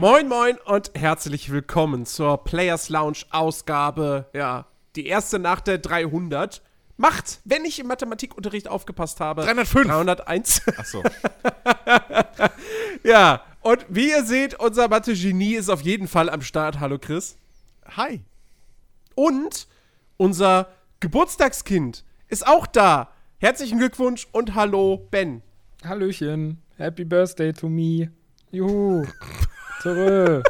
Moin, moin und herzlich willkommen zur Players Lounge Ausgabe, ja, die erste nach der 300. Macht, wenn ich im Mathematikunterricht aufgepasst habe, 305. 301. Achso. ja, und wie ihr seht, unser Mathe-Genie ist auf jeden Fall am Start. Hallo Chris. Hi. Und unser Geburtstagskind ist auch da. Herzlichen Glückwunsch und hallo Ben. Hallöchen. Happy Birthday to me. Juhu. Zurück.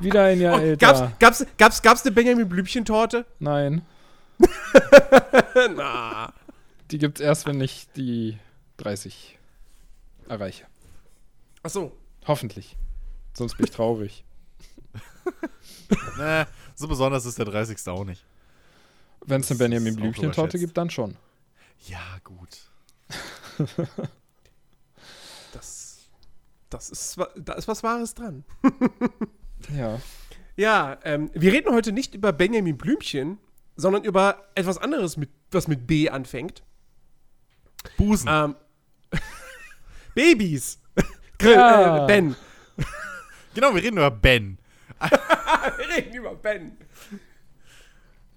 Wieder ein Jahr älter. Gab's, gab's, gab's, gab's eine Benjamin Blümchen-Torte? Nein. Na. Die gibt's erst, wenn ich die 30 erreiche. Achso. Hoffentlich. Sonst bin ich traurig. Nee, so besonders ist der 30. auch nicht. Wenn es eine Benjamin Blümchen-Torte gibt, dann schon. Ja, gut. Das, ist, da ist was Wahres dran. Ja. Ja, ähm, wir reden heute nicht über Benjamin Blümchen, sondern über etwas anderes, mit, was mit B anfängt. Busen. Ähm, Babys. Grill, Ja. äh, ben. genau, wir reden über Ben. Wir reden über Ben.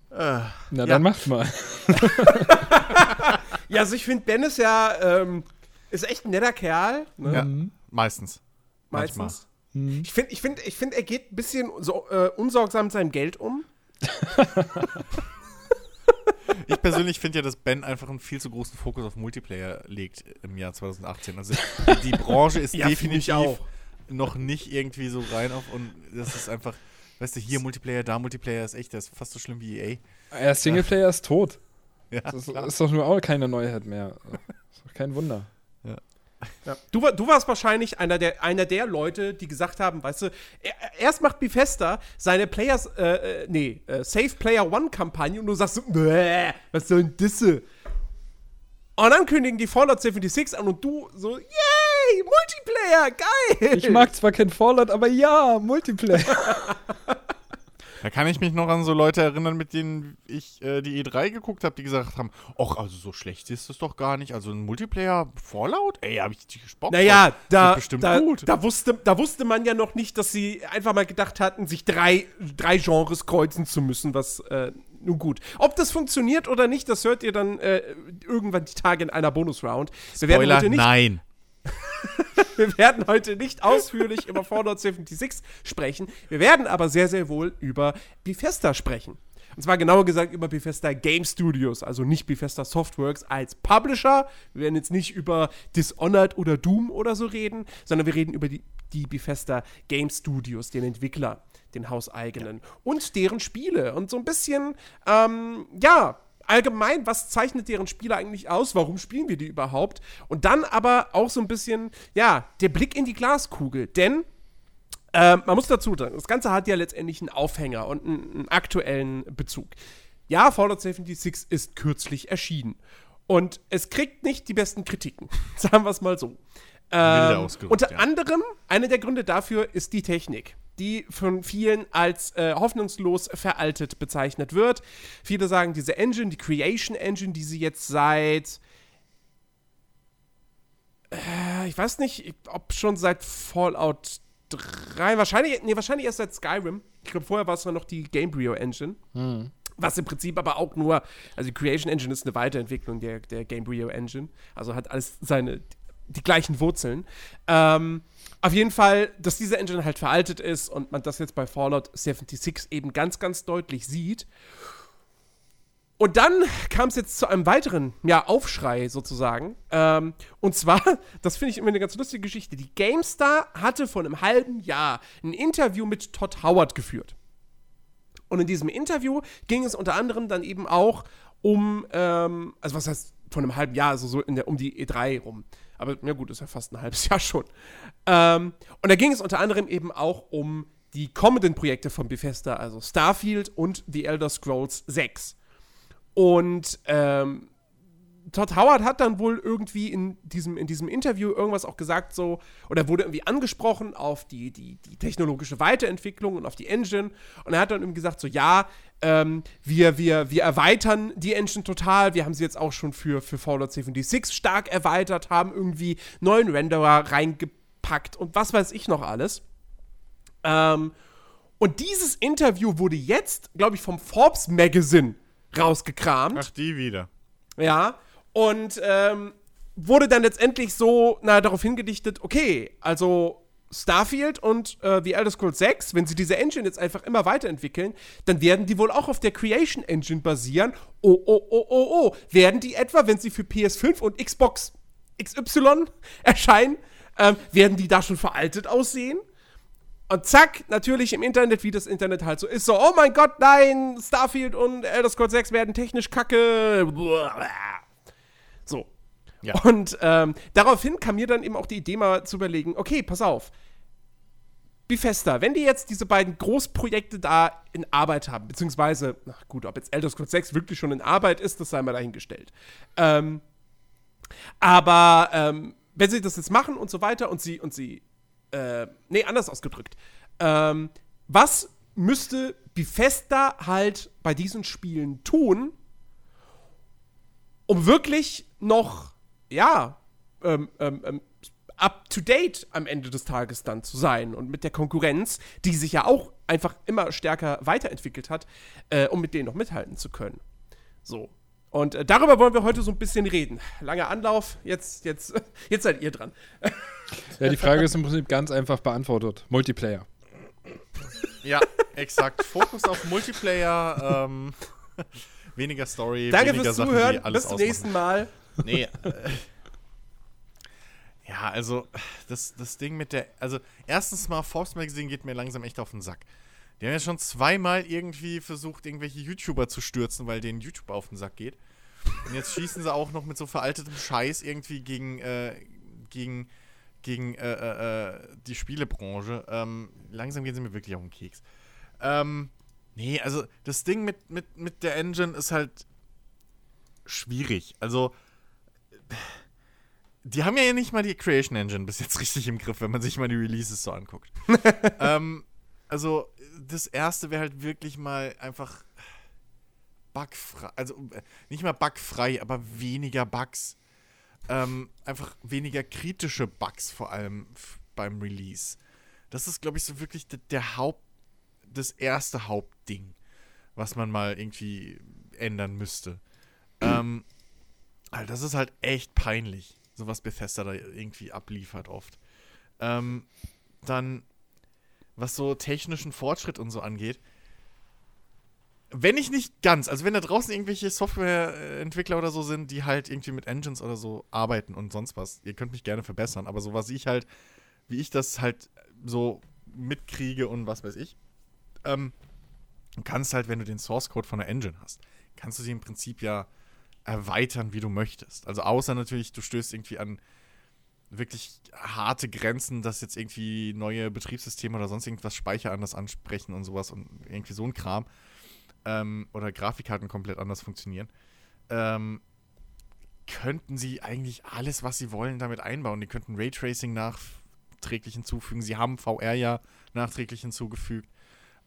Na, Ja. dann macht mal. Ja, also ich finde, Ben ist ja, ähm, ist echt ein netter Kerl. Ne? Ja, meistens. Meistens. Hm. Ich finde, ich find, ich find, er geht ein bisschen so, äh, unsorgsam mit seinem Geld um. Ich persönlich finde ja, dass Ben einfach einen viel zu großen Fokus auf Multiplayer legt im Jahr 2018. Also die Branche ist Ja, definitiv auch. noch nicht irgendwie so rein auf und das ist einfach, weißt du, hier Multiplayer, da Multiplayer ist echt, das ist fast so schlimm wie EA. Der Singleplayer ist tot. Ja, Das ist, ist doch nur auch keine Neuheit mehr. Ist doch kein Wunder. Ja. Du, du warst wahrscheinlich einer der, einer der Leute, die gesagt haben, weißt du, er, erst macht Bethesda seine Players, äh, äh, nee, äh, Save Player One-Kampagne und du sagst so, "Bäh, was soll denn Disse? Und dann kündigen die Fallout 76 an und du so, yay, Multiplayer, geil! Ich mag zwar kein Fallout, aber ja, Multiplayer. Da kann ich mich noch an so Leute erinnern, mit denen ich äh, die E3 geguckt habe, die gesagt haben, ach, also so schlecht ist das doch gar nicht. Also ein Multiplayer Fallout? Ey, hab ich richtig Bock Naja, da, da, gut. da, wusste, da wusste man ja noch nicht, dass sie einfach mal gedacht hatten, sich drei, drei Genres kreuzen zu müssen, was, äh, nun gut. Ob das funktioniert oder nicht, das hört ihr dann äh, irgendwann die Tage in einer Bonusround. Wir werden, heute nicht, nein. wir werden heute nicht ausführlich über Fallout 76 sprechen. Wir werden aber sehr, sehr wohl über Bethesda sprechen. Und zwar genauer gesagt über Bethesda Game Studios, also nicht Bethesda Softworks als Publisher. Wir werden jetzt nicht über Dishonored oder Doom oder so reden, sondern wir reden über die, die Bethesda Game Studios, den Entwickler, den hauseigenen und deren Spiele. Und so ein bisschen, ähm, ja, allgemein, was zeichnet deren Spiele eigentlich aus? Warum spielen wir die überhaupt? Und dann aber auch so ein bisschen, ja, der Blick in die Glaskugel. Denn ähm, man muss dazu sagen, das Ganze hat ja letztendlich einen Aufhänger und einen, einen aktuellen Bezug. Ja, Fallout 76 ist kürzlich erschienen. Und es kriegt nicht die besten Kritiken. Sagen wir es mal so. Ähm, unter ja. anderem, einer der Gründe dafür ist die Technik, die von vielen als äh, hoffnungslos veraltet bezeichnet wird. Viele sagen, diese Engine, die Creation Engine, die sie jetzt seit äh, ich weiß nicht, ob schon seit Fallout 3, wahrscheinlich, nee, wahrscheinlich erst seit Skyrim. Ich glaube, vorher war es noch die Gamebryo Engine. Was im Prinzip aber auch nur, also die Creation Engine ist eine Weiterentwicklung der, der Gamebryo Engine. Also hat alles seine, die gleichen Wurzeln. Ähm, auf jeden Fall, dass diese Engine halt veraltet ist und man das jetzt bei Fallout 76 eben ganz, ganz deutlich sieht. Und dann kam es jetzt zu einem weiteren ja, Aufschrei sozusagen. Ähm, und zwar, das finde ich immer eine ganz lustige Geschichte. Die GameStar hatte vor einem halben Jahr ein Interview mit Todd Howard geführt. Und in diesem Interview ging es unter anderem dann eben auch um, ähm, also was heißt vor einem halben Jahr, also so in der, um die E3 rum. Aber ja gut, ist ja fast ein halbes Jahr schon. Ähm, und da ging es unter anderem eben auch um die kommenden Projekte von Bethesda, also Starfield und The Elder Scrolls 6. Und ähm, Todd Howard hat dann wohl irgendwie in diesem, in diesem Interview irgendwas auch gesagt, so, oder wurde irgendwie angesprochen auf die, die, die technologische Weiterentwicklung und auf die Engine. Und er hat dann eben gesagt, so, ja, ähm, wir, wir, wir erweitern die Engine total. Wir haben sie jetzt auch schon für, für Fallout 76 stark erweitert, haben irgendwie neuen Renderer reingepackt und was weiß ich noch alles. Ähm, und dieses Interview wurde jetzt, glaube ich, vom Forbes Magazine rausgekramt. Ach, die wieder. Ja. Und ähm, wurde dann letztendlich so na, darauf hingedichtet, okay, also Starfield und äh, The Elder Scrolls 6, wenn sie diese Engine jetzt einfach immer weiterentwickeln, dann werden die wohl auch auf der Creation Engine basieren. Oh, oh, oh, oh, oh. Werden die etwa, wenn sie für PS5 und Xbox XY erscheinen, ähm, werden die da schon veraltet aussehen? Und zack, natürlich im Internet, wie das Internet halt so ist, so, oh mein Gott, nein, Starfield und Elder Scrolls 6 werden technisch kacke. So. Ja. Und ähm, daraufhin kam mir dann eben auch die Idee mal zu überlegen, okay, pass auf. Bethesda, wenn die jetzt diese beiden Großprojekte da in Arbeit haben, beziehungsweise, ach gut, ob jetzt Elder Scrolls 6 wirklich schon in Arbeit ist, das sei mal dahingestellt. Ähm, aber ähm, wenn sie das jetzt machen und so weiter und sie, und sie, äh, nee, anders ausgedrückt, ähm, was müsste Bethesda halt bei diesen Spielen tun, um wirklich noch, ja, ähm, ähm, ähm, up to date am Ende des Tages dann zu sein und mit der Konkurrenz, die sich ja auch einfach immer stärker weiterentwickelt hat, äh, um mit denen noch mithalten zu können. So. Und äh, darüber wollen wir heute so ein bisschen reden. Langer Anlauf, jetzt, jetzt, jetzt seid ihr dran. Ja, die Frage ist im Prinzip ganz einfach beantwortet. Multiplayer. Ja, exakt. Fokus auf Multiplayer, ähm, weniger Story, Danke weniger fürs Sachen, Zuhören. Bis zum ausmachen. nächsten Mal. Nee. Ja, also das, das Ding mit der. Also, erstens mal, Forbes Magazine geht mir langsam echt auf den Sack. Die haben ja schon zweimal irgendwie versucht, irgendwelche YouTuber zu stürzen, weil denen YouTube auf den Sack geht. Und jetzt schießen sie auch noch mit so veraltetem Scheiß irgendwie gegen, äh, gegen, gegen äh, äh, äh, die Spielebranche. Ähm, langsam gehen sie mir wirklich auf den Keks. Ähm, nee, also das Ding mit, mit, mit der Engine ist halt schwierig. Also die haben ja nicht mal die Creation Engine bis jetzt richtig im Griff, wenn man sich mal die Releases so anguckt. ähm, also, das erste wäre halt wirklich mal einfach bugfrei, also äh, nicht mal bugfrei, aber weniger Bugs. Ähm, einfach weniger kritische Bugs vor allem beim Release. Das ist, glaube ich, so wirklich der, der Haupt, das erste Hauptding, was man mal irgendwie ändern müsste. ähm, also das ist halt echt peinlich, so was Bethesda da irgendwie abliefert oft. Ähm, dann, was so technischen Fortschritt und so angeht, wenn ich nicht ganz, also wenn da draußen irgendwelche Softwareentwickler oder so sind, die halt irgendwie mit Engines oder so arbeiten und sonst was, ihr könnt mich gerne verbessern, aber so was ich halt, wie ich das halt so mitkriege und was weiß ich, ähm, kannst halt, wenn du den Source Code von der Engine hast, kannst du sie im Prinzip ja erweitern, wie du möchtest. Also außer natürlich, du stößt irgendwie an wirklich harte Grenzen, dass jetzt irgendwie neue Betriebssysteme oder sonst irgendwas Speicher anders ansprechen und sowas und irgendwie so ein Kram. Ähm, oder Grafikkarten komplett anders funktionieren. Ähm, könnten sie eigentlich alles, was sie wollen, damit einbauen. Die könnten Raytracing nachträglich hinzufügen. Sie haben VR ja nachträglich hinzugefügt.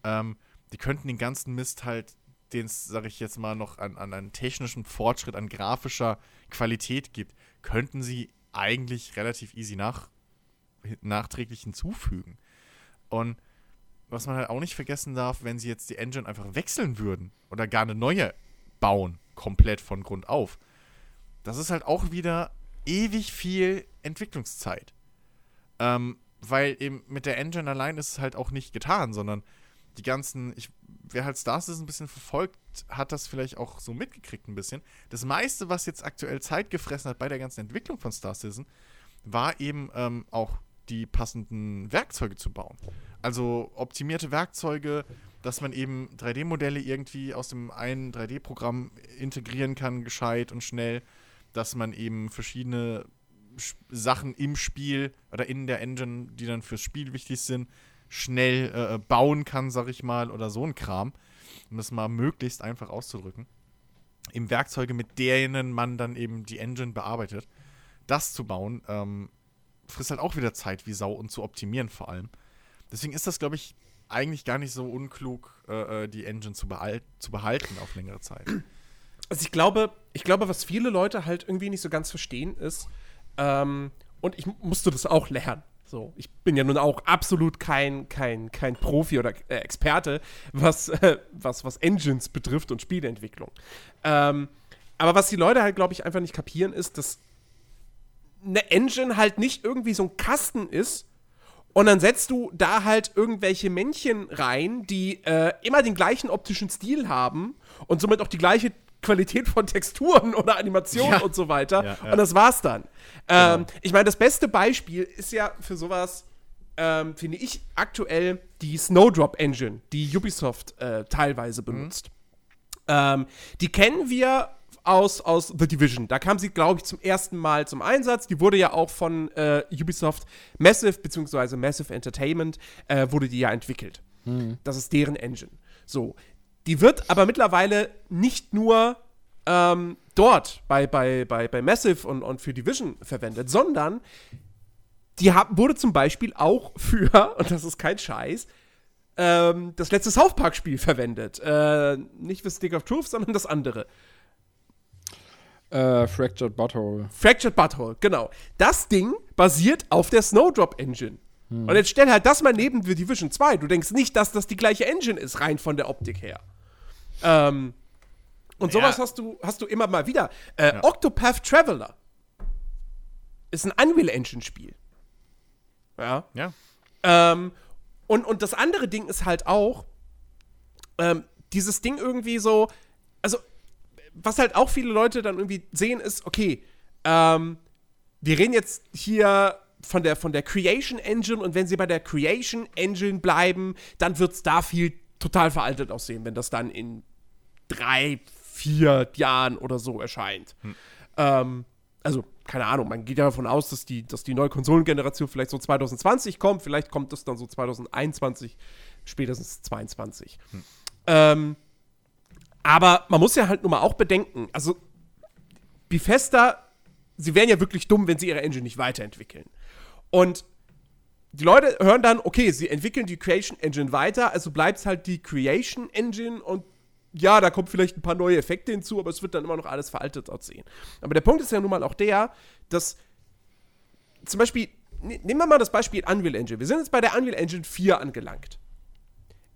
Ähm, die könnten den ganzen Mist halt, den es, sag ich jetzt mal, noch an, an einen technischen Fortschritt, an grafischer Qualität gibt, könnten sie eigentlich relativ easy nach, nachträglich hinzufügen. Und was man halt auch nicht vergessen darf, wenn sie jetzt die Engine einfach wechseln würden oder gar eine neue bauen, komplett von Grund auf, das ist halt auch wieder ewig viel Entwicklungszeit. Ähm, weil eben mit der Engine allein ist es halt auch nicht getan, sondern die ganzen, ich, wer halt Star Citizen ein bisschen verfolgt, hat das vielleicht auch so mitgekriegt ein bisschen. Das meiste, was jetzt aktuell Zeit gefressen hat bei der ganzen Entwicklung von Star Citizen, war eben ähm, auch die passenden Werkzeuge zu bauen. Also optimierte Werkzeuge, dass man eben 3D-Modelle irgendwie aus dem einen 3D-Programm integrieren kann, gescheit und schnell, dass man eben verschiedene Sch- Sachen im Spiel oder in der Engine, die dann fürs Spiel wichtig sind, schnell äh, bauen kann, sag ich mal, oder so ein Kram, um das mal möglichst einfach auszudrücken. Eben Werkzeuge, mit denen man dann eben die Engine bearbeitet. Das zu bauen, ähm, frisst halt auch wieder Zeit wie Sau und zu optimieren vor allem. Deswegen ist das, glaube ich, eigentlich gar nicht so unklug, äh, äh, die Engine zu, behal zu behalten auf längere Zeit. Also ich glaube, ich glaube, was viele Leute halt irgendwie nicht so ganz verstehen ist, ähm, und ich musste das auch lernen. So, ich bin ja nun auch absolut kein, kein, kein Profi oder äh, Experte, was, äh, was, was Engines betrifft und Spieleentwicklung. Ähm, aber was die Leute halt, glaube ich, einfach nicht kapieren, ist, dass eine Engine halt nicht irgendwie so ein Kasten ist und dann setzt du da halt irgendwelche Männchen rein, die äh, immer den gleichen optischen Stil haben und somit auch die gleiche Qualität von Texturen oder Animationen Ja. und so weiter. Ja, ja. Und das war's dann. Ähm, Genau. Ich meine, das beste Beispiel ist ja für sowas, ähm, finde ich, aktuell die Snowdrop Engine, die Ubisoft äh, teilweise benutzt. Ähm, die kennen wir aus, aus The Division. Da kam sie, glaube ich, zum ersten Mal zum Einsatz. Die wurde ja auch von äh, Ubisoft Massive bzw. Massive Entertainment äh, wurde die ja entwickelt. Das ist deren Engine. So. Die wird aber mittlerweile nicht nur ähm, dort bei, bei, bei, bei Massive und, und für Division verwendet, sondern die hab, wurde zum Beispiel auch für, und das ist kein Scheiß, ähm, das letzte South Park-Spiel verwendet. Äh, nicht für Stick of Truth, sondern das andere. Äh, Fractured Butthole. Fractured Butthole, genau. Das Ding basiert auf der Snowdrop Engine. Und jetzt stell halt das mal neben The Division 2. Du denkst nicht, dass das die gleiche Engine ist, rein von der Optik her. Ähm, und sowas Ja. hast du, hast du immer mal wieder. Äh, Octopath Traveler ist ein Unreal Engine Spiel. Ja. Ja. Ähm, und, und das andere Ding ist halt auch, ähm, dieses Ding irgendwie so, also, was halt auch viele Leute dann irgendwie sehen, ist, okay, ähm, wir reden jetzt hier von der, von der Creation Engine und wenn sie bei der Creation Engine bleiben, dann wird Starfield total veraltet aussehen, wenn das dann in drei, vier Jahren oder so erscheint. Ähm, also, keine Ahnung, man geht ja davon aus, dass die, dass die neue Konsolengeneration vielleicht so 2020 kommt, vielleicht kommt das dann so 2021, spätestens 22. Ähm, aber man muss ja halt nun mal auch bedenken, also Bethesda, sie wären ja wirklich dumm, wenn sie ihre Engine nicht weiterentwickeln. Und die Leute hören dann, okay, sie entwickeln die Creation Engine weiter, also bleibt es halt die Creation Engine und ja, da kommen vielleicht ein paar neue Effekte hinzu, aber es wird dann immer noch alles veraltet aussehen. Aber der Punkt ist ja nun mal auch der, dass zum Beispiel, ne- nehmen wir mal das Beispiel Unreal Engine. Wir sind jetzt bei der Unreal Engine 4 angelangt.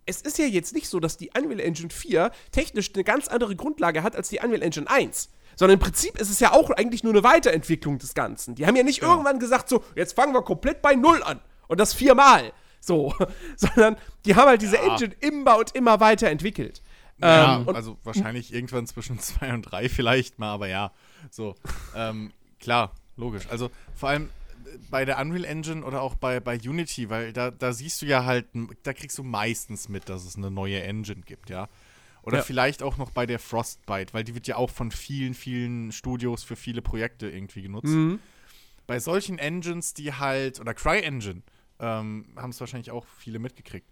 Es ist ja jetzt nicht so, dass die Unreal Engine 4 technisch eine ganz andere Grundlage hat als die Unreal Engine 1. Sondern im Prinzip ist es ja auch eigentlich nur eine Weiterentwicklung des Ganzen. Die haben ja nicht irgendwann gesagt, so, jetzt fangen wir komplett bei Null an. Und das viermal. So. Sondern die haben halt diese Ja. Engine immer und immer weiterentwickelt. Ja, Ähm, also wahrscheinlich irgendwann zwischen zwei und drei vielleicht mal, aber ja, so. ähm, klar, logisch. Also vor allem äh, bei der Unreal Engine oder auch bei, bei Unity, weil da, da siehst du ja halt, da kriegst du meistens mit, dass es eine neue Engine gibt, ja. Oder Ja. vielleicht auch noch bei der Frostbite, weil die wird ja auch von vielen, vielen Studios für viele Projekte irgendwie genutzt. Mhm. Bei solchen Engines, die halt, oder CryEngine, ähm, haben es wahrscheinlich auch viele mitgekriegt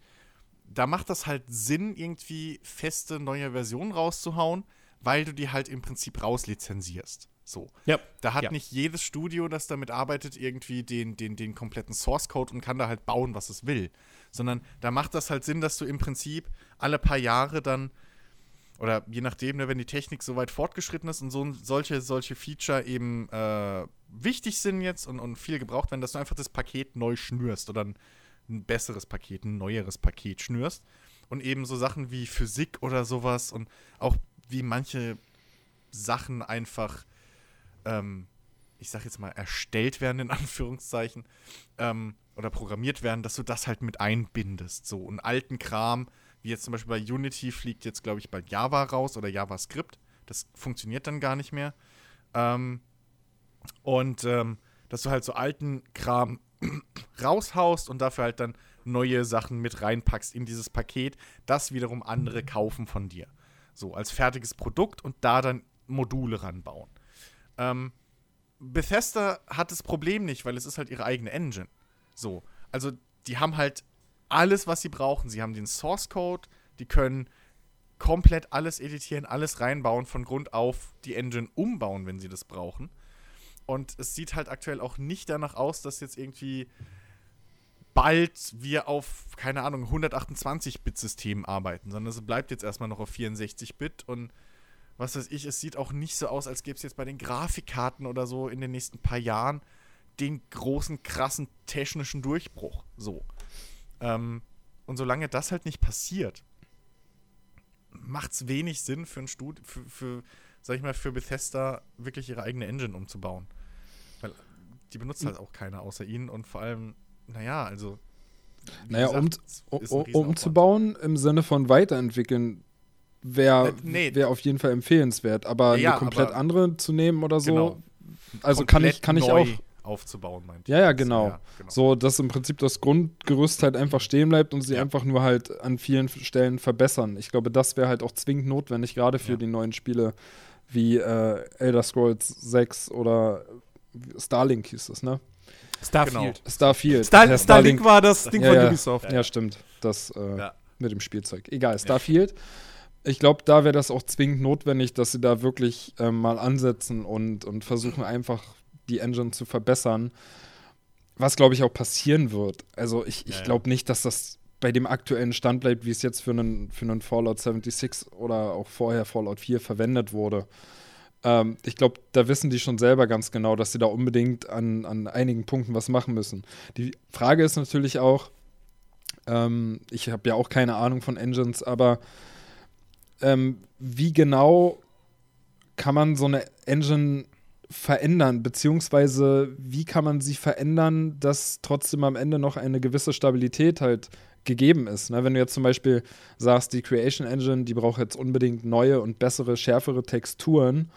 da macht das halt Sinn, irgendwie feste neue Versionen rauszuhauen, weil du die halt im Prinzip rauslizenzierst. So. Ja. Da hat Ja. nicht jedes Studio, das damit arbeitet, irgendwie den, den, den kompletten Source Code und kann da halt bauen, was es will. Sondern da macht das halt Sinn, dass du im Prinzip alle paar Jahre dann, oder je nachdem, ne, wenn die Technik so weit fortgeschritten ist und so solche, solche Feature eben äh, wichtig sind jetzt und, und viel gebraucht werden, dass du einfach das Paket neu schnürst oder ein, ein besseres Paket, ein neueres Paket schnürst. Und eben so Sachen wie Physik oder sowas und auch wie manche Sachen einfach, ähm, ich sag jetzt mal, erstellt werden, in Anführungszeichen, ähm, oder programmiert werden, dass du das halt mit einbindest. So einen alten Kram, wie jetzt zum Beispiel bei Unity fliegt jetzt, glaube ich, bald Java raus oder JavaScript. Das funktioniert dann gar nicht mehr. Ähm, und ähm, dass du halt so alten Kram raushaust und dafür halt dann neue Sachen mit reinpackst in dieses Paket, das wiederum andere kaufen von dir. So, als fertiges Produkt und da dann Module ranbauen. Ähm, Bethesda hat das Problem nicht, weil es ist halt ihre eigene Engine. So, also die haben halt alles, was sie brauchen. Sie haben den Source Code, die können komplett alles editieren, alles reinbauen, von Grund auf die Engine umbauen, wenn sie das brauchen. Und es sieht halt aktuell auch nicht danach aus, dass jetzt irgendwie bald wir auf, keine Ahnung, 128-Bit-System arbeiten, sondern es bleibt jetzt erstmal noch auf 64-Bit und was weiß ich, es sieht auch nicht so aus, als gäbe es jetzt bei den Grafikkarten oder so in den nächsten paar Jahren den großen, krassen technischen Durchbruch. So. Ähm, und solange das halt nicht passiert, macht es wenig Sinn für ein Studio, für, für, sag ich mal, für Bethesda wirklich ihre eigene Engine umzubauen. Weil die benutzt halt auch keiner außer ihnen und vor allem, naja, also. Naja, gesagt, es um, um, umzubauen im Sinne von weiterentwickeln wäre Äh, nee. wär auf jeden Fall empfehlenswert. Aber Ja, eine komplett aber- andere zu nehmen oder so, Genau. also kann ich, kann ich neu auch. Aufzubauen, meint Ja, ja, genau. Ja, genau. So, dass im Prinzip das Grundgerüst halt einfach stehen bleibt und sie Ja. einfach nur halt an vielen Stellen verbessern. Ich glaube, das wäre halt auch zwingend notwendig, gerade für Ja. die neuen Spiele wie äh, Elder Scrolls 6 oder Starlink hieß es, ne? Starfield. Starfield. Star Ja, Starlink war das Ding Ja, von ja. Ubisoft. Ja, stimmt. Das äh, Ja. mit dem Spielzeug. Egal, Starfield. Ich glaube, da wäre das auch zwingend notwendig, dass sie da wirklich ähm, mal ansetzen und, und versuchen einfach die Engine zu verbessern. Was, glaube ich, auch passieren wird. Also ich, ich glaube nicht, dass das bei dem aktuellen Stand bleibt, wie es jetzt für einen, für einen Fallout 76 oder auch vorher Fallout 4 verwendet wurde. Ähm, ich glaube, da wissen die schon selber ganz genau, dass sie da unbedingt an, an einigen Punkten was machen müssen. Die Frage ist natürlich auch, ähm, ich habe ja auch keine Ahnung von Engines, aber ähm, wie genau kann man so eine Engine verändern, beziehungsweise wie kann man sie verändern, dass trotzdem am Ende noch eine gewisse Stabilität halt gegeben ist. Ne? Wenn du jetzt zum Beispiel sagst, die Creation Engine, die braucht jetzt unbedingt neue und bessere, schärfere Texturen,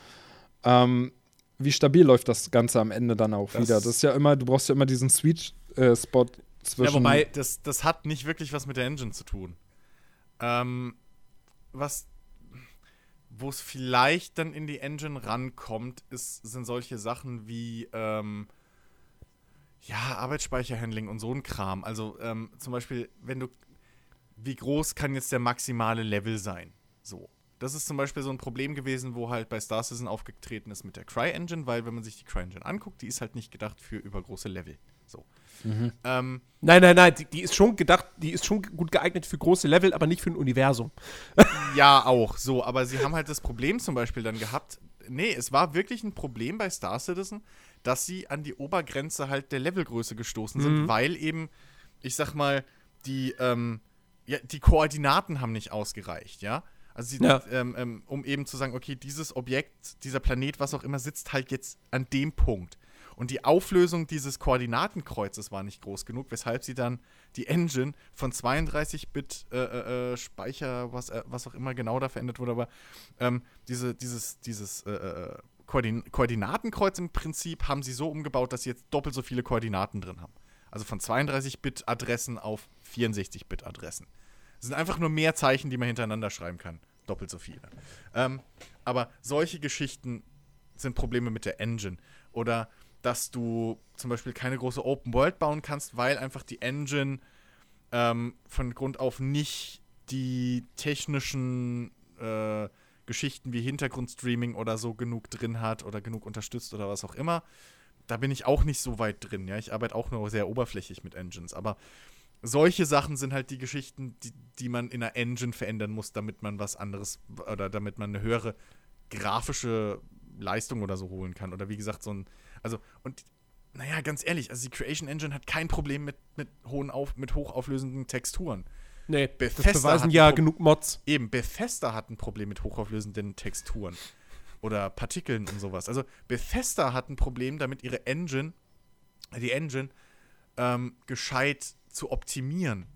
ähm, wie stabil läuft das Ganze am Ende dann auch Das- wieder? Das ist ja immer, du brauchst ja immer diesen Sweet-Spot zwischen. Ja, wobei, das, das hat nicht wirklich was mit der Engine zu tun. Ähm, was, wo es vielleicht dann in die Engine rankommt, ist, sind solche Sachen wie, ähm, ja, Arbeitsspeicherhandling und so ein Kram. Also ähm, zum Beispiel, wenn du, wie groß kann jetzt der maximale Level sein? So. Das ist zum Beispiel so ein Problem gewesen, wo halt bei Star Citizen aufgetreten ist mit der Cry-Engine, weil wenn man sich die Cry-Engine anguckt, die ist halt nicht gedacht für übergroße Level. So. Ähm, Nein, nein, nein, die, die ist schon gedacht, die ist schon gut geeignet für große Level, aber nicht für ein Universum. Ja, auch so, aber sie haben halt das Problem zum Beispiel dann gehabt. Nee, es war wirklich ein Problem bei Star Citizen, dass sie an die Obergrenze halt der Levelgröße gestoßen sind, weil eben, ich sag mal, die, ähm, ja, die Koordinaten haben nicht ausgereicht, ja. Also, sie, Ja. ähm, ähm, um eben zu sagen, okay, dieses Objekt, dieser Planet, was auch immer, sitzt halt jetzt an dem Punkt. Und die Auflösung dieses Koordinatenkreuzes war nicht groß genug, weshalb sie dann die Engine von 32-Bit äh, äh, äh, Speicher, was, äh, was auch immer genau da verändert wurde, aber ähm, diese, dieses, dieses äh, äh, Koordin Koordinatenkreuz im Prinzip haben sie so umgebaut, dass sie jetzt doppelt so viele Koordinaten drin haben. Also von 32-Bit-Adressen auf 64-Bit-Adressen. Es sind einfach nur mehr Zeichen, die man hintereinander schreiben kann. Doppelt so viele. Ähm, aber solche Geschichten sind Probleme mit der Engine. Oder dass du zum Beispiel keine große Open World bauen kannst, weil einfach die Engine ähm, von Grund auf nicht die technischen äh, Geschichten wie Hintergrundstreaming oder so genug drin hat oder genug unterstützt oder was auch immer. Da bin ich auch nicht so weit drin. Ja, ich arbeite auch nur sehr oberflächlich mit Engines. Aber solche Sachen sind halt die Geschichten, die, die man in einer Engine verändern muss, damit man was anderes oder damit man eine höhere grafische Leistung oder so holen kann. Oder wie gesagt, so ein. Also, und naja, ganz ehrlich, also die Creation Engine hat kein Problem mit, mit, hohen auf, mit hochauflösenden Texturen. Nee, Bethesda das beweisen hat ja Pro- genug Mods. Eben, Bethesda hat ein Problem mit hochauflösenden Texturen. Oder Partikeln und sowas. Also Bethesda hat ein Problem damit, ihre Engine, die Engine, ähm, gescheit zu optimieren.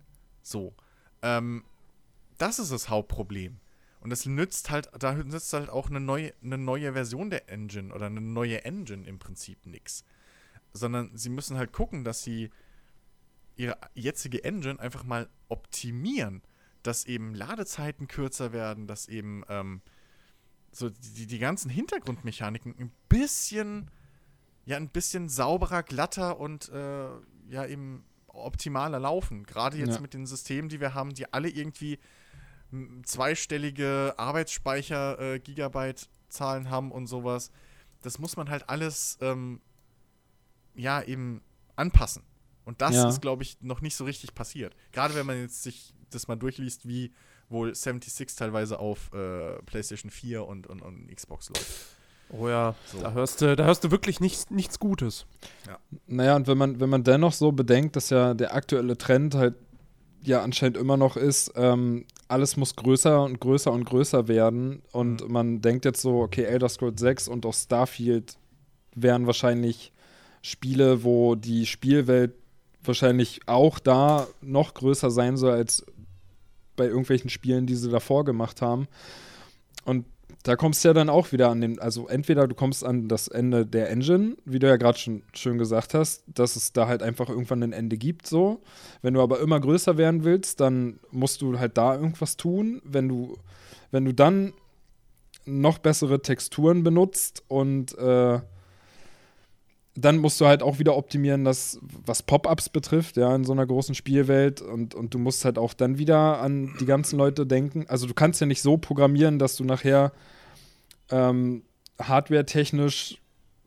So. Ähm, das ist das Hauptproblem. Und das nützt halt, da nützt halt auch eine neue, eine neue Version der Engine oder eine neue Engine im Prinzip nichts. Sondern sie müssen halt gucken, dass sie ihre jetzige Engine einfach mal optimieren, dass eben Ladezeiten kürzer werden, dass eben ähm, so die, die ganzen Hintergrundmechaniken ein bisschen, ja, ein bisschen sauberer, glatter und äh, ja, eben optimaler laufen. Gerade jetzt Ja. mit den Systemen, die wir haben, die alle irgendwie zweistellige Arbeitsspeicher, äh, Gigabyte-Zahlen haben und sowas. Das muss man halt alles, ähm, ja, eben anpassen. Und das Ja. ist, glaube ich, noch nicht so richtig passiert. Gerade wenn man jetzt sich das mal durchliest, wie wohl 76 teilweise auf äh, PlayStation 4 und, und, und Xbox läuft. Oh ja, so. da, hörst du, da hörst du wirklich nichts, nichts Gutes. Ja. Naja, und wenn man, wenn man dennoch so bedenkt, dass ja der aktuelle Trend halt ja anscheinend immer noch ist, ähm, alles muss größer und größer und größer werden. Und mhm. man denkt jetzt so, okay, Elder Scrolls 6 und auch Starfield wären wahrscheinlich Spiele, wo die Spielwelt wahrscheinlich auch da noch größer sein soll als bei irgendwelchen Spielen, die sie davor gemacht haben. Und da kommst du ja dann auch wieder an den, also entweder du kommst an das Ende der Engine, wie du ja gerade schon schön gesagt hast, dass es da halt einfach irgendwann ein Ende gibt, so. Wenn du aber immer größer werden willst, dann musst du halt da irgendwas tun. Wenn du, wenn du dann noch bessere Texturen benutzt und äh, dann musst du halt auch wieder optimieren, dass, was Pop-ups betrifft, ja, in so einer großen Spielwelt. Und, und du musst halt auch dann wieder an die ganzen Leute denken. Also du kannst ja nicht so programmieren, dass du nachher ähm, hardware-technisch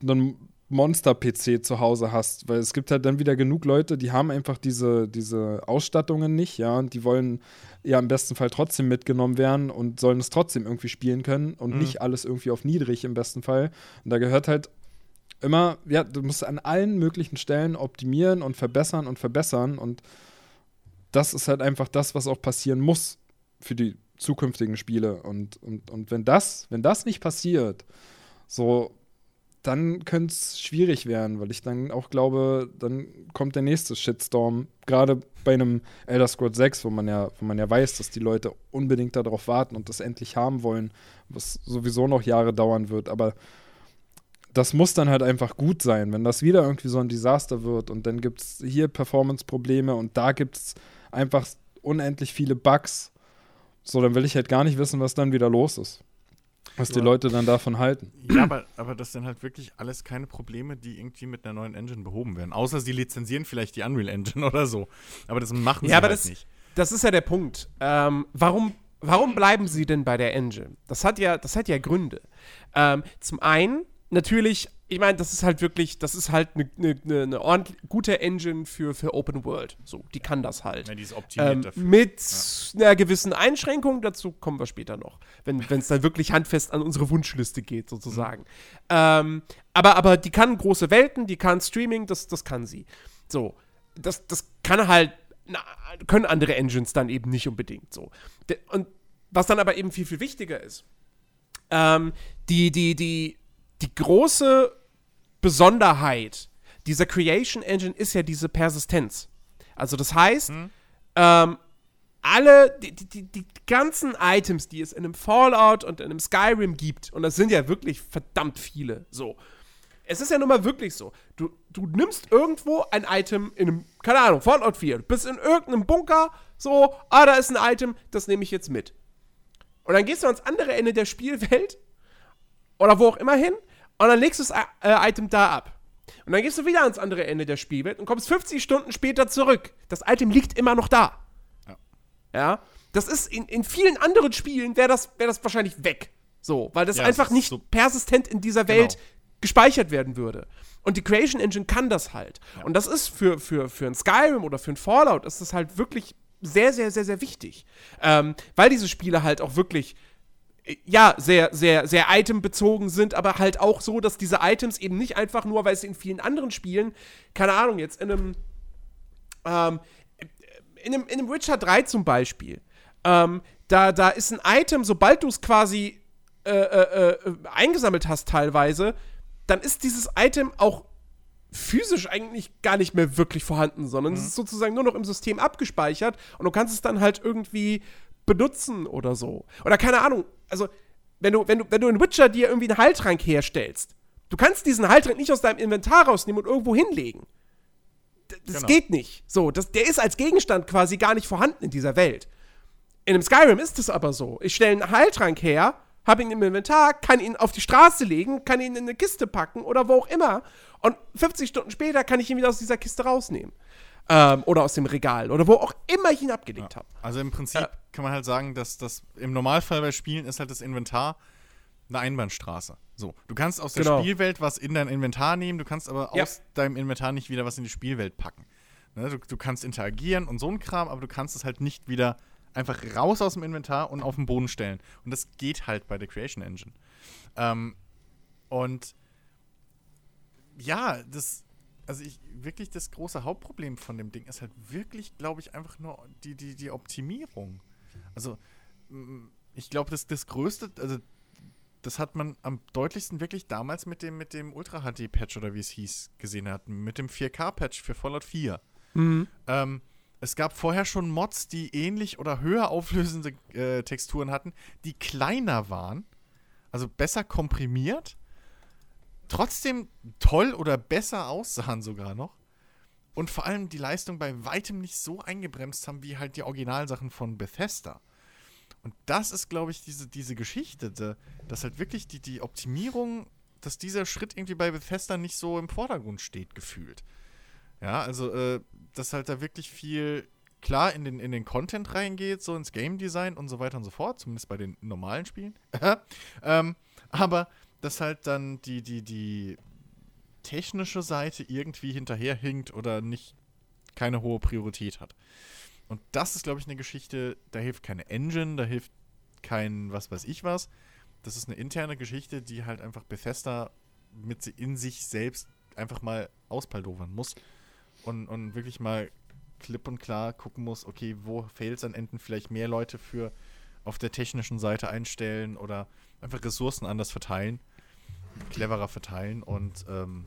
einen Monster-PC zu Hause hast. Weil es gibt halt dann wieder genug Leute, die haben einfach diese, diese Ausstattungen nicht, ja, und die wollen ja im besten Fall trotzdem mitgenommen werden und sollen es trotzdem irgendwie spielen können und mhm. nicht alles irgendwie auf niedrig im besten Fall. Und da gehört halt immer, ja, du musst an allen möglichen Stellen optimieren und verbessern und verbessern und das ist halt einfach das, was auch passieren muss für die zukünftigen Spiele. Und, und, und wenn das, wenn das nicht passiert, so, dann könnte es schwierig werden, weil ich dann auch glaube, dann kommt der nächste Shitstorm. Gerade bei einem Elder Scrolls 6, wo man ja, wo man ja weiß, dass die Leute unbedingt darauf warten und das endlich haben wollen, was sowieso noch Jahre dauern wird. Aber das muss dann halt einfach gut sein. Wenn das wieder irgendwie so ein Desaster wird und dann gibt es hier Performance-Probleme und da gibt es einfach unendlich viele Bugs, so, dann will ich halt gar nicht wissen, was dann wieder los ist. Was ja. die Leute dann davon halten. Ja, aber, aber das sind halt wirklich alles keine Probleme, die irgendwie mit einer neuen Engine behoben werden. Außer sie lizenzieren vielleicht die Unreal Engine oder so. Aber das machen sie ja, aber halt das, nicht. Das ist ja der Punkt. Ähm, warum, warum bleiben sie denn bei der Engine? Das hat ja, das hat ja Gründe. Ähm, zum einen natürlich, ich meine, das ist halt wirklich, das ist halt eine ne, ne, ne ordentlich gute Engine für, für Open World. So, die kann das halt. Ja, die ist optimiert ähm, dafür. Mit ja. einer gewissen Einschränkung, dazu kommen wir später noch, wenn es dann wirklich handfest an unsere Wunschliste geht, sozusagen. Mhm. Ähm, aber, aber die kann große Welten, die kann Streaming, das, das kann sie. So, das, das kann halt, na, können andere Engines dann eben nicht unbedingt so. Und was dann aber eben viel, viel wichtiger ist, ähm, die, die, die die große Besonderheit dieser Creation Engine ist ja diese Persistenz. Also das heißt, hm. ähm, alle, die, die, die, ganzen Items, die es in einem Fallout und in einem Skyrim gibt, und das sind ja wirklich verdammt viele, so. Es ist ja nun mal wirklich so. Du, du nimmst irgendwo ein Item in einem, keine Ahnung, Fallout 4, du bist in irgendeinem Bunker, so, ah, da ist ein Item, das nehme ich jetzt mit. Und dann gehst du ans andere Ende der Spielwelt oder wo auch immer hin und dann legst du das äh, Item da ab. Und dann gehst du wieder ans andere Ende der Spielwelt und kommst 50 Stunden später zurück. Das Item liegt immer noch da. Ja. ja? Das ist in, in vielen anderen Spielen wäre das, wär das wahrscheinlich weg. So, weil das ja, einfach das nicht so persistent in dieser Welt genau. gespeichert werden würde. Und die Creation Engine kann das halt. Ja. Und das ist für, für, für ein Skyrim oder für ein Fallout ist das halt wirklich sehr, sehr, sehr, sehr wichtig. Ähm, weil diese Spiele halt auch wirklich ja, sehr, sehr, sehr itembezogen sind, aber halt auch so, dass diese Items eben nicht einfach nur, weil es in vielen anderen Spielen, keine Ahnung, jetzt in einem, ähm, in einem, in einem Witcher 3 zum Beispiel, ähm, da, da ist ein Item, sobald du es quasi äh, äh, äh, eingesammelt hast teilweise, dann ist dieses Item auch physisch eigentlich gar nicht mehr wirklich vorhanden, sondern mhm. es ist sozusagen nur noch im System abgespeichert und du kannst es dann halt irgendwie benutzen oder so. Oder keine Ahnung, also wenn du, wenn du, wenn du in Witcher dir irgendwie einen Heiltrank herstellst, du kannst diesen Heiltrank nicht aus deinem Inventar rausnehmen und irgendwo hinlegen. D das genau. geht nicht. So, das, der ist als Gegenstand quasi gar nicht vorhanden in dieser Welt. In einem Skyrim ist es aber so. Ich stelle einen Heiltrank her, habe ihn im Inventar, kann ihn auf die Straße legen, kann ihn in eine Kiste packen oder wo auch immer. Und 50 Stunden später kann ich ihn wieder aus dieser Kiste rausnehmen. Ähm, oder aus dem Regal oder wo auch immer ich ihn abgelegt ja. habe. Also im Prinzip äh, kann man halt sagen, dass das im Normalfall bei Spielen ist halt das Inventar eine Einbahnstraße. So, du kannst aus der genau. Spielwelt was in dein Inventar nehmen, du kannst aber ja. aus deinem Inventar nicht wieder was in die Spielwelt packen. Ne? Du, du, kannst interagieren und so ein Kram, aber du kannst es halt nicht wieder einfach raus aus dem Inventar und auf den Boden stellen. Und das geht halt bei der Creation Engine. Ähm, Und ja, das, also ich, wirklich das große Hauptproblem von dem Ding ist halt wirklich, glaube ich, einfach nur die, die, die Optimierung. Also, ich glaube, das, das größte, also das hat man am deutlichsten wirklich damals mit dem, mit dem Ultra HD-Patch oder wie es hieß, gesehen hatten. Mit dem 4K-Patch für Fallout 4. Mhm. Ähm, es gab vorher schon Mods, die ähnlich oder höher auflösende äh, Texturen hatten, die kleiner waren, also besser komprimiert, trotzdem toll oder besser aussahen sogar noch. Und vor allem die Leistung bei weitem nicht so eingebremst haben, wie halt die Originalsachen von Bethesda. Und das ist, glaube ich, diese, diese Geschichte, dass halt wirklich die, die Optimierung, dass dieser Schritt irgendwie bei Bethesda nicht so im Vordergrund steht, gefühlt. Ja, also, äh, dass halt da wirklich viel klar in den, in den Content reingeht, so ins Game Design und so weiter und so fort, zumindest bei den normalen Spielen. ähm, aber dass halt dann die, die, die technische Seite irgendwie hinterherhinkt oder nicht keine hohe Priorität hat. Und das ist, glaube ich, eine Geschichte, da hilft keine Engine, da hilft kein was weiß ich was. Das ist eine interne Geschichte, die halt einfach Bethesda mit in sich selbst einfach mal auspaldovern muss. Und, und wirklich mal klipp und klar gucken muss, okay, wo fehlt es an Enden vielleicht mehr Leute für auf der technischen Seite einstellen oder einfach Ressourcen anders verteilen, cleverer verteilen und ähm,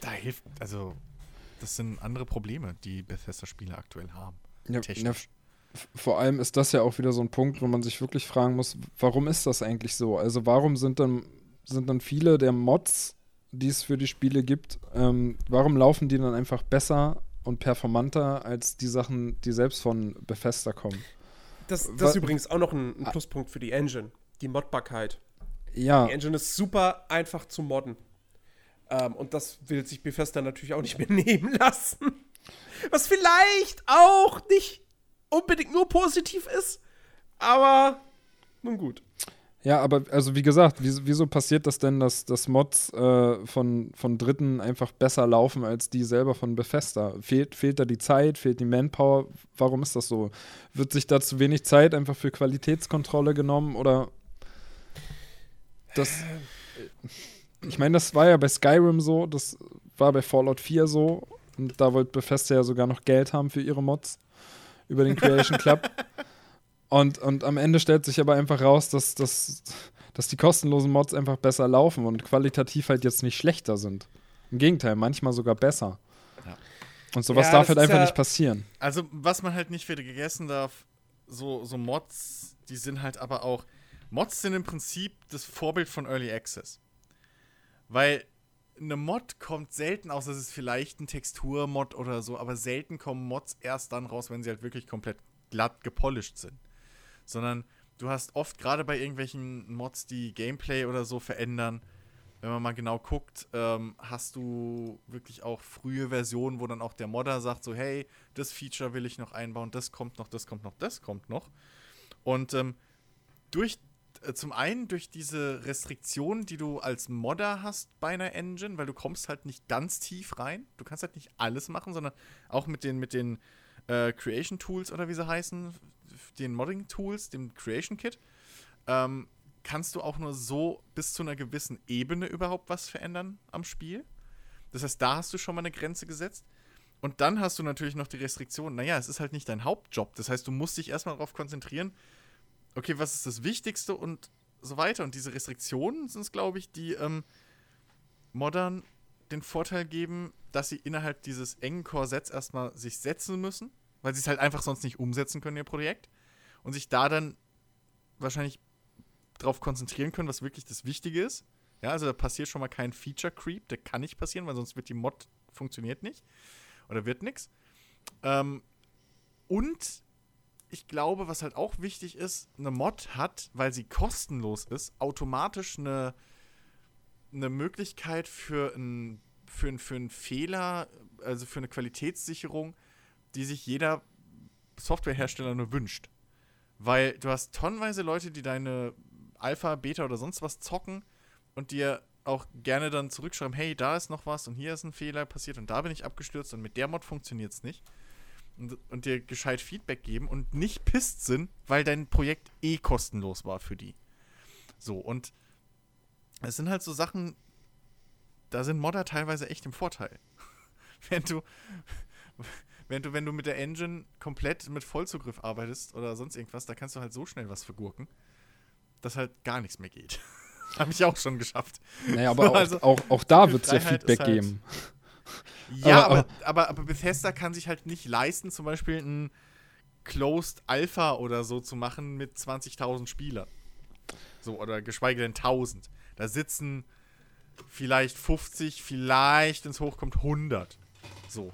da hilft, also das sind andere Probleme, die Bethesda-Spiele aktuell haben. Ja, ja, vor allem ist das ja auch wieder so ein Punkt, wo man sich wirklich fragen muss, warum ist das eigentlich so? Also warum sind dann, sind dann viele der Mods, die es für die Spiele gibt, ähm, warum laufen die dann einfach besser und performanter als die Sachen, die selbst von Bethesda kommen? Das, das ist übrigens auch noch ein, ein Pluspunkt für die Engine, die Modbarkeit. Ja. Die Engine ist super einfach zu modden. Ähm, und das will sich Bethesda natürlich auch nicht mehr nehmen lassen. Was vielleicht auch nicht unbedingt nur positiv ist, aber nun gut. Ja, aber also wie gesagt, wieso passiert das denn, dass, dass Mods äh, von, von Dritten einfach besser laufen als die selber von Bethesda? Fehlt, fehlt da die Zeit, fehlt die Manpower? Warum ist das so? Wird sich da zu wenig Zeit einfach für Qualitätskontrolle genommen oder das. Ich meine, das war ja bei Skyrim so, das war bei Fallout 4 so. Und da wollte Bethesda ja sogar noch Geld haben für ihre Mods über den Creation Club. und, und am Ende stellt sich aber einfach raus, dass, dass, dass die kostenlosen Mods einfach besser laufen und qualitativ halt jetzt nicht schlechter sind. Im Gegenteil, manchmal sogar besser. Ja. Und sowas ja, darf halt einfach ja, nicht passieren. Also, was man halt nicht wieder gegessen darf, so, so Mods, die sind halt aber auch. Mods sind im Prinzip das Vorbild von Early Access. Weil eine Mod kommt selten aus, das ist vielleicht ein Texturmod oder so, aber selten kommen Mods erst dann raus, wenn sie halt wirklich komplett glatt gepolished sind. Sondern du hast oft gerade bei irgendwelchen Mods, die Gameplay oder so verändern, wenn man mal genau guckt, ähm, hast du wirklich auch frühe Versionen, wo dann auch der Modder sagt so, hey, das Feature will ich noch einbauen, das kommt noch, das kommt noch, das kommt noch. Und ähm, durch zum einen durch diese Restriktionen, die du als Modder hast bei einer Engine, weil du kommst halt nicht ganz tief rein. Du kannst halt nicht alles machen, sondern auch mit den, mit den äh, Creation Tools oder wie sie heißen, den Modding Tools, dem Creation Kit, ähm, kannst du auch nur so bis zu einer gewissen Ebene überhaupt was verändern am Spiel. Das heißt, da hast du schon mal eine Grenze gesetzt. Und dann hast du natürlich noch die Restriktion. Naja, es ist halt nicht dein Hauptjob. Das heißt, du musst dich erstmal darauf konzentrieren, okay, was ist das Wichtigste und so weiter. Und diese Restriktionen sind es, glaube ich, die ähm, Modern den Vorteil geben, dass sie innerhalb dieses engen Korsetts erstmal sich setzen müssen, weil sie es halt einfach sonst nicht umsetzen können, ihr Projekt. Und sich da dann wahrscheinlich darauf konzentrieren können, was wirklich das Wichtige ist. Ja, also da passiert schon mal kein Feature Creep, der kann nicht passieren, weil sonst wird die Mod funktioniert nicht oder wird nichts. Ähm, und ich glaube, was halt auch wichtig ist, eine Mod hat, weil sie kostenlos ist, automatisch eine, eine Möglichkeit für einen für, für einen Fehler, also für eine Qualitätssicherung, die sich jeder Softwarehersteller nur wünscht. Weil du hast tonnenweise Leute, die deine Alpha, Beta oder sonst was zocken und dir auch gerne dann zurückschreiben, hey, da ist noch was und hier ist ein Fehler passiert und da bin ich abgestürzt und mit der Mod funktioniert es nicht und, und dir gescheit Feedback geben und nicht pisst sind, weil dein Projekt eh kostenlos war für die. So, und es sind halt so Sachen, da sind Modder teilweise echt im Vorteil. wenn du, wenn du, wenn du mit der Engine komplett mit Vollzugriff arbeitest oder sonst irgendwas, da kannst du halt so schnell was vergurken, dass halt gar nichts mehr geht. Habe ich auch schon geschafft. Naja, aber Also, auch, auch, auch da wird es ja Feedback halt- geben. Ja, Aber- aber, aber, aber Bethesda kann sich halt nicht leisten, zum Beispiel ein Closed Alpha oder so zu machen mit 20.000 Spielern. So, oder geschweige denn 1000. Da sitzen vielleicht 50, vielleicht, wenn es hochkommt, 100. So,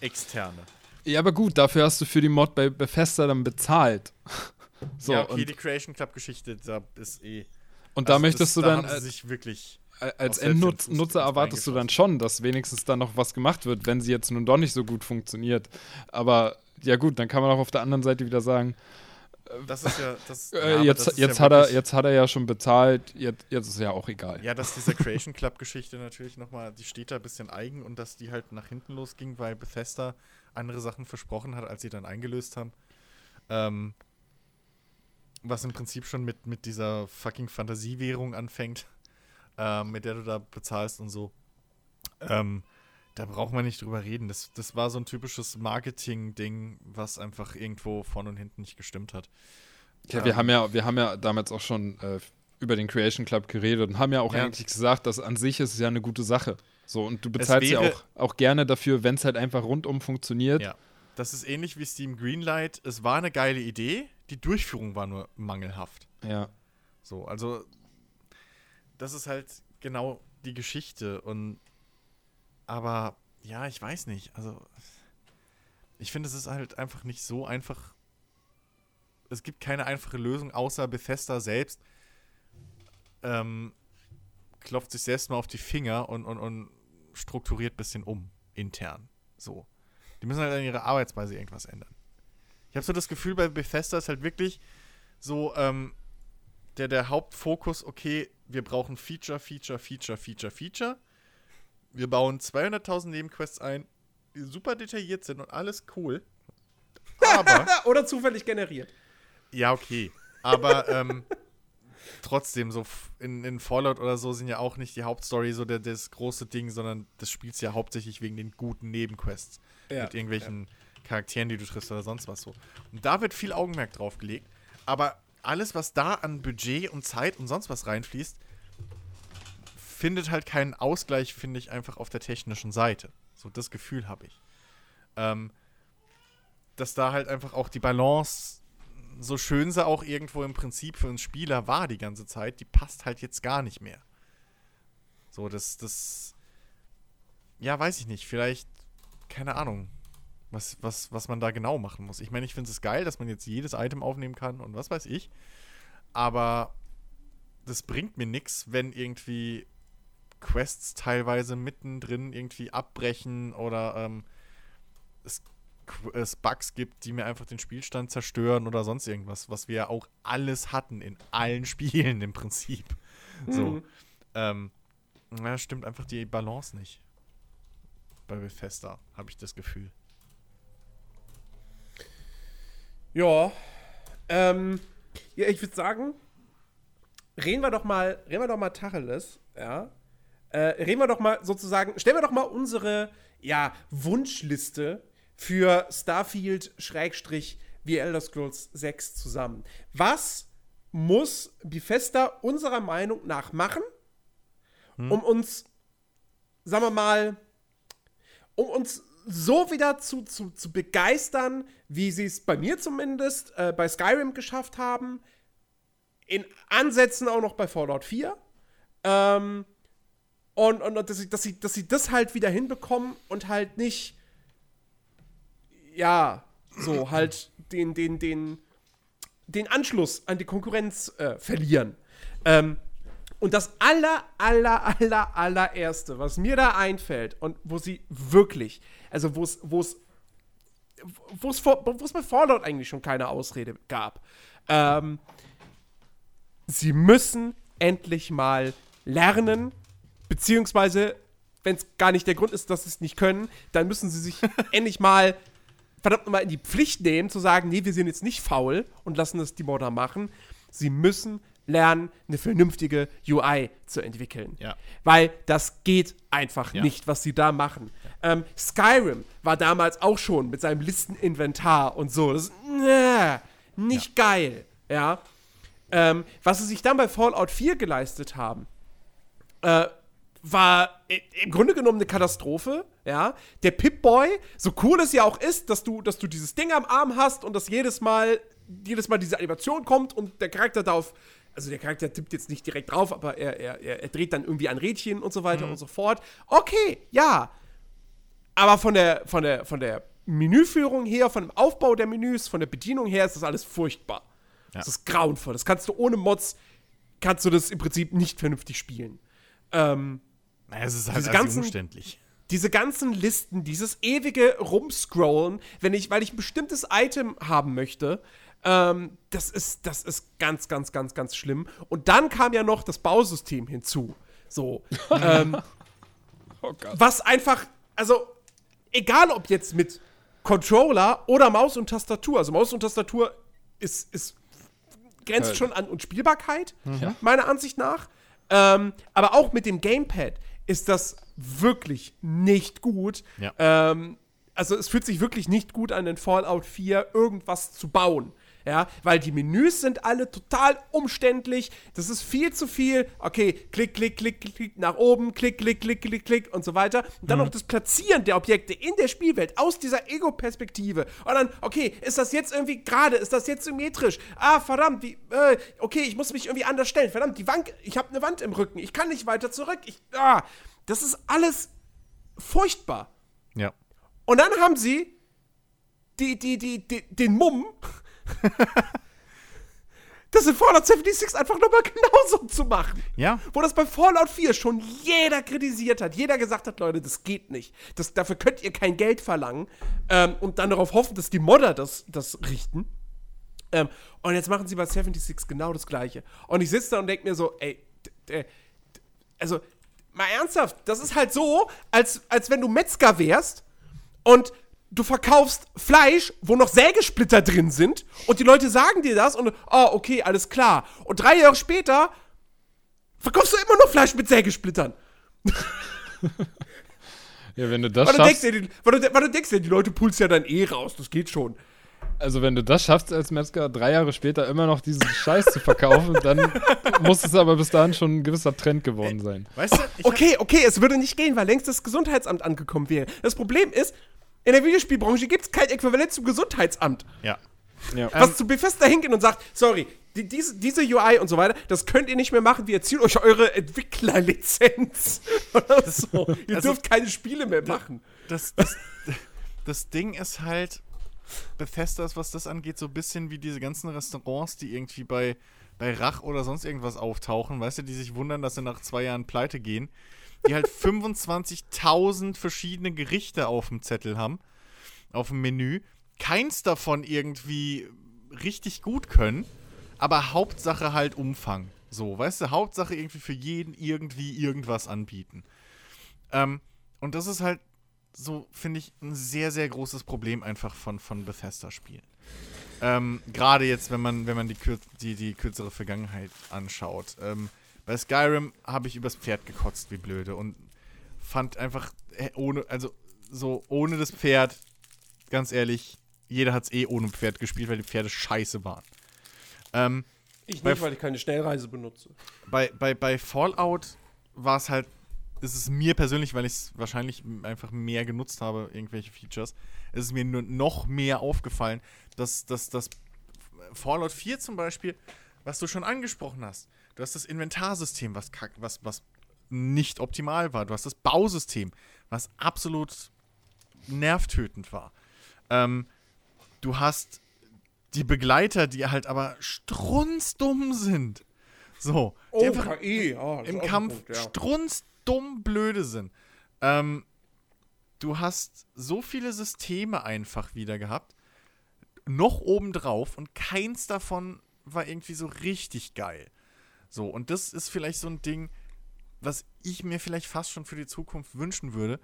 externe. Ja, aber gut, dafür hast du für die Mod bei Bethesda dann bezahlt. So, ja, okay, und, die Creation Club Geschichte, da ist eh. und da also möchtest das, du da dann haben sie als, sich wirklich. Als den Fuß Endnutzer erwartest du dann schon, dass wenigstens dann noch was gemacht wird, wenn sie jetzt nun doch nicht so gut funktioniert. Aber ja gut, dann kann man auch auf der anderen Seite wieder sagen, Das ist ja. Das, äh, ja, aber das jetzt, ist jetzt, ja hat er, jetzt hat er ja schon bezahlt, jetzt, jetzt ist ja auch egal. Ja, dass diese Creation Club-Geschichte natürlich nochmal, die steht da ein bisschen eigen und dass die halt nach hinten losging, weil Bethesda andere Sachen versprochen hat, als sie dann eingelöst haben. Ähm, was im Prinzip schon mit, mit dieser fucking Fantasiewährung anfängt, ähm, mit der du da bezahlst und so. Ähm, da braucht man nicht drüber reden. Das, das war so ein typisches Marketing-Ding, was einfach irgendwo vorne und hinten nicht gestimmt hat. Ja, wir Ähm, haben ja, wir haben ja damals auch schon äh, über den Creation Club geredet und haben ja auch Ja. eigentlich gesagt, dass an sich ist es ja eine gute Sache. So, und du bezahlst ja auch, auch gerne dafür, wenn es halt einfach rundum funktioniert. Ja. Das ist ähnlich wie Steam Greenlight. Es war eine geile Idee, die Durchführung war nur mangelhaft. ja. So, also das ist halt genau die Geschichte und aber ja, ich weiß nicht. Also ich finde, es ist halt einfach nicht so einfach. Es gibt keine einfache Lösung, außer Bethesda selbst ähm, klopft sich selbst mal auf die Finger und, und, und strukturiert ein bisschen um, intern. So. Die müssen halt an ihrer Arbeitsweise irgendwas ändern. Ich habe so das Gefühl, bei Bethesda ist halt wirklich so, ähm, der, der Hauptfokus, okay, wir brauchen Feature, Feature, Feature, Feature, Feature. Wir bauen 200.000 Nebenquests ein, die super detailliert sind und alles cool. Aber, Oder zufällig generiert. ja, okay. Aber ähm, trotzdem, so in, in Fallout oder so sind ja auch nicht die Hauptstory so der, das große Ding, sondern das spielst ja hauptsächlich wegen den guten Nebenquests. Ja, mit irgendwelchen Charakteren, die du triffst oder sonst was so. Und da wird viel Augenmerk drauf gelegt. Aber alles, was da an Budget und Zeit und sonst was reinfließt, findet halt keinen Ausgleich, finde ich, einfach auf der technischen Seite. So, das Gefühl habe ich. Ähm, dass da halt einfach auch die Balance, so schön sie auch irgendwo im Prinzip für uns Spieler war die ganze Zeit, die passt halt jetzt gar nicht mehr. So, das, das, ja, weiß ich nicht, vielleicht, keine Ahnung, was, was, was man da genau machen muss. Ich meine, ich finde es geil, dass man jetzt jedes Item aufnehmen kann und was weiß ich, aber das bringt mir nichts, wenn irgendwie Quests teilweise mittendrin irgendwie abbrechen oder ähm, es, es Bugs gibt, die mir einfach den Spielstand zerstören oder sonst irgendwas, was wir ja auch alles hatten in allen Spielen im Prinzip. So. Mhm. Ähm, ja, stimmt einfach die Balance nicht. Bei Bethesda habe ich das Gefühl. Ja. Ähm, ja, ich würde sagen, reden wir doch mal, reden wir doch mal Tacheles, ja. Äh, reden wir doch mal sozusagen, stellen wir doch mal unsere, ja, Wunschliste für Starfield Schrägstrich wie Elder Scrolls 6 zusammen. Was muss Bethesda unserer Meinung nach machen, um uns, sagen wir mal, um uns so wieder zu, zu, zu begeistern, wie sie es bei mir zumindest äh, bei Skyrim geschafft haben. In Ansätzen auch noch bei Fallout 4. Ähm, und und, und dass, sie, dass, sie, dass sie das halt wieder hinbekommen und halt nicht, ja, so halt den, den, den, den Anschluss an die Konkurrenz äh, verlieren. Ähm, und das aller, aller, aller, allererste, was mir da einfällt und wo sie wirklich, also wo es, wo es, wo es, vor- wo es bei Fallout eigentlich schon keine Ausrede gab, ähm, sie müssen endlich mal lernen, beziehungsweise, wenn es gar nicht der Grund ist, dass sie es nicht können, dann müssen sie sich endlich mal verdammt nochmal in die Pflicht nehmen, zu sagen, nee, wir sind jetzt nicht faul und lassen es die Modder machen. Sie müssen lernen, eine vernünftige UI zu entwickeln. Ja. Weil das geht einfach Ja. nicht, was sie da machen. Ähm, Skyrim war damals auch schon mit seinem Listeninventar und so. Das ist äh, nicht geil. Ja. Ähm, was sie sich dann bei Fallout 4 geleistet haben, äh, war im Grunde genommen eine Katastrophe, ja. Der Pip-Boy, so cool es ja auch ist, dass du, dass du dieses Ding am Arm hast und dass jedes Mal, jedes Mal diese Animation kommt und der Charakter darauf, also der Charakter tippt jetzt nicht direkt drauf, aber er, er, er, dreht dann irgendwie ein Rädchen und so weiter und so fort. Okay, ja. Aber von der, von der, von der Menüführung her, von dem Aufbau der Menüs, von der Bedienung her ist das alles furchtbar. Ja. Das ist grauenvoll. Das kannst du ohne Mods, kannst du das im Prinzip nicht vernünftig spielen. Ähm, Naja, es ist halt Diese ganzen- umständlich. diese ganzen Listen, dieses ewige Rumscrollen, wenn ich, weil ich ein bestimmtes Item haben möchte, ähm, das ist, das ist ganz, ganz, ganz, ganz schlimm. Und dann kam ja noch das Bausystem hinzu. So. ähm, Oh Gott. was einfach, also, egal ob jetzt mit Controller oder Maus und Tastatur, also Maus und Tastatur ist, ist grenzt Äh. schon an Unspielbarkeit, Ja. meiner Ansicht nach. Ähm, aber auch mit dem Gamepad ist das wirklich nicht gut. Ja. Ähm, also es fühlt sich wirklich nicht gut an, in Fallout 4 irgendwas zu bauen. Ja, weil die Menüs sind alle total umständlich. Das ist viel zu viel. Okay, klick, klick, klick, klick nach oben, klick, klick, klick, klick, klick und so weiter. Und dann noch das Platzieren der Objekte in der Spielwelt aus dieser Ego-Perspektive. Und dann, okay, ist das jetzt irgendwie gerade? Ist das jetzt symmetrisch? Ah, verdammt, wie, äh, okay, ich muss mich irgendwie anders stellen. Verdammt, die Wand, ich habe eine Wand im Rücken. Ich kann nicht weiter zurück. Ich, ah, das ist alles furchtbar. Ja. Und dann haben sie die, die, die, die, den Mumm, das in Fallout 76 einfach nochmal genauso zu machen. Ja. Wo das bei Fallout 4 schon jeder kritisiert hat, jeder gesagt hat, Leute, das geht nicht. Das, dafür könnt ihr kein Geld verlangen ähm, und dann darauf hoffen, dass die Modder das, das richten. Ähm, und jetzt machen sie bei 76 genau das Gleiche. Und ich sitze da und denke mir so, ey, also, mal ernsthaft, das ist halt so, als, als wenn du Metzger wärst und du verkaufst Fleisch, wo noch Sägesplitter drin sind und die Leute sagen dir das und, oh, okay, alles klar. Und drei Jahre später verkaufst du immer noch Fleisch mit Sägesplittern. Ja, wenn du das Weil du, denkst schaffst, die, weil, du, weil du denkst dir, die Leute pulst ja dann eh raus, das geht schon. also wenn du das schaffst als Metzger, drei Jahre später immer noch diesen Scheiß zu verkaufen, dann muss es aber bis dahin schon ein gewisser Trend geworden sein. Weißt du, Okay, okay, es würde nicht gehen, weil längst das Gesundheitsamt angekommen wäre. Das Problem ist, in der Videospielbranche gibt es kein Äquivalent zum Gesundheitsamt. ja. Ja. Was zu Bethesda hingehen und sagt, sorry, die, diese, diese UI und so weiter, das könnt ihr nicht mehr machen, wir ziehen euch eure Entwicklerlizenz oder so. Ihr Also- dürft keine Spiele mehr machen. das, das, das Ding ist halt, Bethesda ist, was das angeht, so ein bisschen wie diese ganzen Restaurants, die irgendwie bei, bei Rach oder sonst irgendwas auftauchen, weißt du, die sich wundern, dass sie nach zwei Jahren pleite gehen, die halt 25.000 verschiedene Gerichte auf dem Zettel haben, auf dem Menü, keins davon irgendwie richtig gut können, aber Hauptsache halt Umfang. So, weißt du, Hauptsache irgendwie für jeden irgendwie irgendwas anbieten. Ähm, und das ist halt so, finde ich, ein sehr, sehr großes Problem einfach von, von Bethesda-Spielen. Ähm, Gerade jetzt, wenn man, wenn man die, die, die kürzere Vergangenheit anschaut. Ähm, bei Skyrim habe ich übers Pferd gekotzt, wie blöde. Und fand einfach, ohne, also so ohne das Pferd, ganz ehrlich, jeder hat es eh ohne Pferd gespielt, weil die Pferde scheiße waren. Ähm, Ich nicht, weil ich keine Schnellreise benutze. bei, bei, bei Fallout war es halt, ist es mir persönlich, weil ich es wahrscheinlich einfach mehr genutzt habe, irgendwelche Features, ist es mir nur noch mehr aufgefallen, dass, dass, dass Fallout 4 zum Beispiel, was du schon angesprochen hast, du hast das Inventarsystem, was, was, was nicht optimal war, du hast das Bausystem, was absolut nervtötend war. Ähm, du hast die Begleiter, die halt aber strunzdumm sind. So. die einfach KI, das ist im Kampf Punkt, ja. strunzdumm blöde sind. Ähm, du hast so viele Systeme einfach wieder gehabt, noch obendrauf und keins davon war irgendwie so richtig geil. So, und das ist vielleicht so ein Ding, was ich mir vielleicht fast schon für die Zukunft wünschen würde.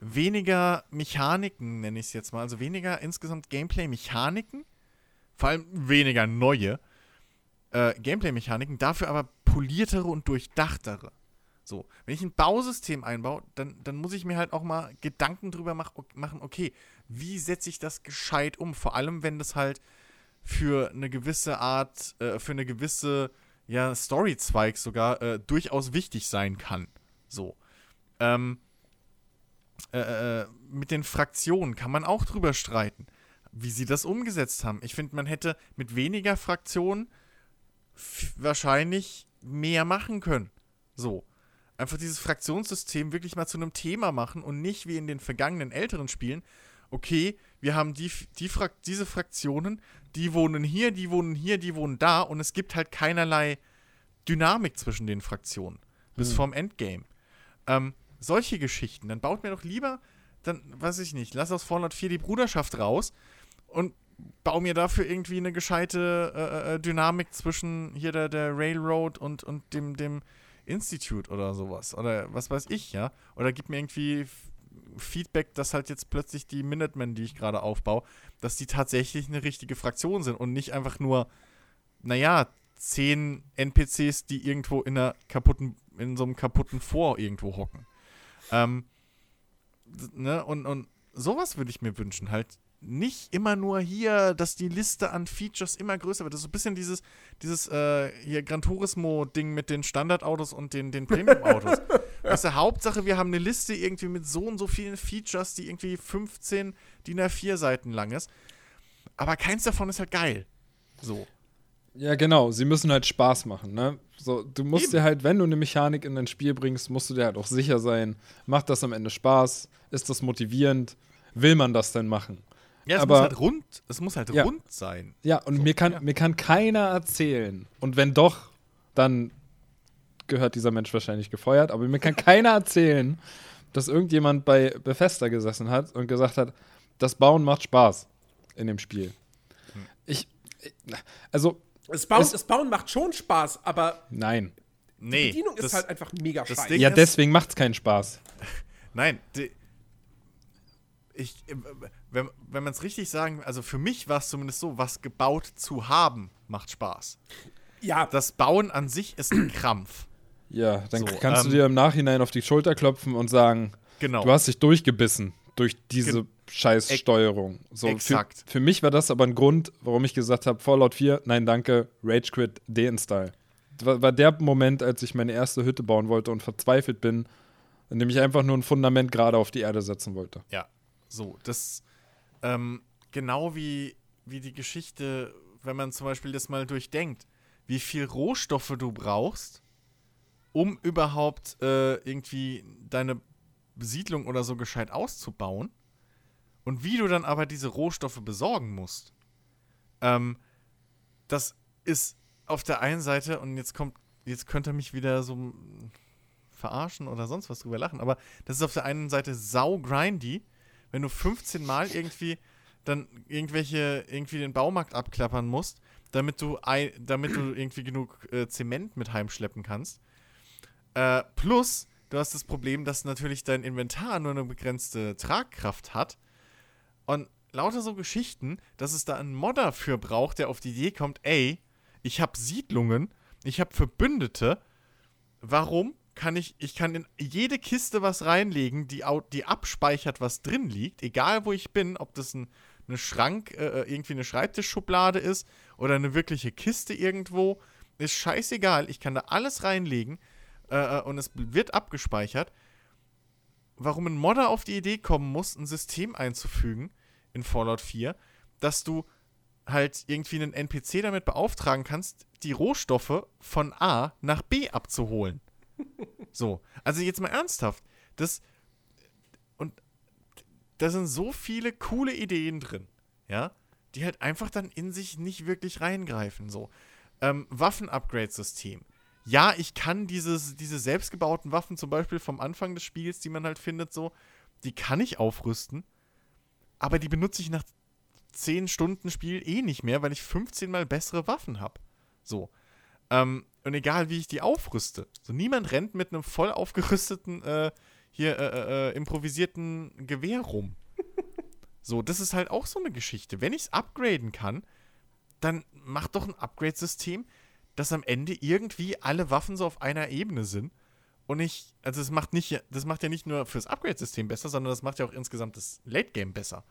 Weniger Mechaniken, nenne ich es jetzt mal, also weniger insgesamt Gameplay-Mechaniken, vor allem weniger neue, äh, Gameplay-Mechaniken, dafür aber poliertere und durchdachtere. So, wenn ich ein Bausystem einbaue, dann, dann muss ich mir halt auch mal Gedanken drüber mach, machen, okay, wie setze ich das gescheit um? Vor allem, wenn das halt für eine gewisse Art, äh, für eine gewisse ja, Story-Zweig sogar äh, durchaus wichtig sein kann. So. Ähm, äh, äh mit den Fraktionen kann man auch drüber streiten, wie sie das umgesetzt haben. Ich finde, man hätte mit weniger Fraktionen wahrscheinlich mehr machen können. So. Einfach dieses Fraktionssystem wirklich mal zu einem Thema machen und nicht wie in den vergangenen älteren Spielen, okay, wir haben die, die Frak diese Fraktionen, die wohnen hier, die wohnen hier, die wohnen da und es gibt halt keinerlei Dynamik zwischen den Fraktionen. Bis hm. vorm Endgame. Ähm, solche Geschichten, dann baut mir doch lieber, dann, weiß ich nicht, lass aus Fallout 4 die Bruderschaft raus und bau mir dafür irgendwie eine gescheite äh, äh, Dynamik zwischen hier der, der Railroad und, und dem, dem Institute oder sowas. Oder was weiß ich, ja. Oder gib mir irgendwie Feedback, dass halt jetzt plötzlich die Minutemen, die ich gerade aufbaue, dass die tatsächlich eine richtige Fraktion sind und nicht einfach nur, naja, zehn NPCs, die irgendwo in einer kaputten, in so einem kaputten Vor irgendwo hocken. Ähm, ne, und, und sowas würde ich mir wünschen, halt nicht immer nur hier, dass die Liste an Features immer größer wird. Das ist so ein bisschen dieses, dieses äh, hier Gran Turismo-Ding mit den Standardautos und den, den Premium-Autos. Ja. ist Hauptsache, wir haben eine Liste irgendwie mit so und so vielen Features, die irgendwie 15 DIN A4 Seiten lang ist. Aber keins davon ist halt geil. So. Ja, genau. Sie müssen halt Spaß machen, ne? So, du musst Eben. dir halt, wenn du eine Mechanik in dein Spiel bringst, musst du dir halt auch sicher sein, macht das am Ende Spaß? Ist das motivierend? Will man das denn machen? Ja, es aber, muss halt rund, es muss halt ja. rund sein. Ja, und so, mir, kann, ja. mir kann keiner erzählen. Und wenn doch, dann gehört dieser Mensch wahrscheinlich gefeuert, aber mir kann keiner erzählen, dass irgendjemand bei Bethesda gesessen hat und gesagt hat, das Bauen macht Spaß in dem Spiel. Ich, also. Das Bauen, das Bauen macht schon Spaß, aber. Nein. Nee. Die Bedienung das, ist halt einfach mega scheiße. Ja, deswegen macht es keinen Spaß. Nein, die, ich, äh, wenn, wenn man es richtig sagen, also für mich war es zumindest so, was gebaut zu haben, macht Spaß. Ja. Das Bauen an sich ist ein Krampf. Ja, dann so, kannst ähm, du dir im Nachhinein auf die Schulter klopfen und sagen, genau. du hast dich durchgebissen durch diese Ge Scheißsteuerung. So, Exakt. Für, für, mich war das aber ein Grund, warum ich gesagt habe, Fallout 4, nein danke, Rage Quit, deinstall. War, war der Moment, als ich meine erste Hütte bauen wollte und verzweifelt bin, in dem ich einfach nur ein Fundament gerade auf die Erde setzen wollte. Ja, so, das ähm, genau wie, wie die Geschichte, wenn man zum Beispiel das mal durchdenkt, wie viel Rohstoffe du brauchst, um überhaupt äh, irgendwie deine Besiedlung oder so gescheit auszubauen und wie du dann aber diese Rohstoffe besorgen musst. Ähm, das ist auf der einen Seite, und jetzt kommt, jetzt könnte er mich wieder so verarschen oder sonst was drüber lachen, aber das ist auf der einen Seite sau grindy, wenn du 15 Mal irgendwie dann irgendwelche, irgendwie den Baumarkt abklappern musst, damit du, damit du irgendwie genug äh, Zement mit heimschleppen kannst. Äh, plus, du hast das Problem, dass natürlich dein Inventar nur eine begrenzte Tragkraft hat. Und lauter so Geschichten, dass es da einen Modder für braucht, der auf die Idee kommt, ey, ich habe Siedlungen, ich habe Verbündete. Warum kann ich, ich kann in jede Kiste was reinlegen, die, die abspeichert, was drin liegt, egal wo ich bin, ob das ein, eine Schrank, äh, äh, irgendwie eine Schreibtischschublade ist oder eine wirkliche Kiste irgendwo, ist scheißegal, ich kann da alles reinlegen äh, äh, und es wird abgespeichert. Warum ein Modder auf die Idee kommen muss, ein System einzufügen in Fallout 4, dass du halt irgendwie einen NPC damit beauftragen kannst, die Rohstoffe von A nach B abzuholen. So, also jetzt mal ernsthaft. Das und da sind so viele coole Ideen drin, ja, die halt einfach dann in sich nicht wirklich reingreifen. So, ähm, Waffen-Upgrade-System. Ja, ich kann dieses, diese selbstgebauten Waffen, zum Beispiel vom Anfang des Spiels, die man halt findet, so, die kann ich aufrüsten, aber die benutze ich nach 10 Stunden Spiel eh nicht mehr, weil ich 15 mal bessere Waffen habe. So. Ähm, und egal, wie ich die aufrüste. So, niemand rennt mit einem voll aufgerüsteten, äh, hier, äh, äh, äh improvisierten Gewehr rum. so, das ist halt auch so eine Geschichte. Wenn ich es upgraden kann, dann mach doch ein Upgrade-System, dass am Ende irgendwie alle Waffen so auf einer Ebene sind. Und ich, also das macht nicht, das macht ja nicht nur fürs Upgrade-System besser, sondern das macht ja auch insgesamt das Late-Game besser.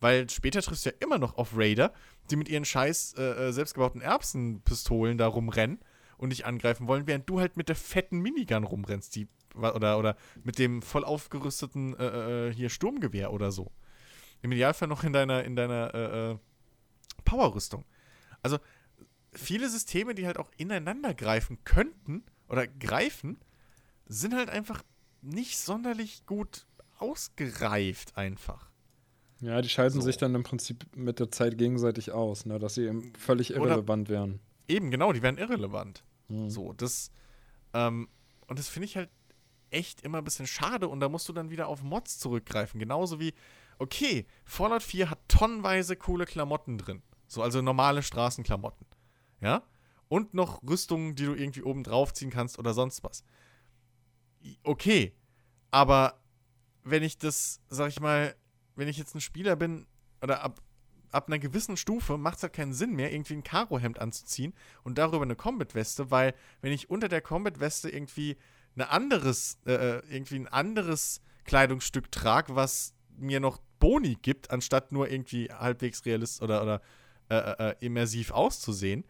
Weil später triffst du ja immer noch auf Raider, die mit ihren scheiß äh, äh selbstgebauten Erbsenpistolen da rumrennen und dich angreifen wollen, während du halt mit der fetten Minigun rumrennst, die oder, oder mit dem voll aufgerüsteten äh, äh, hier Sturmgewehr oder so. Im Idealfall noch in deiner, in deiner äh, äh Powerrüstung. Also viele Systeme, die halt auch ineinander greifen könnten oder greifen, sind halt einfach nicht sonderlich gut ausgereift einfach. Ja, die schalten so. sich dann im Prinzip mit der Zeit gegenseitig aus, ne, dass sie eben völlig irrelevant Oder wären. Eben, genau, die wären irrelevant. Hm. So, das, ähm, und das finde ich halt echt immer ein bisschen schade und da musst du dann wieder auf Mods zurückgreifen. Genauso wie, okay, Fallout 4 hat tonnenweise coole Klamotten drin. So, also normale Straßenklamotten. Ja? Und noch Rüstungen, die du irgendwie oben drauf ziehen kannst oder sonst was. Okay, aber wenn ich das, sag ich mal, wenn ich jetzt ein Spieler bin oder ab, ab einer gewissen Stufe macht es halt keinen Sinn mehr, irgendwie ein Karohemd anzuziehen und darüber eine Combat-Weste, weil wenn ich unter der Combat-Weste irgendwie ein anderes, äh, äh, irgendwie ein anderes Kleidungsstück trage, was mir noch Boni gibt, anstatt nur irgendwie halbwegs realist oder, oder äh, äh, äh immersiv auszusehen,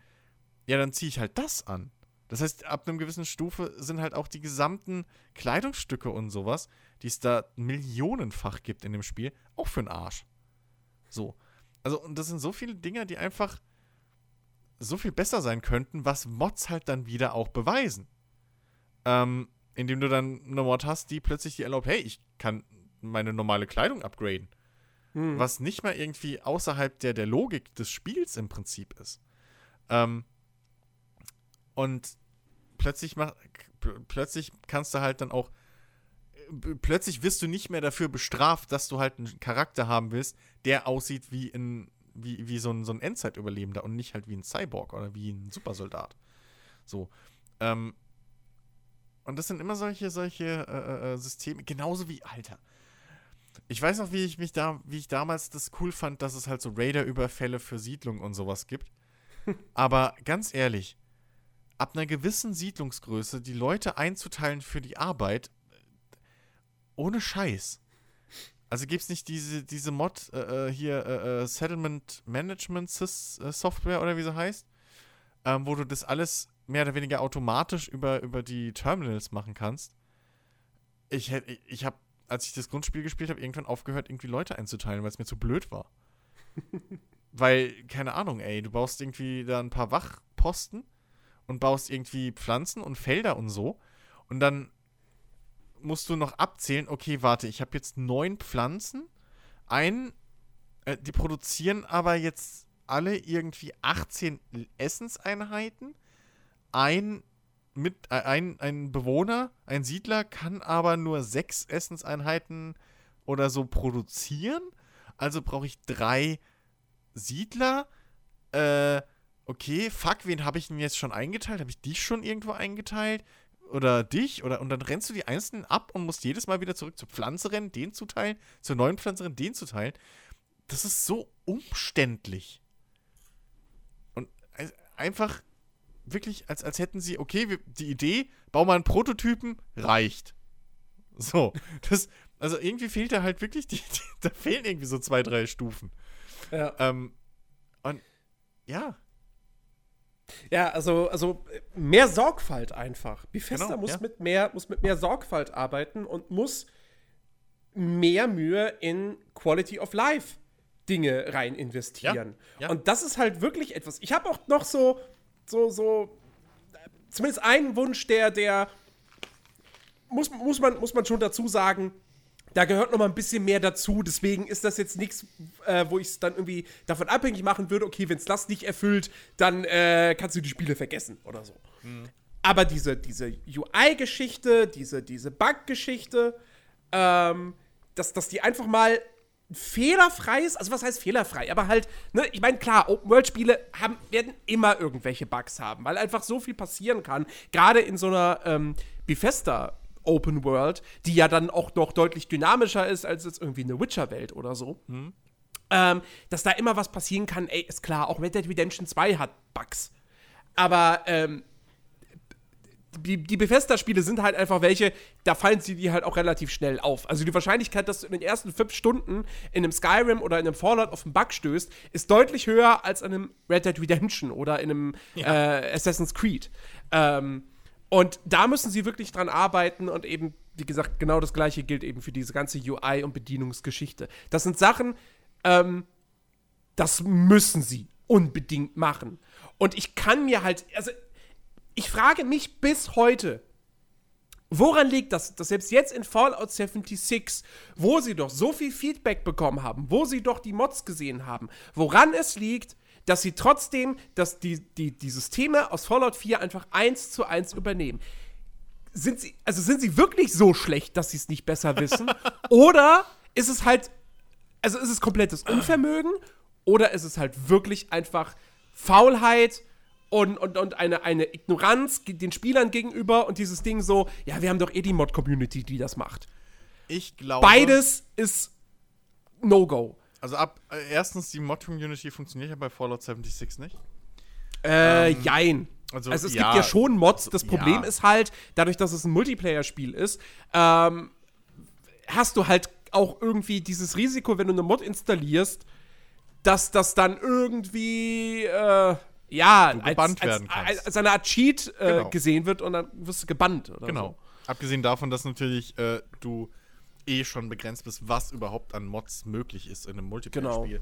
ja, dann ziehe ich halt das an. Das heißt, ab einer gewissen Stufe sind halt auch die gesamten Kleidungsstücke und sowas, die es da millionenfach gibt in dem Spiel, auch für den Arsch. So. Also, und das sind so viele Dinge, die einfach so viel besser sein könnten, was Mods halt dann wieder auch beweisen. Ähm, indem du dann eine Mod hast, die plötzlich dir erlaubt, hey, ich kann meine normale Kleidung upgraden. Hm. Was nicht mal irgendwie außerhalb der, der Logik des Spiels im Prinzip ist. Ähm, und plötzlich, mach, plötzlich kannst du halt dann auch. Plötzlich wirst du nicht mehr dafür bestraft, dass du halt einen Charakter haben willst, der aussieht wie, ein, wie, wie so ein, so ein Endzeitüberlebender und nicht halt wie ein Cyborg oder wie ein Supersoldat. So. Ähm, und das sind immer solche, solche äh, äh, Systeme, genauso wie, Alter. Ich weiß noch, wie ich mich da, wie ich damals das cool fand, dass es halt so Raider-Überfälle für Siedlungen und sowas gibt. Aber ganz ehrlich, ab einer gewissen Siedlungsgröße die Leute einzuteilen für die Arbeit, ohne Scheiß. Also gibt es nicht diese, diese Mod äh, äh, hier, äh, äh, Settlement Management äh, Software oder wie sie heißt, ähm, wo du das alles mehr oder weniger automatisch über, über die Terminals machen kannst. Ich, ich, ich habe, als ich das Grundspiel gespielt habe, irgendwann aufgehört, irgendwie Leute einzuteilen, weil es mir zu blöd war. weil, keine Ahnung, ey, du baust irgendwie da ein paar Wachposten und baust irgendwie Pflanzen und Felder und so. Und dann musst du noch abzählen, okay, warte, ich habe jetzt neun Pflanzen. Ein, äh, die produzieren aber jetzt alle irgendwie 18 Essenseinheiten. Ein, mit, äh, ein, ein Bewohner, ein Siedler kann aber nur sechs Essenseinheiten oder so produzieren. Also brauche ich drei Siedler. Äh, okay, fuck, wen habe ich denn jetzt schon eingeteilt? Habe ich dich schon irgendwo eingeteilt? Oder dich? Oder, und dann rennst du die Einzelnen ab und musst jedes Mal wieder zurück zur Pflanze rennen, den zuteilen, zur neuen Pflanzerin, den zuteilen. Das ist so umständlich. Und einfach wirklich, als, als hätten sie, okay, wir, die Idee, bau mal einen Prototypen, reicht. So, das, also irgendwie fehlt da halt wirklich, die, die, da fehlen irgendwie so zwei, drei Stufen. Ja. Ähm, und ja, ja, also, also mehr Sorgfalt einfach. Bethesda genau, muss, ja. mit mehr, muss mit mehr Sorgfalt arbeiten und muss mehr Mühe in Quality of Life Dinge rein investieren. Ja, ja. Und das ist halt wirklich etwas. Ich habe auch noch so, so, so, zumindest einen Wunsch, der, der muss, muss, man, muss man schon dazu sagen, da gehört noch mal ein bisschen mehr dazu. Deswegen ist das jetzt nichts, äh, wo ich es dann irgendwie davon abhängig machen würde, okay, wenn es das nicht erfüllt, dann äh, kannst du die Spiele vergessen oder so. Mhm. Aber diese, diese UI-Geschichte, diese, diese Bug-Geschichte, ähm, dass, dass die einfach mal fehlerfrei ist, also was heißt fehlerfrei, aber halt, ne, ich meine, klar, Open-World-Spiele werden immer irgendwelche Bugs haben, weil einfach so viel passieren kann, gerade in so einer ähm, Bethesda Open World, die ja dann auch noch deutlich dynamischer ist als jetzt irgendwie eine Witcher-Welt oder so. Mhm. Ähm, dass da immer was passieren kann, ey, ist klar, auch Red Dead Redemption 2 hat Bugs. Aber ähm, die, die Bethesda-Spiele sind halt einfach welche, da fallen sie dir halt auch relativ schnell auf. Also die Wahrscheinlichkeit, dass du in den ersten fünf Stunden in einem Skyrim oder in einem Fallout auf einen Bug stößt, ist deutlich höher als in einem Red Dead Redemption oder in einem ja. äh, Assassin's Creed. Ähm, und da müssen sie wirklich dran arbeiten und eben, wie gesagt, genau das gleiche gilt eben für diese ganze UI- und Bedienungsgeschichte. Das sind Sachen, ähm, das müssen sie unbedingt machen. Und ich kann mir halt, also ich frage mich bis heute, woran liegt das, dass selbst jetzt in Fallout 76, wo sie doch so viel Feedback bekommen haben, wo sie doch die Mods gesehen haben, woran es liegt, dass sie trotzdem dass die, die, die Systeme aus Fallout 4 einfach eins zu eins übernehmen. Sind sie, also sind sie wirklich so schlecht, dass sie es nicht besser wissen? oder ist es halt, also ist es komplettes Unvermögen? Oder ist es halt wirklich einfach Faulheit? und, und, und eine, eine Ignoranz den Spielern gegenüber und dieses Ding so, ja, wir haben doch eh die Mod-Community, die das macht. Ich glaube. Beides ist No-Go. Also ab äh, erstens, die Mod-Community funktioniert ja bei Fallout 76 nicht. Äh, ähm, jein. Also, also es ja, gibt ja schon Mods. Das Problem ja. ist halt, dadurch, dass es ein Multiplayer-Spiel ist, ähm, hast du halt auch irgendwie dieses Risiko, wenn du eine Mod installierst, dass das dann irgendwie äh, ja, du gebannt als, werden als, als, als, eine Art Cheat äh, genau. gesehen wird und dann wirst du gebannt. genau. So. Abgesehen davon, dass natürlich äh, du eh schon begrenzt bist, was überhaupt an Mods möglich ist in einem Multiplayer-Spiel.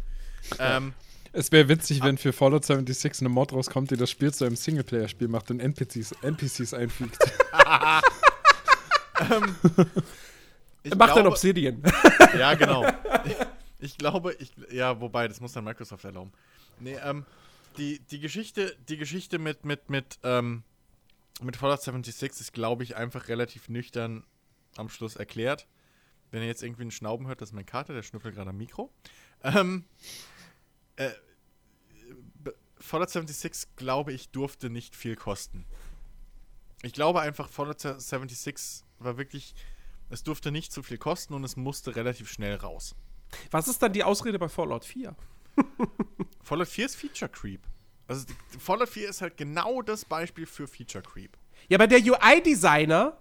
Genau. Ähm, es wäre witzig, wenn für Fallout 76 eine Mod rauskommt, die das Spiel zu einem Singleplayer-Spiel macht und NPCs, NPCs einfügt. ähm, Macht dann Obsidian. ja, genau. Ich, ich, glaube, ich, ja, wobei, das muss dann Microsoft erlauben. Nee, ähm, die, die Geschichte, die Geschichte mit, mit, mit, ähm, mit Fallout 76 ist, glaube ich, einfach relativ nüchtern am Schluss erklärt. Wenn ihr jetzt irgendwie einen Schnauben hört, das ist mein Kater, der schnüffelt gerade am Mikro. Ähm, äh, Fallout 76, glaube ich, durfte nicht viel kosten. Ich glaube einfach, Fallout 76 war wirklich, es durfte nicht zu viel kosten und es musste relativ schnell raus. Was ist dann die Ausrede bei Fallout 4? Fallout 4 ist Feature Creep. Also Fallout 4 ist halt genau das Beispiel für Feature Creep. Ja, aber der UI-Designer.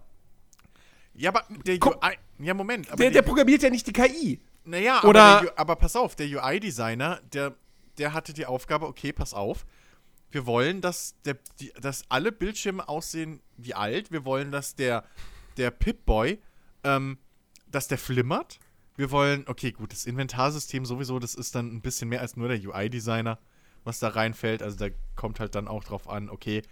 Ja, aber der Komm, UI. Ja, Moment. Der, der, der, programmiert ja nicht die KI. Naja, Oder aber, aber pass auf, der UI-Designer, der, der hatte die Aufgabe, okay, pass auf. Wir wollen, dass, der, die, dass alle Bildschirme aussehen wie alt. Wir wollen, dass der, der Pip-Boy, ähm, dass der flimmert. Wir wollen, okay, gut, das Inventarsystem sowieso, das ist dann ein bisschen mehr als nur der UI-Designer, was da reinfällt. Also da kommt halt dann auch drauf an, okay,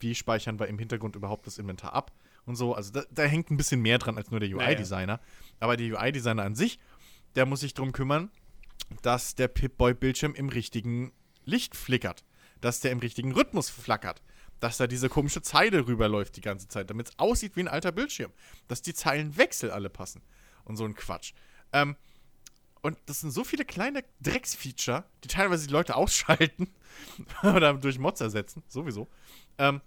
wie speichern wir im Hintergrund überhaupt das Inventar ab und so. Also da, da hängt ein bisschen mehr dran als nur der UI-Designer. Naja. Aber der UI-Designer an sich, der muss sich darum kümmern, dass der Pip-Boy-Bildschirm im richtigen Licht flickert, dass der im richtigen Rhythmus flackert, dass da diese komische Zeile rüberläuft die ganze Zeit, damit es aussieht wie ein alter Bildschirm, dass die Zeilenwechsel alle passen und so ein Quatsch. Ähm, und das sind so viele kleine Drecksfeature, die teilweise die Leute ausschalten oder durch Mods ersetzen, sowieso. Ähm,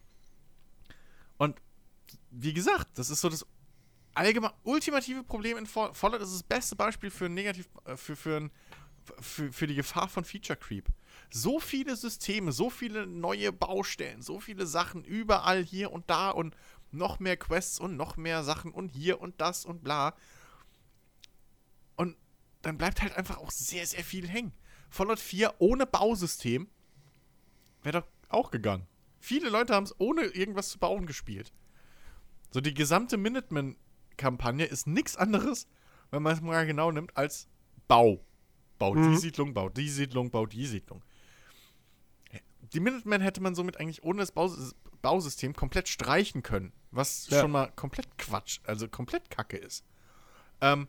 wie gesagt, das ist so das allgemein ultimative Problem in Fallout. Das ist das beste Beispiel für negativ äh, für, für, ein, für, für die Gefahr von Feature Creep. So viele Systeme, so viele neue Baustellen, so viele Sachen überall hier und da und noch mehr Quests und noch mehr Sachen und hier und das und bla dann bleibt halt einfach auch sehr, sehr viel hängen. Fallout 4 ohne Bausystem wäre doch auch gegangen. Viele Leute haben es ohne irgendwas zu bauen gespielt. So, die gesamte Minuteman-Kampagne ist nichts anderes, wenn man es mal genau nimmt, als Bau. Bau mhm. die Siedlung, bau die Siedlung, bau die Siedlung. Die Minutemen hätte man somit eigentlich ohne das Baus Bausystem komplett streichen können. Was ja. schon mal komplett Quatsch, also komplett Kacke ist. Ähm,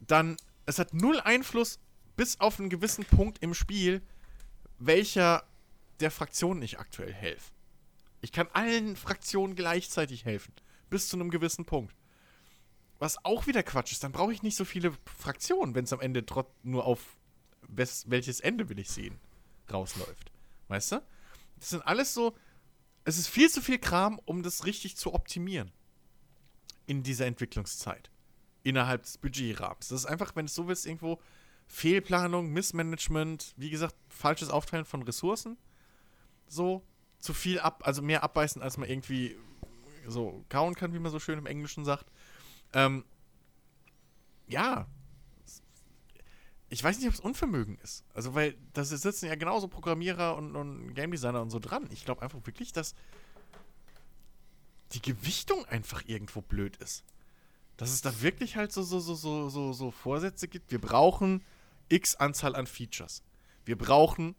dann es hat null Einfluss bis auf einen gewissen Punkt im Spiel, welcher der Fraktionen ich aktuell helfe. Ich kann allen Fraktionen gleichzeitig helfen. Bis zu einem gewissen Punkt. Was auch wieder Quatsch ist, dann brauche ich nicht so viele Fraktionen, wenn es am Ende nur auf welches Ende will ich sehen rausläuft. Weißt du? Das sind alles so. Es ist viel zu viel Kram, um das richtig zu optimieren. In dieser Entwicklungszeit innerhalb des Budgetrahmens. Das ist einfach, wenn es so willst, irgendwo Fehlplanung, Missmanagement, wie gesagt, falsches Aufteilen von Ressourcen. so zu viel ab, also mehr abbeißen, als man irgendwie so kauen kann, wie man so schön im Englischen sagt. Ähm, ja. Ich weiß nicht, ob es Unvermögen ist. Also, weil da sitzen ja genauso Programmierer und, und Game Designer und so dran. Ich glaube einfach wirklich, dass die Gewichtung einfach irgendwo blöd ist. Dass es da wirklich halt so, so, so, so, so, so Vorsätze gibt. Wir brauchen x Anzahl an Features. Wir brauchen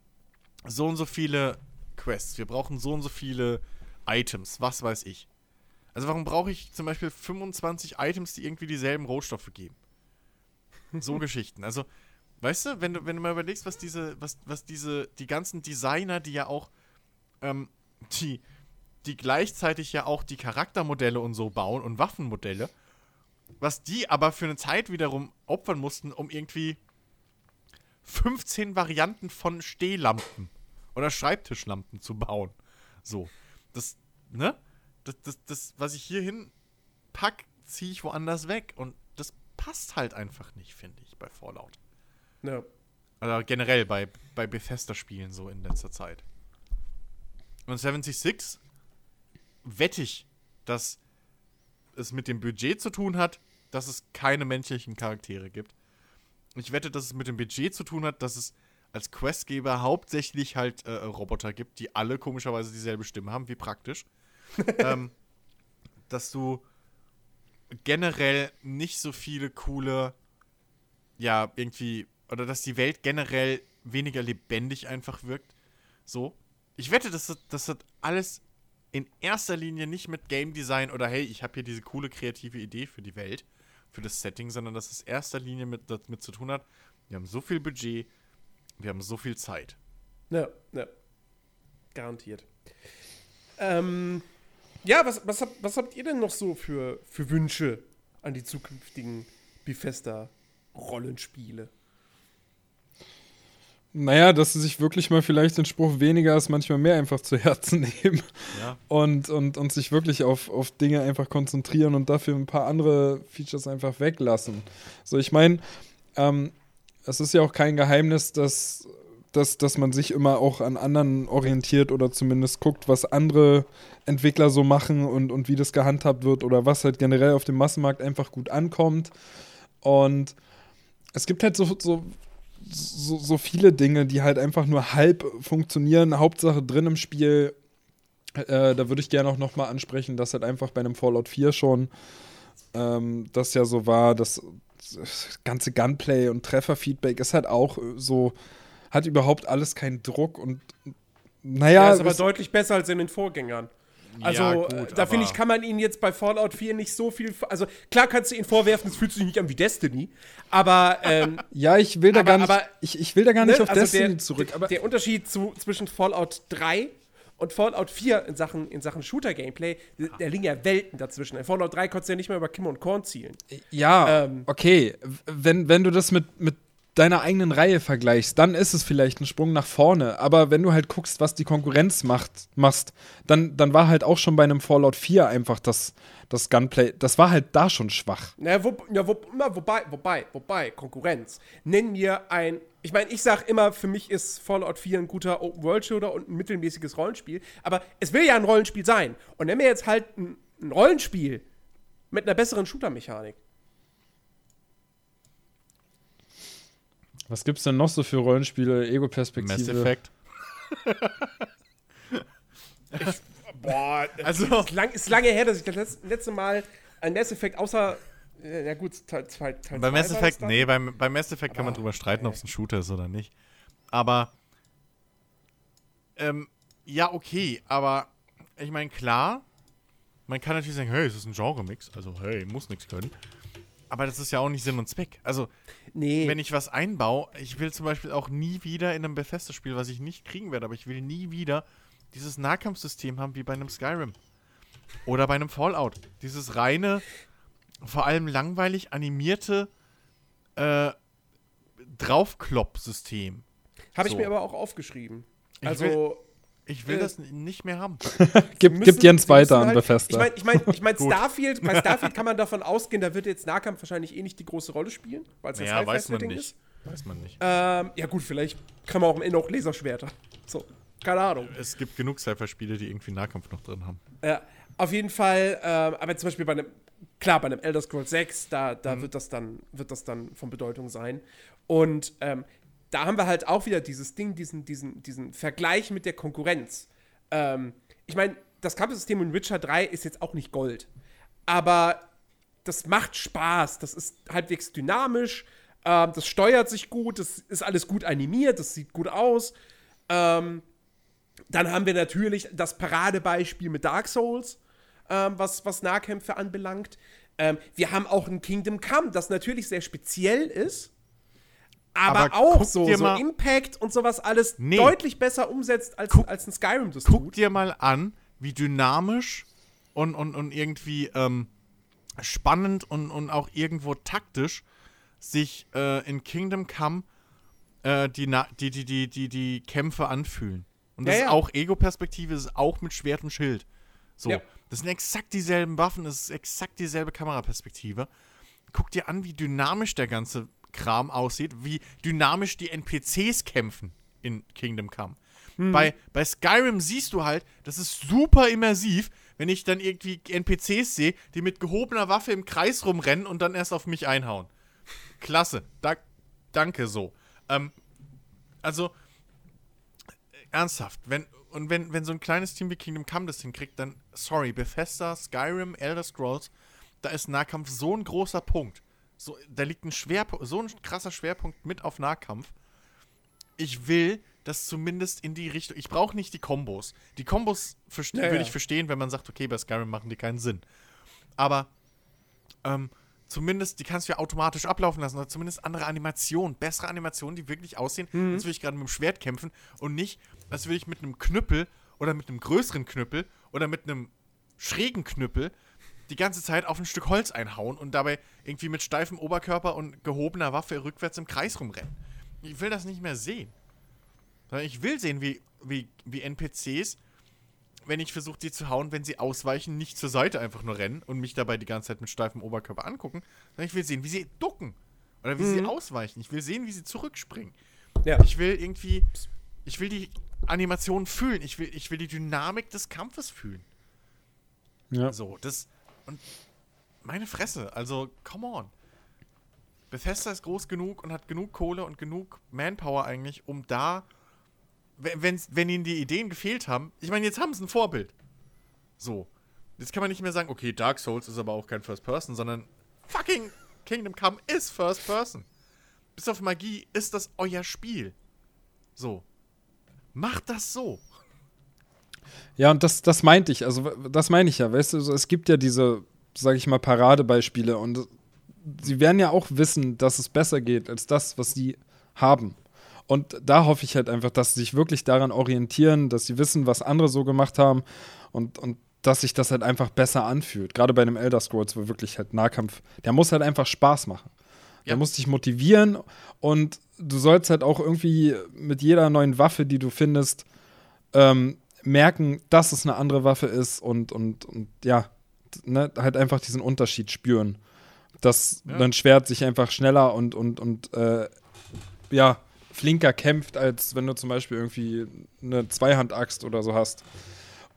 so und so viele Quests. Wir brauchen so und so viele Items. Was weiß ich. Also warum brauche ich zum Beispiel 25 Items, die irgendwie dieselben Rohstoffe geben? So Geschichten. Also, weißt du, wenn du, wenn du mal überlegst, was diese, was, was diese, die ganzen Designer, die ja auch, ähm, die, die gleichzeitig ja auch die Charaktermodelle und so bauen und Waffenmodelle, was die aber für eine Zeit wiederum opfern mussten, um irgendwie 15 Varianten von Stehlampen oder Schreibtischlampen zu bauen. So. Das, ne? Das, das, das was ich hier hin pack, ziehe ich woanders weg. Und das passt halt einfach nicht, finde ich, bei Fallout. Ja. Also generell bei, bei Bethesda-Spielen so in letzter Zeit. Und 76 wette ich, dass es mit dem Budget zu tun hat, dass es keine menschlichen Charaktere gibt. Ich wette, dass es mit dem Budget zu tun hat, dass es als Questgeber hauptsächlich halt äh, Roboter gibt, die alle komischerweise dieselbe Stimme haben, wie praktisch. ähm, dass du generell nicht so viele coole, ja, irgendwie, oder dass die Welt generell weniger lebendig einfach wirkt. So. Ich wette, dass das, dass das alles in erster Linie nicht mit Game Design oder hey, ich habe hier diese coole kreative Idee für die Welt, für das Setting, sondern dass es erster Linie mit, damit zu tun hat, wir haben so viel Budget, wir haben so viel Zeit. Ja, ja. Garantiert. Ähm, ja, was, was, habt, was habt ihr denn noch so für, für Wünsche an die zukünftigen Bethesda-Rollenspiele? Naja, dass sie sich wirklich mal vielleicht den Spruch weniger ist manchmal mehr einfach zu Herzen nehmen Ja. und, und, und sich wirklich auf, auf Dinge einfach konzentrieren und dafür ein paar andere Features einfach weglassen. So, ich meine, ähm, es ist ja auch kein Geheimnis, dass, dass, dass man sich immer auch an anderen orientiert oder zumindest guckt, was andere Entwickler so machen und, und wie das gehandhabt wird oder was halt generell auf dem Massenmarkt einfach gut ankommt. Und es gibt halt so, so, so, so viele Dinge, die halt einfach nur halb funktionieren, Hauptsache drin im Spiel. Äh, da würde ich gerne auch nochmal ansprechen, dass halt einfach bei einem Fallout 4 schon ähm, das ja so war, dass das ganze Gunplay und Trefferfeedback ist halt auch so, hat überhaupt alles keinen Druck und naja. Ja, ist aber deutlich besser als in den Vorgängern. Also, Ja, äh, gut, da finde ich, kann man ihn jetzt bei Fallout 4 nicht so viel. Also, klar kannst du ihn vorwerfen, es fühlt sich nicht an wie Destiny, aber. Ähm, ja, ich will da Aber- gar nicht, aber- ich, ich will da gar nicht ne, auf also Destiny der, zurück, der, aber der Unterschied zu, zwischen Fallout 3 und Fallout 4 in Sachen, in Sachen Shooter-Gameplay, da liegen ja Welten dazwischen. In Fallout 3 konntest du ja nicht mehr über Kim und Korn zielen. Ja, Ähm. okay. Wenn, wenn du das mit, mit deiner eigenen Reihe vergleichst, dann ist es vielleicht ein Sprung nach vorne. Aber wenn du halt guckst, was die Konkurrenz macht, machst, dann, dann war halt auch schon bei einem Fallout 4 einfach das, das Gunplay, das war halt da schon schwach. Na, wo, ja, wo, na, wobei, wobei, wobei, Konkurrenz. Nenn mir ein. Ich meine, ich sag immer, für mich ist Fallout 4 ein guter Open-World-Shooter und ein mittelmäßiges Rollenspiel. Aber es will ja ein Rollenspiel sein. Und nenn mir jetzt halt ein, ein Rollenspiel mit einer besseren Shooter-Mechanik. Was gibt's denn noch so für Rollenspiele, Ego-Perspektive? Mass Effect. Boah, Also- ist, lang, ist lange her, dass ich das letzte, letzte Mal ein Mass Effect außer. Ja, gut, Teil 2. Teil Bei zwei Mass Effect, nee, bei, bei Mass Effect kann man Aber- drüber streiten, ob es ein Shooter ist oder nicht. Aber, ähm, ja, okay, aber ich meine, klar, man kann natürlich sagen, hey, es ist ein Genre-Mix, also hey, muss nichts können. Aber das ist ja auch nicht Sinn und Zweck. Also, Nee. wenn ich was einbaue, ich will zum Beispiel auch nie wieder in einem Bethesda-Spiel, was ich nicht kriegen werde, aber ich will nie wieder dieses Nahkampfsystem haben wie bei einem Skyrim. Oder bei einem Fallout. Dieses reine, vor allem langweilig animierte äh, Draufklopp-System. Habe ich so. mir aber auch aufgeschrieben. Ich Also. Ich will Äh, das nicht mehr haben. Gib, müssen- gibt Jens weiter an halt- Bethesda. Ich meine, ich mein, ich mein. Starfield, bei Starfield kann man davon ausgehen, da wird jetzt Nahkampf wahrscheinlich eh nicht die große Rolle spielen, weil es das Ja, weiß man nicht. ist. Weiß man nicht. Ähm, ja gut, vielleicht kann man auch am Ende auch Laserschwerter. So. keine Ahnung. Es gibt genug Cypher-Spiele, die irgendwie Nahkampf noch drin haben. Ja, auf jeden Fall, äh, aber zum Beispiel bei einem, klar, bei einem Elder Scrolls 6, da, da wird, das dann, wird das dann von Bedeutung sein. Und ähm, da haben wir halt auch wieder dieses Ding, diesen, diesen, diesen Vergleich mit der Konkurrenz. Ähm, ich meine, das Kampfsystem in Witcher 3 ist jetzt auch nicht Gold. Aber das macht Spaß. Das ist halbwegs dynamisch. Ähm, das steuert sich gut. Das ist alles gut animiert. Das sieht gut aus. Ähm, dann haben wir natürlich das Paradebeispiel mit Dark Souls, ähm, was, was Nahkämpfe anbelangt. Ähm, wir haben auch ein Kingdom Come, das natürlich sehr speziell ist, aber, Aber auch so, so Impact und sowas alles Nee. deutlich besser umsetzt, als, Guck- als ein Skyrim das Guck tut. dir mal an, wie dynamisch und, und, und irgendwie ähm, spannend und, und auch irgendwo taktisch sich äh, in Kingdom Come äh, die, die, die, die, die, die Kämpfe anfühlen. Und das Ja, ist ja. auch Ego-Perspektive, ist auch mit Schwert und Schild. So. Ja. Das sind exakt dieselben Waffen, das ist exakt dieselbe Kameraperspektive. Guck dir an, wie dynamisch der ganze Kram aussieht, wie dynamisch die NPCs kämpfen in Kingdom Come. Bei, bei Skyrim siehst du halt, das ist super immersiv, wenn ich dann irgendwie NPCs sehe, die mit gehobener Waffe im Kreis rumrennen und dann erst auf mich einhauen. Klasse. Da, danke so. Ähm, also, äh, ernsthaft, wenn, und wenn, wenn so ein kleines Team wie Kingdom Come das hinkriegt, dann, sorry, Bethesda, Skyrim, Elder Scrolls, da ist Nahkampf so ein großer Punkt. So, da liegt ein Schwerpunkt, so ein krasser Schwerpunkt mit auf Nahkampf. Ich will das zumindest in die Richtung. Ich brauche nicht die Kombos. Die Kombos Ja, würde ja. ich verstehen, wenn man sagt, okay, bei Skyrim machen die keinen Sinn. Aber ähm, zumindest, die kannst du ja automatisch ablaufen lassen, oder zumindest andere Animationen, bessere Animationen, die wirklich aussehen, Mhm. als würde ich gerade mit dem Schwert kämpfen und nicht, als würde ich mit einem Knüppel oder mit einem größeren Knüppel oder mit einem schrägen Knüppel die ganze Zeit auf ein Stück Holz einhauen und dabei irgendwie mit steifem Oberkörper und gehobener Waffe rückwärts im Kreis rumrennen. Ich will das nicht mehr sehen. Sondern ich will sehen, wie, wie, wie NPCs, wenn ich versuche, die zu hauen, wenn sie ausweichen, nicht zur Seite einfach nur rennen und mich dabei die ganze Zeit mit steifem Oberkörper angucken, sondern ich will sehen, wie sie ducken. Oder wie sie ausweichen. Ich will sehen, wie sie zurückspringen. Ja. Ich will irgendwie, ich will die Animation fühlen. Ich will, ich will die Dynamik des Kampfes fühlen. Ja. So, das. Und meine Fresse, also, come on. Bethesda ist groß genug und hat genug Kohle und genug Manpower eigentlich, um da, wenn, wenn ihnen die Ideen gefehlt haben, ich meine, jetzt haben sie ein Vorbild. So. Jetzt kann man nicht mehr sagen, okay, Dark Souls ist aber auch kein First Person, sondern fucking Kingdom Come ist First Person. Bis auf Magie ist das euer Spiel. So. Macht das so. Ja, und das, das meinte ich, also das meine ich ja, weißt du, es gibt ja diese, sag ich mal, Paradebeispiele und sie werden ja auch wissen, dass es besser geht als das, was sie haben. Und da hoffe ich halt einfach, dass sie sich wirklich daran orientieren, dass sie wissen, was andere so gemacht haben und, und dass sich das halt einfach besser anfühlt. Gerade bei einem Elder Scrolls, wo wirklich halt Nahkampf, der muss halt einfach Spaß machen. Ja. muss dich motivieren und du sollst halt auch irgendwie mit jeder neuen Waffe, die du findest, ähm, merken, dass es eine andere Waffe ist und, und, und ja, ne, halt einfach diesen Unterschied spüren. Dass Ja. dein Schwert sich einfach schneller und, und, und äh, ja, flinker kämpft, als wenn du zum Beispiel irgendwie eine Zweihandaxt oder so hast.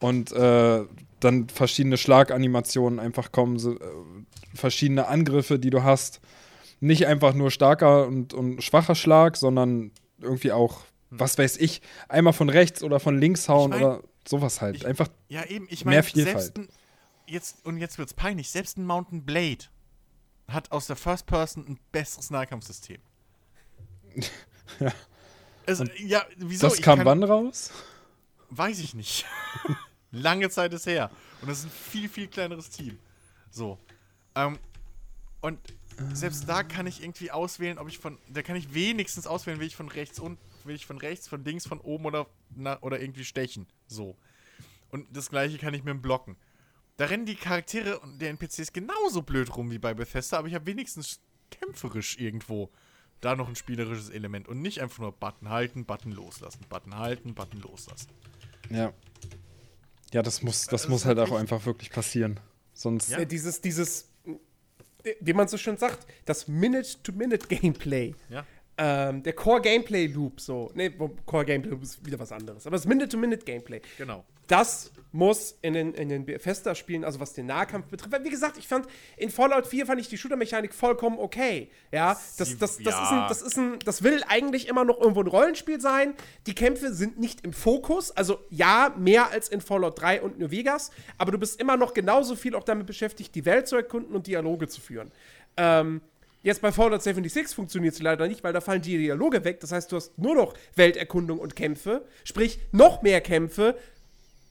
Und äh, dann verschiedene Schlaganimationen einfach kommen, so, äh, verschiedene Angriffe, die du hast. Nicht einfach nur starker und, und schwacher Schlag, sondern irgendwie auch, was weiß ich, einmal von rechts oder von links hauen mein, oder sowas halt. ich- Einfach, Ja, eben, ich Mehr meine, Vielfalt. selbst ein, jetzt, und jetzt wird's peinlich, selbst ein Mountain Blade hat aus der First Person ein besseres Nahkampfsystem. Ja. Es, ja, wieso? das Ich kam kann- wann raus? Weiß ich nicht. Lange Zeit ist her. Und das ist ein viel, viel kleineres Team. So. Ähm, und selbst da kann ich irgendwie auswählen, ob ich von. Da kann ich wenigstens auswählen, will ich von rechts und will ich von rechts, von links, von oben oder, na, oder irgendwie stechen. So. Und das gleiche kann ich mit dem Blocken. Da rennen die Charaktere und der NPCs genauso blöd rum wie bei Bethesda, aber ich habe wenigstens kämpferisch irgendwo da noch ein spielerisches Element und nicht einfach nur Button halten, Button loslassen, Button halten, Button loslassen. Ja. Ja, das muss, das Das muss halt auch einfach wirklich passieren. Sonst, Ja. Äh, Dieses, dieses, wie man so schön sagt, das Minute-to-Minute-Gameplay. Ja. ähm, der Core Gameplay Loop, so, ne, Core Gameplay Loop ist wieder was anderes, aber das Minute-to-Minute Gameplay, Genau. Das muss in den, in den Bethesda-Spielen, also was den Nahkampf betrifft, weil wie gesagt, ich fand, in Fallout 4 fand ich die Shooter-Mechanik vollkommen okay, ja, das, das, das, ja. Ist ein, das ist ein, das will eigentlich immer noch irgendwo ein Rollenspiel sein, die Kämpfe sind nicht im Fokus, also ja, mehr als in Fallout 3 und New Vegas, aber du bist immer noch genauso viel auch damit beschäftigt, die Welt zu erkunden und Dialoge zu führen. Ähm, Jetzt bei Fallout 76 funktioniert es leider nicht, weil da fallen die Dialoge weg. Das heißt, du hast nur noch Welterkundung und Kämpfe, sprich noch mehr Kämpfe.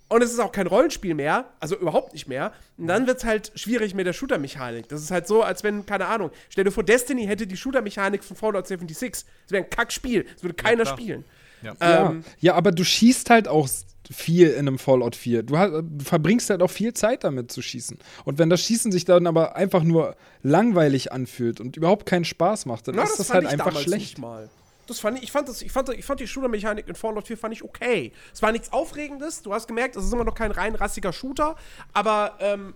Und es ist auch kein Rollenspiel mehr, also überhaupt nicht mehr. Und dann wird es halt schwierig mit der Shooter-Mechanik. Das ist halt so, als wenn, keine Ahnung, stell dir vor, Destiny hätte die Shooter-Mechanik von Fallout 76. Das wäre ein Kackspiel. Das würde keiner klar. spielen. Ja. Ja, Ähm, ja, aber du schießt halt auch viel in einem Fallout 4. Du, ha- du verbringst halt auch viel Zeit damit zu schießen. Und wenn das Schießen sich dann aber einfach nur langweilig anfühlt und überhaupt keinen Spaß macht, dann Na, ist das, fand halt einfach schlecht. Nicht mal. Das fand ich, ich fand das, ich fand, ich fand die Shooter-Mechanik in Fallout 4 fand ich okay. Es war nichts Aufregendes, du hast gemerkt, es ist immer noch kein rein rassiger Shooter, aber ähm,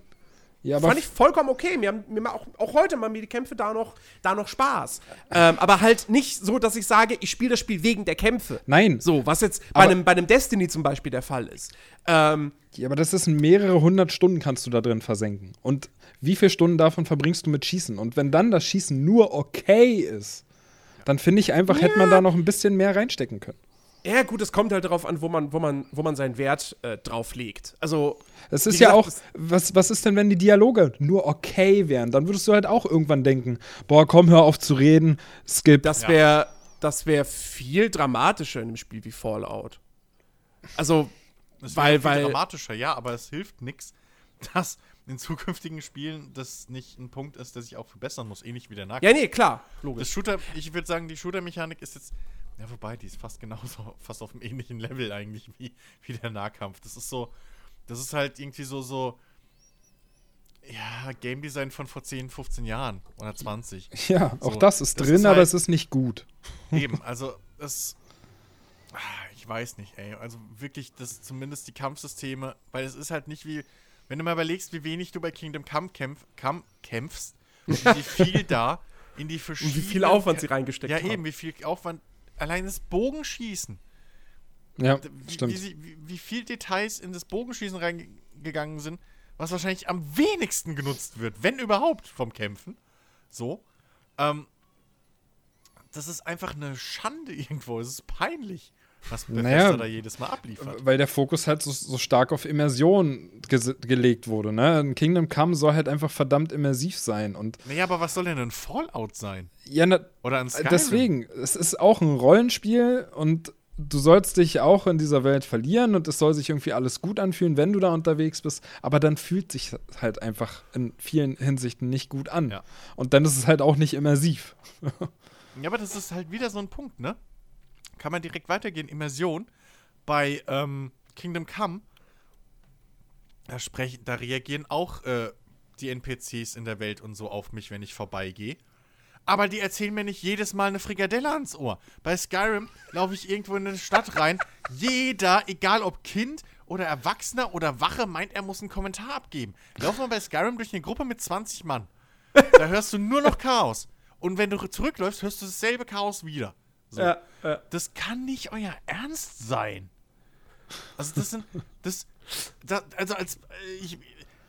Ja, aber fand ich vollkommen okay. Mir, haben, mir auch, auch heute machen mir die Kämpfe da noch, da noch Spaß. Ähm, aber halt nicht so, dass ich sage, ich spiele das Spiel wegen der Kämpfe. Nein. So, was jetzt bei einem, bei einem Destiny zum Beispiel der Fall ist. Ähm, Ja, aber das ist mehrere hundert Stunden kannst du da drin versenken. Und wie viele Stunden davon verbringst du mit Schießen? Und wenn dann das Schießen nur okay ist, dann finde ich einfach, hätte man da noch ein bisschen mehr reinstecken können. ja, gut, es kommt halt darauf an, wo man, wo man, wo man seinen Wert äh, drauf legt. Also, Es ist ja auch, es- was, was ist denn, wenn die Dialoge nur okay wären? Dann würdest du halt auch irgendwann denken, boah, komm, hör auf zu reden, skip. Das wäre das wär viel dramatischer in einem Spiel wie Fallout. Also, Das Weil- weil, weil- dramatischer, ja, aber es hilft nichts, dass in zukünftigen Spielen das nicht ein Punkt ist, der sich auch verbessern muss, ähnlich wie der Nahkampf. ja, nee, klar, Das logisch. Shooter, ich würde sagen, die Shooter-Mechanik ist jetzt, ja, wobei, die ist fast genauso, fast auf einem ähnlichen Level eigentlich wie, wie der Nahkampf. Das ist so, das ist halt irgendwie so, so, ja, Game Design von vor 10, 15 Jahren oder 20. ja, auch So, das ist das drin, ist aber halt- es ist nicht gut. Eben, also das. ah, Ich weiß nicht, ey. Also wirklich, das zumindest die Kampfsysteme, weil es ist halt nicht wie. Wenn du mal überlegst, wie wenig du bei Kingdom Come kämpf, Come kämpfst, und wie viel da in die Und verschiedenen. wie viel Aufwand sie reingesteckt Ja, haben. eben, wie viel Aufwand. Allein das Bogenschießen. Ja, Wie, stimmt. wie, sie, wie, wie viel Details in das Bogenschießen reingegangen sind, was wahrscheinlich am wenigsten genutzt wird, wenn überhaupt, vom Kämpfen. So. Ähm, das ist einfach eine Schande irgendwo. Es ist peinlich, was Naja, da jedes Mal abliefert. Weil der Fokus halt so, so stark auf Immersion ges- gelegt wurde. Ne? Ein Kingdom Come soll halt einfach verdammt immersiv sein. Und Naja, aber was soll denn ein Fallout sein? ja, na, Oder ein Skyrim? deswegen, es ist auch ein Rollenspiel und du sollst dich auch in dieser Welt verlieren und es soll sich irgendwie alles gut anfühlen, wenn du da unterwegs bist. Aber dann fühlt sich halt einfach in vielen Hinsichten nicht gut an. Ja. Und dann ist es halt auch nicht immersiv. Ja, aber das ist halt wieder so ein Punkt, ne? Kann man direkt weitergehen. Immersion bei ähm, Kingdom Come. Da, sprechen, da reagieren auch äh, die NPCs in der Welt und so auf mich, wenn ich vorbeigehe. Aber die erzählen mir nicht jedes Mal eine Frikadelle ans Ohr. Bei Skyrim laufe ich irgendwo in eine Stadt rein. Jeder, egal ob Kind oder Erwachsener oder Wache, meint, er muss einen Kommentar abgeben. Lauf mal bei Skyrim durch eine Gruppe mit 20 Mann. Da hörst du nur noch Chaos. Und wenn du zurückläufst, hörst du dasselbe Chaos wieder. So. Ja, ja. Das kann nicht euer Ernst sein. Also das sind, das, da, also als, äh, ich,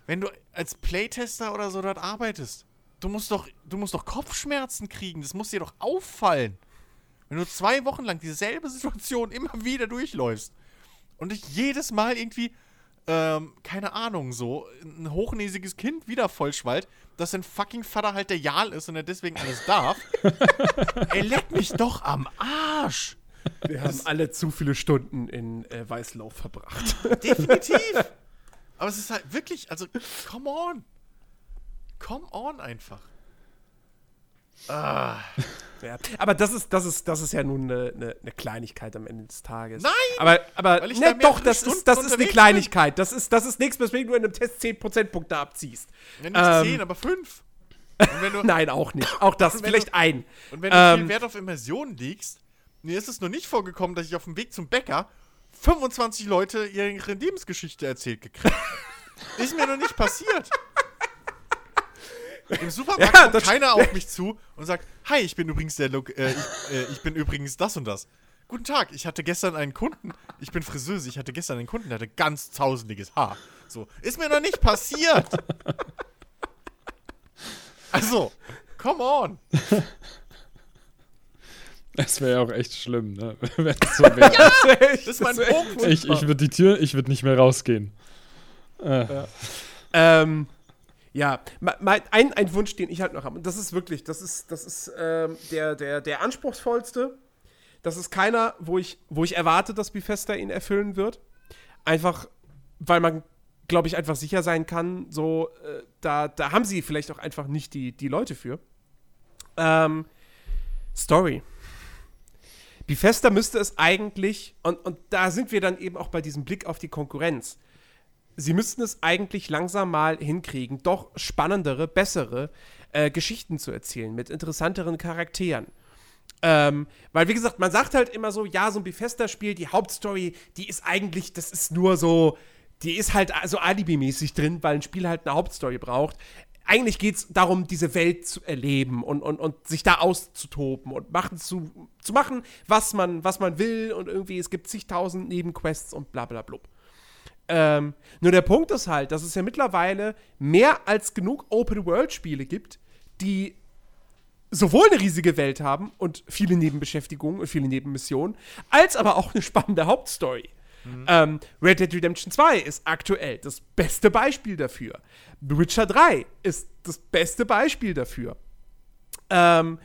wenn du als Playtester oder so dort arbeitest, du musst doch, du musst doch Kopfschmerzen kriegen. Das muss dir doch auffallen. Wenn du zwei Wochen lang dieselbe Situation immer wieder durchläufst und dich jedes Mal irgendwie, ähm, keine Ahnung, so ein hochnäsiges Kind wieder vollschwallt, dass sein fucking Vater halt der Jarl ist und er deswegen alles darf. er leckt mich doch am Arsch. Wir haben alle zu viele Stunden in äh, Weißlauf verbracht. Definitiv. Aber es ist halt wirklich, also, come on. Come on einfach. Ah. ja. Aber das ist, das ist, das ist ja nun eine, eine, eine Kleinigkeit am Ende des Tages. Nein! Aber, aber ne, da doch, das Stunden ist, das ist eine Kleinigkeit. Das ist, das ist nichts, weswegen du in einem Test 10 Prozentpunkte abziehst. Ja, nicht Ähm. 10, aber 5. Und wenn du, Nein, auch nicht. Auch das, vielleicht du- ein. und wenn du Ähm. viel Wert auf Immersion legst, mir ist es noch nicht vorgekommen, dass ich auf dem Weg zum Bäcker 25 Leute ihre Lebensgeschichte erzählt gekriegt habe. Ist mir noch nicht passiert. Im Supermarkt Ja, kommt keiner auf mich zu und sagt, hi, ich bin übrigens der Lo äh, ich, äh, ich bin übrigens das und das. Guten Tag, ich hatte gestern einen Kunden, ich bin Friseuse, ich hatte gestern einen Kunden, der hatte ganz tausendliges Haar. So, ist mir noch nicht passiert. Also, come on. Das wäre ja auch echt schlimm, ne? Wenn es so wäre. Das ist mein Punkt. Ich, ich würde die Tür, ich würde nicht mehr rausgehen. Äh, Ähm, ja, mein, ein, ein Wunsch, den ich halt noch habe, und das ist wirklich, das ist, das ist ähm, der, der, der anspruchsvollste. Das ist keiner, wo ich, wo ich erwarte, dass Bethesda ihn erfüllen wird. Einfach, weil man, glaube ich, einfach sicher sein kann, so, äh, da, da haben sie vielleicht auch einfach nicht die, die Leute für. Ähm, Story. Bethesda müsste es eigentlich, und, und da sind wir dann eben auch bei diesem Blick auf die Konkurrenz sie müssten es eigentlich langsam mal hinkriegen, doch spannendere, bessere äh, Geschichten zu erzählen mit interessanteren Charakteren. Ähm, weil, wie gesagt, man sagt halt immer so, ja, so ein Bethesda-Spiel, die Hauptstory, die ist eigentlich, das ist nur so, die ist halt so alibimäßig drin, weil ein Spiel halt eine Hauptstory braucht. Eigentlich geht es darum, diese Welt zu erleben und, und, und sich da auszutoben und machen zu, zu machen, was man, was man will und irgendwie, es gibt zigtausend Nebenquests und bla bla blub. Ähm, nur der Punkt ist halt, dass es ja mittlerweile mehr als genug Open-World-Spiele gibt, die sowohl eine riesige Welt haben und viele Nebenbeschäftigungen und viele Nebenmissionen, als aber auch eine spannende Hauptstory. Ähm, Red Dead Redemption 2 ist aktuell das beste Beispiel dafür. The Witcher 3 ist das beste Beispiel dafür. Ähm,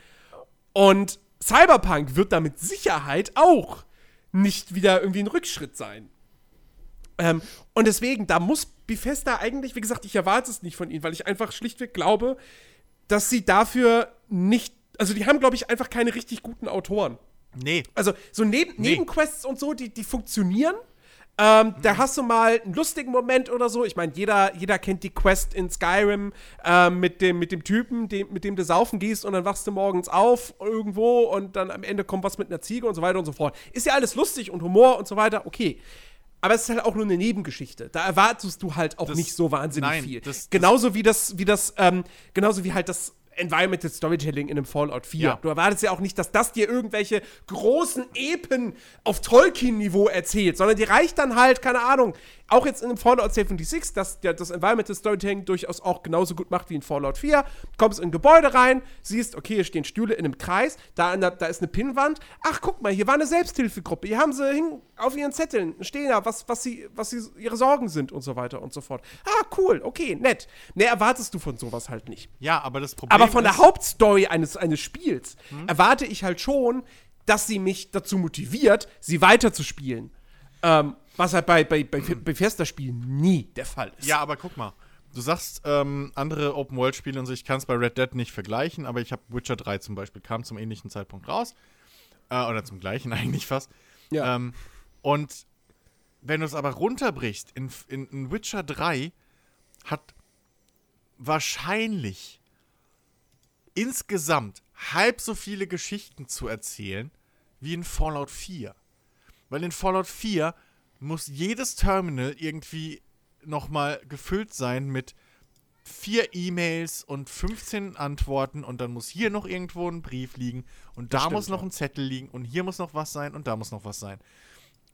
und Cyberpunk wird da mit Sicherheit auch nicht wieder irgendwie ein Rückschritt sein. Ähm, und deswegen, da muss Bethesda eigentlich, wie gesagt, ich erwarte es nicht von ihnen, weil ich einfach schlichtweg glaube, dass sie dafür nicht, also die haben, glaube ich, einfach keine richtig guten Autoren. Nee. Also so Neben Nee. Nebenquests und so, die, die funktionieren. Ähm, Da hast du mal einen lustigen Moment oder so. Ich meine, jeder, jeder kennt die Quest in Skyrim ähm, mit, dem, mit dem Typen, dem, mit dem du saufen gehst und dann wachst du morgens auf irgendwo und dann am Ende kommt was mit einer Ziege und so weiter und so fort. Ist ja alles lustig und Humor und so weiter, okay. Aber es ist halt auch nur eine Nebengeschichte. Da erwartest du halt auch Das- nicht so wahnsinnig nein, viel. das- das- genauso wie das, wie das, ähm, genauso wie halt das Environmental Storytelling in einem Fallout 4. Ja. Du erwartest ja auch nicht, dass das dir irgendwelche großen Epen auf Tolkien-Niveau erzählt, sondern die reicht dann halt, keine Ahnung, auch jetzt in einem Fallout 76, dass der das Environmental Storytelling durchaus auch genauso gut macht wie in Fallout 4. Kommst in ein Gebäude rein, siehst, okay, hier stehen Stühle in einem Kreis, da, der, da ist eine Pinnwand. Ach, guck mal, hier war eine Selbsthilfegruppe. Hier haben sie hin, auf ihren Zetteln stehen da, was, was, sie, was sie, ihre Sorgen sind und so weiter und so fort. Ah, cool, okay, nett. Mehr erwartest du von sowas halt nicht. Ja, aber das Problem Aber von der Hauptstory eines, eines Spiels erwarte ich halt schon, dass sie mich dazu motiviert, sie weiterzuspielen. Ähm, was halt bei, bei, bei Bethesda-Spielen nie der Fall ist. Ja, aber guck mal. Du sagst, ähm, andere Open-World-Spiele und so, ich kann es bei Red Dead nicht vergleichen, aber ich habe Witcher 3 zum Beispiel, kam zum ähnlichen Zeitpunkt raus. Äh, oder zum gleichen eigentlich fast. Ja. Ähm, und wenn du es aber runterbrichst, in, in, in Witcher 3 hat wahrscheinlich insgesamt halb so viele Geschichten zu erzählen wie in Fallout 4. Weil in Fallout 4 muss jedes Terminal irgendwie nochmal gefüllt sein mit vier E-Mails und 15 Antworten und dann muss hier noch irgendwo ein Brief liegen und da muss noch ein Zettel liegen und hier muss noch was sein und da muss noch was sein.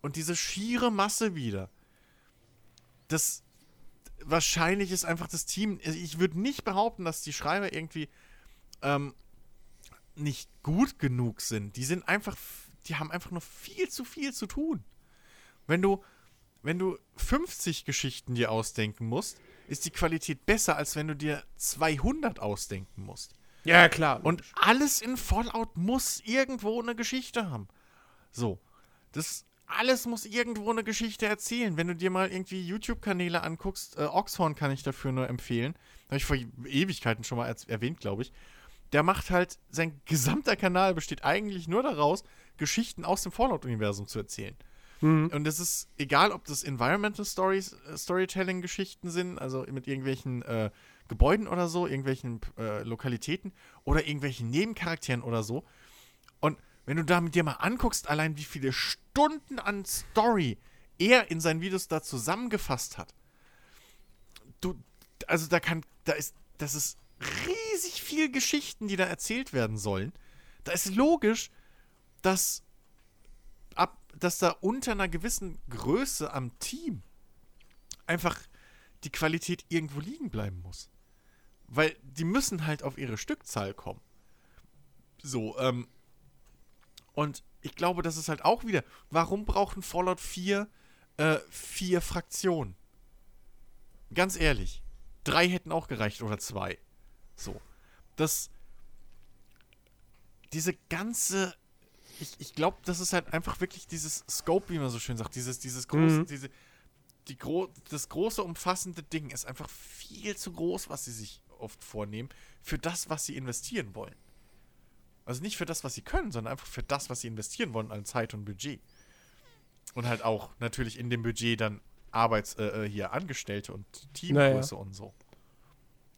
Und diese schiere Masse wieder, das wahrscheinlich ist einfach das Team, ich würde nicht behaupten, dass die Schreiber irgendwie ähm, nicht gut genug sind. Die sind einfach, die haben einfach nur viel zu viel zu tun. Wenn du, wenn du 50 Geschichten dir ausdenken musst, ist die Qualität besser, als wenn du dir 200 ausdenken musst. ja, klar. Und alles in Fallout muss irgendwo eine Geschichte haben. So. Das alles muss irgendwo eine Geschichte erzählen. Wenn du dir mal irgendwie YouTube-Kanäle anguckst, äh, Oxhorn kann ich dafür nur empfehlen. Habe ich vor Ewigkeiten schon mal erwähnt, glaube ich. Der macht halt, sein gesamter Kanal besteht eigentlich nur daraus, Geschichten aus dem Fallout-Universum zu erzählen. Und es ist egal, ob das Environmental Stories, äh, Storytelling-Geschichten sind, also mit irgendwelchen äh, Gebäuden oder so, irgendwelchen äh, Lokalitäten oder irgendwelchen Nebencharakteren oder so. Und wenn du da mit dir mal anguckst, allein wie viele Stunden an Story er in seinen Videos da zusammengefasst hat, du, also da kann, da ist, das ist riesig viel Geschichten, die da erzählt werden sollen. Da ist logisch, dass ab, dass da unter einer gewissen Größe am Team einfach die Qualität irgendwo liegen bleiben muss. Weil die müssen halt auf ihre Stückzahl kommen. So, ähm. Und ich glaube, das ist halt auch wieder, warum braucht ein Fallout 4 äh, vier Fraktionen? Ganz ehrlich, drei hätten auch gereicht oder zwei. So. Das. Diese ganze. Ich, ich glaube, das ist halt einfach wirklich dieses Scope, wie man so schön sagt. Dieses, dieses große, Mhm. diese. Die gro das große, umfassende Ding ist einfach viel zu groß, was sie sich oft vornehmen, für das, was sie investieren wollen. Also nicht für das, was sie können, sondern einfach für das, was sie investieren wollen an Zeit und Budget. Und halt auch natürlich in dem Budget dann Arbeits, äh, äh, hier Angestellte und Teamgröße und so.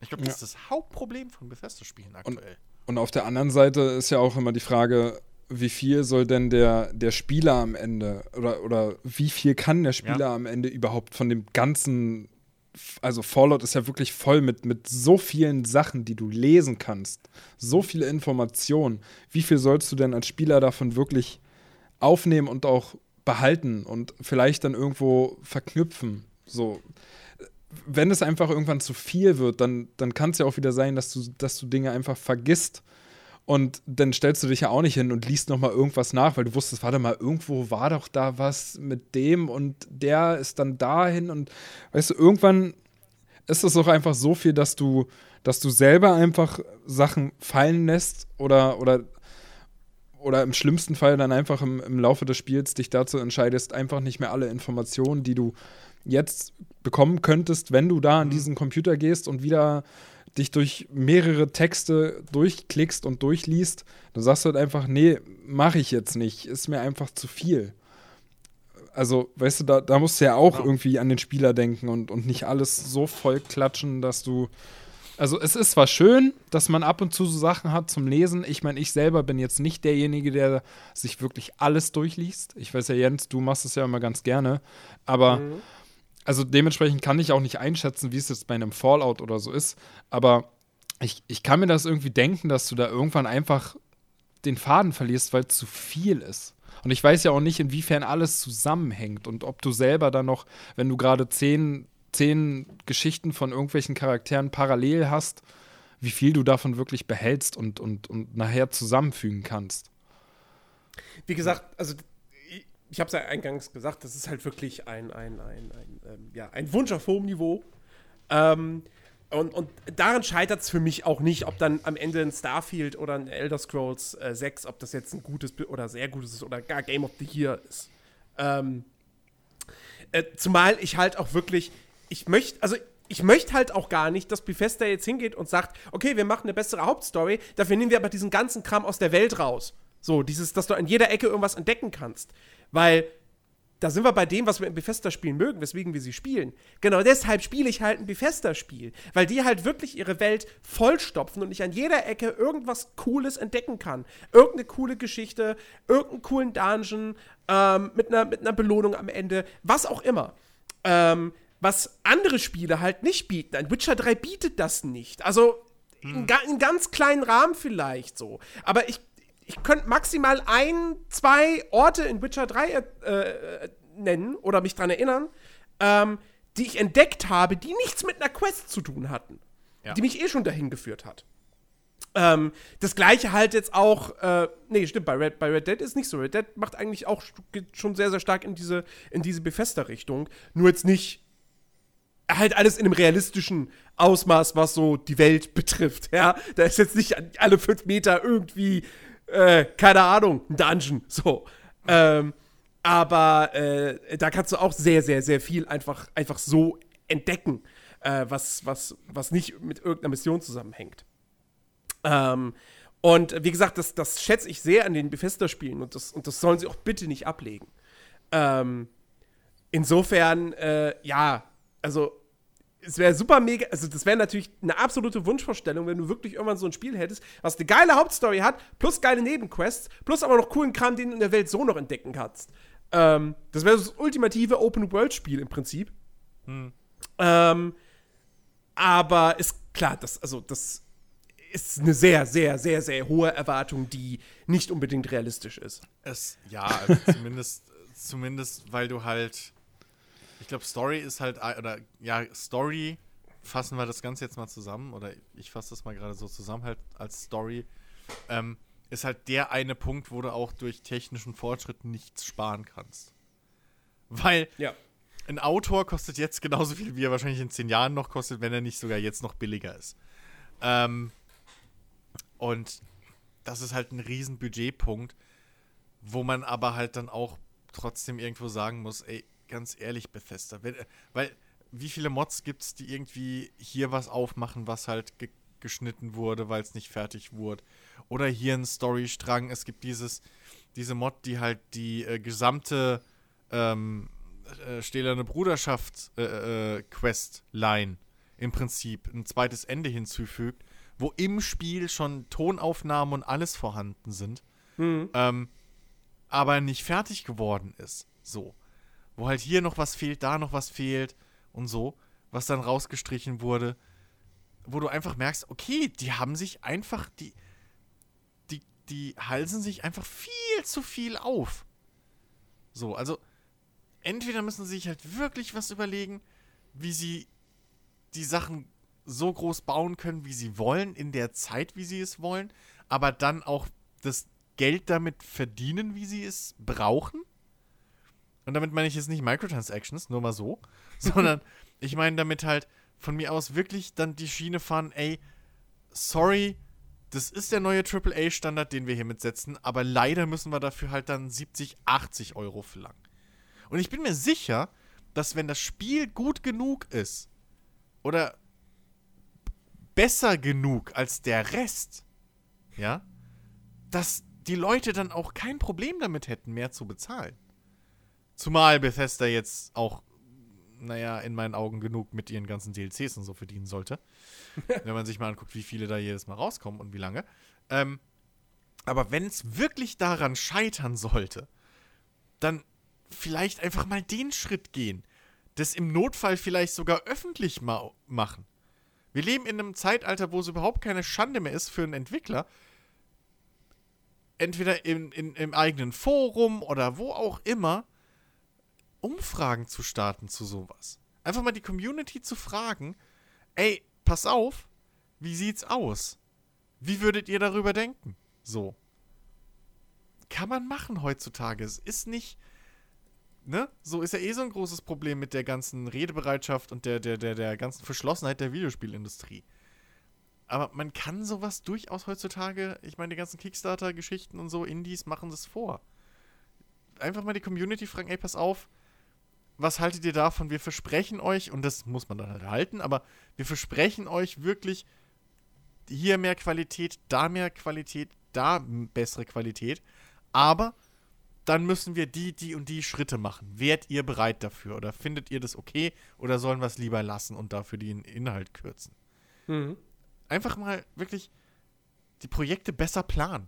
Ich glaube, das ist das Hauptproblem von Bethesda-Spielen aktuell. Und auf der anderen Seite ist ja auch immer die Frage, wie viel soll denn der, der Spieler am Ende oder, oder wie viel kann der Spieler Ja. am Ende überhaupt von dem ganzen, also Fallout ist ja wirklich voll mit, mit so vielen Sachen, die du lesen kannst, so viele Informationen. Wie viel sollst du denn als Spieler davon wirklich aufnehmen und auch behalten und vielleicht dann irgendwo verknüpfen? So, wenn es einfach irgendwann zu viel wird, dann, dann kann es ja auch wieder sein, dass du, dass du Dinge einfach vergisst. Und dann stellst du dich ja auch nicht hin und liest nochmal irgendwas nach, weil du wusstest, warte mal, irgendwo war doch da was mit dem und der ist dann dahin und weißt du, irgendwann ist es auch einfach so viel, dass du, dass du selber einfach Sachen fallen lässt oder, oder, oder im schlimmsten Fall dann einfach im, im Laufe des Spiels dich dazu entscheidest, einfach nicht mehr alle Informationen, die du jetzt bekommen könntest, wenn du da an diesen Computer gehst und wieder dich durch mehrere Texte durchklickst und durchliest, dann sagst du halt einfach, nee, mache ich jetzt nicht, ist mir einfach zu viel. Also, weißt du, da, da musst du ja auch Genau. irgendwie an den Spieler denken und, und nicht alles so voll klatschen, dass du. Also, es ist zwar schön, dass man ab und zu so Sachen hat zum Lesen. Ich meine, ich selber bin jetzt nicht derjenige, der sich wirklich alles durchliest. Ich weiß ja, Jens, du machst es ja immer ganz gerne. Aber Mhm. Also dementsprechend kann ich auch nicht einschätzen, wie es jetzt bei einem Fallout oder so ist. Aber ich, ich kann mir das irgendwie denken, dass du da irgendwann einfach den Faden verlierst, weil zu viel ist. Und ich weiß ja auch nicht, inwiefern alles zusammenhängt und ob du selber dann noch, wenn du gerade zehn, zehn Geschichten von irgendwelchen Charakteren parallel hast, wie viel du davon wirklich behältst und, und, und nachher zusammenfügen kannst. Wie gesagt, also ich, habe es ja eingangs gesagt, das ist halt wirklich ein, ein, ein, ein, ähm, ja, ein Wunsch auf hohem Niveau. Ähm, und, und daran scheitert es für mich auch nicht, ob dann am Ende ein Starfield oder ein Elder Scrolls äh, 6, ob das jetzt ein gutes oder sehr gutes ist oder gar Game of the Year ist. Ähm, äh, zumal ich halt auch wirklich, ich möchte, also ich möchte halt auch gar nicht, dass Bethesda jetzt hingeht und sagt, okay, wir machen eine bessere Hauptstory, dafür nehmen wir aber diesen ganzen Kram aus der Welt raus. So, dieses, dass du an jeder Ecke irgendwas entdecken kannst. Weil da sind wir bei dem, was wir in Bethesda-Spielen mögen, weswegen wir sie spielen. Genau deshalb spiele ich halt ein Bethesda-Spiel. Weil die halt wirklich ihre Welt vollstopfen und ich an jeder Ecke irgendwas Cooles entdecken kann. Irgendeine coole Geschichte, irgendeinen coolen Dungeon, ähm, mit, einer, mit einer Belohnung am Ende, was auch immer. Ähm, was andere Spiele halt nicht bieten. Ein Witcher 3 bietet das nicht. Also in, ga in ganz kleinen Rahmen vielleicht so. Aber ich, ich könnte maximal ein, zwei Orte in Witcher 3 äh, äh, nennen oder mich dran erinnern, ähm, die ich entdeckt habe, die nichts mit einer Quest zu tun hatten. Ja. Die mich eh schon dahin geführt hat. Ähm, das gleiche halt jetzt auch, äh, nee, stimmt, bei Red, bei Red Dead ist nicht so. Red Dead macht eigentlich auch schon sehr, sehr stark in diese, in diese Bethesda-Richtung. Nur jetzt nicht halt alles in einem realistischen Ausmaß, was so die Welt betrifft. Ja, da ist jetzt nicht alle fünf Meter irgendwie, äh, keine Ahnung, ein Dungeon. So. Ähm, aber äh, da kannst du auch sehr, sehr, sehr viel einfach, einfach so entdecken, äh, was, was, was nicht mit irgendeiner Mission zusammenhängt. Ähm, und wie gesagt, das, das schätze ich sehr an den Bethesda-Spielen und das, und das sollen sie auch bitte nicht ablegen. Ähm, insofern, äh, ja, also es wäre super mega, also das wäre natürlich eine absolute Wunschvorstellung, wenn du wirklich irgendwann so ein Spiel hättest, was eine geile Hauptstory hat, plus geile Nebenquests, plus aber noch coolen Kram, den du in der Welt so noch entdecken kannst. Ähm, das wäre das ultimative Open-World-Spiel im Prinzip. Ähm, aber ist klar, das, also das ist eine sehr, sehr, sehr, sehr hohe Erwartung, die nicht unbedingt realistisch ist. Es, ja, also zumindest, zumindest, weil du halt, ich glaube, Story ist halt, oder ja, Story, fassen wir das Ganze jetzt mal zusammen, oder ich fasse das mal gerade so zusammen, halt als Story, ähm, ist halt der eine Punkt, wo du auch durch technischen Fortschritt nichts sparen kannst. Weil Ja. ein Autor kostet jetzt genauso viel, wie er wahrscheinlich in zehn Jahren noch kostet, wenn er nicht sogar jetzt noch billiger ist. Ähm, und das ist halt ein riesen Budgetpunkt, wo man aber halt dann auch trotzdem irgendwo sagen muss, ey, ganz ehrlich, Bethesda, weil wie viele Mods gibt es, die irgendwie hier was aufmachen, was halt ge geschnitten wurde, weil es nicht fertig wurde. Oder hier ein Storystrang. Es gibt dieses, diese Mod, die halt die äh, gesamte ähm, äh, Stählerne Bruderschaft äh, äh, Quest-Line im Prinzip ein zweites Ende hinzufügt, wo im Spiel schon Tonaufnahmen und alles vorhanden sind, ähm, aber nicht fertig geworden ist. So. Wo halt hier noch was fehlt, da noch was fehlt und so, was dann rausgestrichen wurde, wo du einfach merkst, okay, die haben sich einfach, die, die, die halsen sich einfach viel zu viel auf. So, also entweder müssen sie sich halt wirklich was überlegen, wie sie die Sachen so groß bauen können, wie sie wollen, in der Zeit, wie sie es wollen, aber dann auch das Geld damit verdienen, wie sie es brauchen. Und damit meine ich jetzt nicht Microtransactions, nur mal so, sondern ich meine damit halt von mir aus wirklich dann die Schiene fahren, ey, sorry, das ist der neue AAA-Standard, den wir hiermit setzen, aber leider müssen wir dafür halt dann 70, 80 Euro verlangen. Und ich bin mir sicher, dass wenn das Spiel gut genug ist oder besser genug als der Rest, ja, dass die Leute dann auch kein Problem damit hätten, mehr zu bezahlen. Zumal Bethesda jetzt auch, naja, in meinen Augen genug mit ihren ganzen DLCs und so verdienen sollte. wenn man sich mal anguckt, wie viele da jedes Mal rauskommen und wie lange. Ähm, aber wenn es wirklich daran scheitern sollte, dann vielleicht einfach mal den Schritt gehen. Das im Notfall vielleicht sogar öffentlich ma machen. Wir leben in einem Zeitalter, wo es überhaupt keine Schande mehr ist für einen Entwickler, entweder in, in, im eigenen Forum oder wo auch immer, Umfragen zu starten zu sowas. Einfach mal die Community zu fragen, ey, pass auf, wie sieht's aus? Wie würdet ihr darüber denken? So. Kann man machen heutzutage. Es ist nicht, ne? So ist ja eh so ein großes Problem mit der ganzen Redebereitschaft und der, der, der, der ganzen Verschlossenheit der Videospielindustrie. Aber man kann sowas durchaus heutzutage, ich meine, die ganzen Kickstarter-Geschichten und so, Indies machen das vor. Einfach mal die Community fragen, ey, pass auf, was haltet ihr davon? Wir versprechen euch, und das muss man dann halt halten, aber wir versprechen euch wirklich hier mehr Qualität, da mehr Qualität, da bessere Qualität. Aber dann müssen wir die, die und die Schritte machen. Wärt ihr bereit dafür? Oder findet ihr das okay? Oder sollen wir es lieber lassen und dafür den Inhalt kürzen? Mhm. Einfach mal wirklich die Projekte besser planen.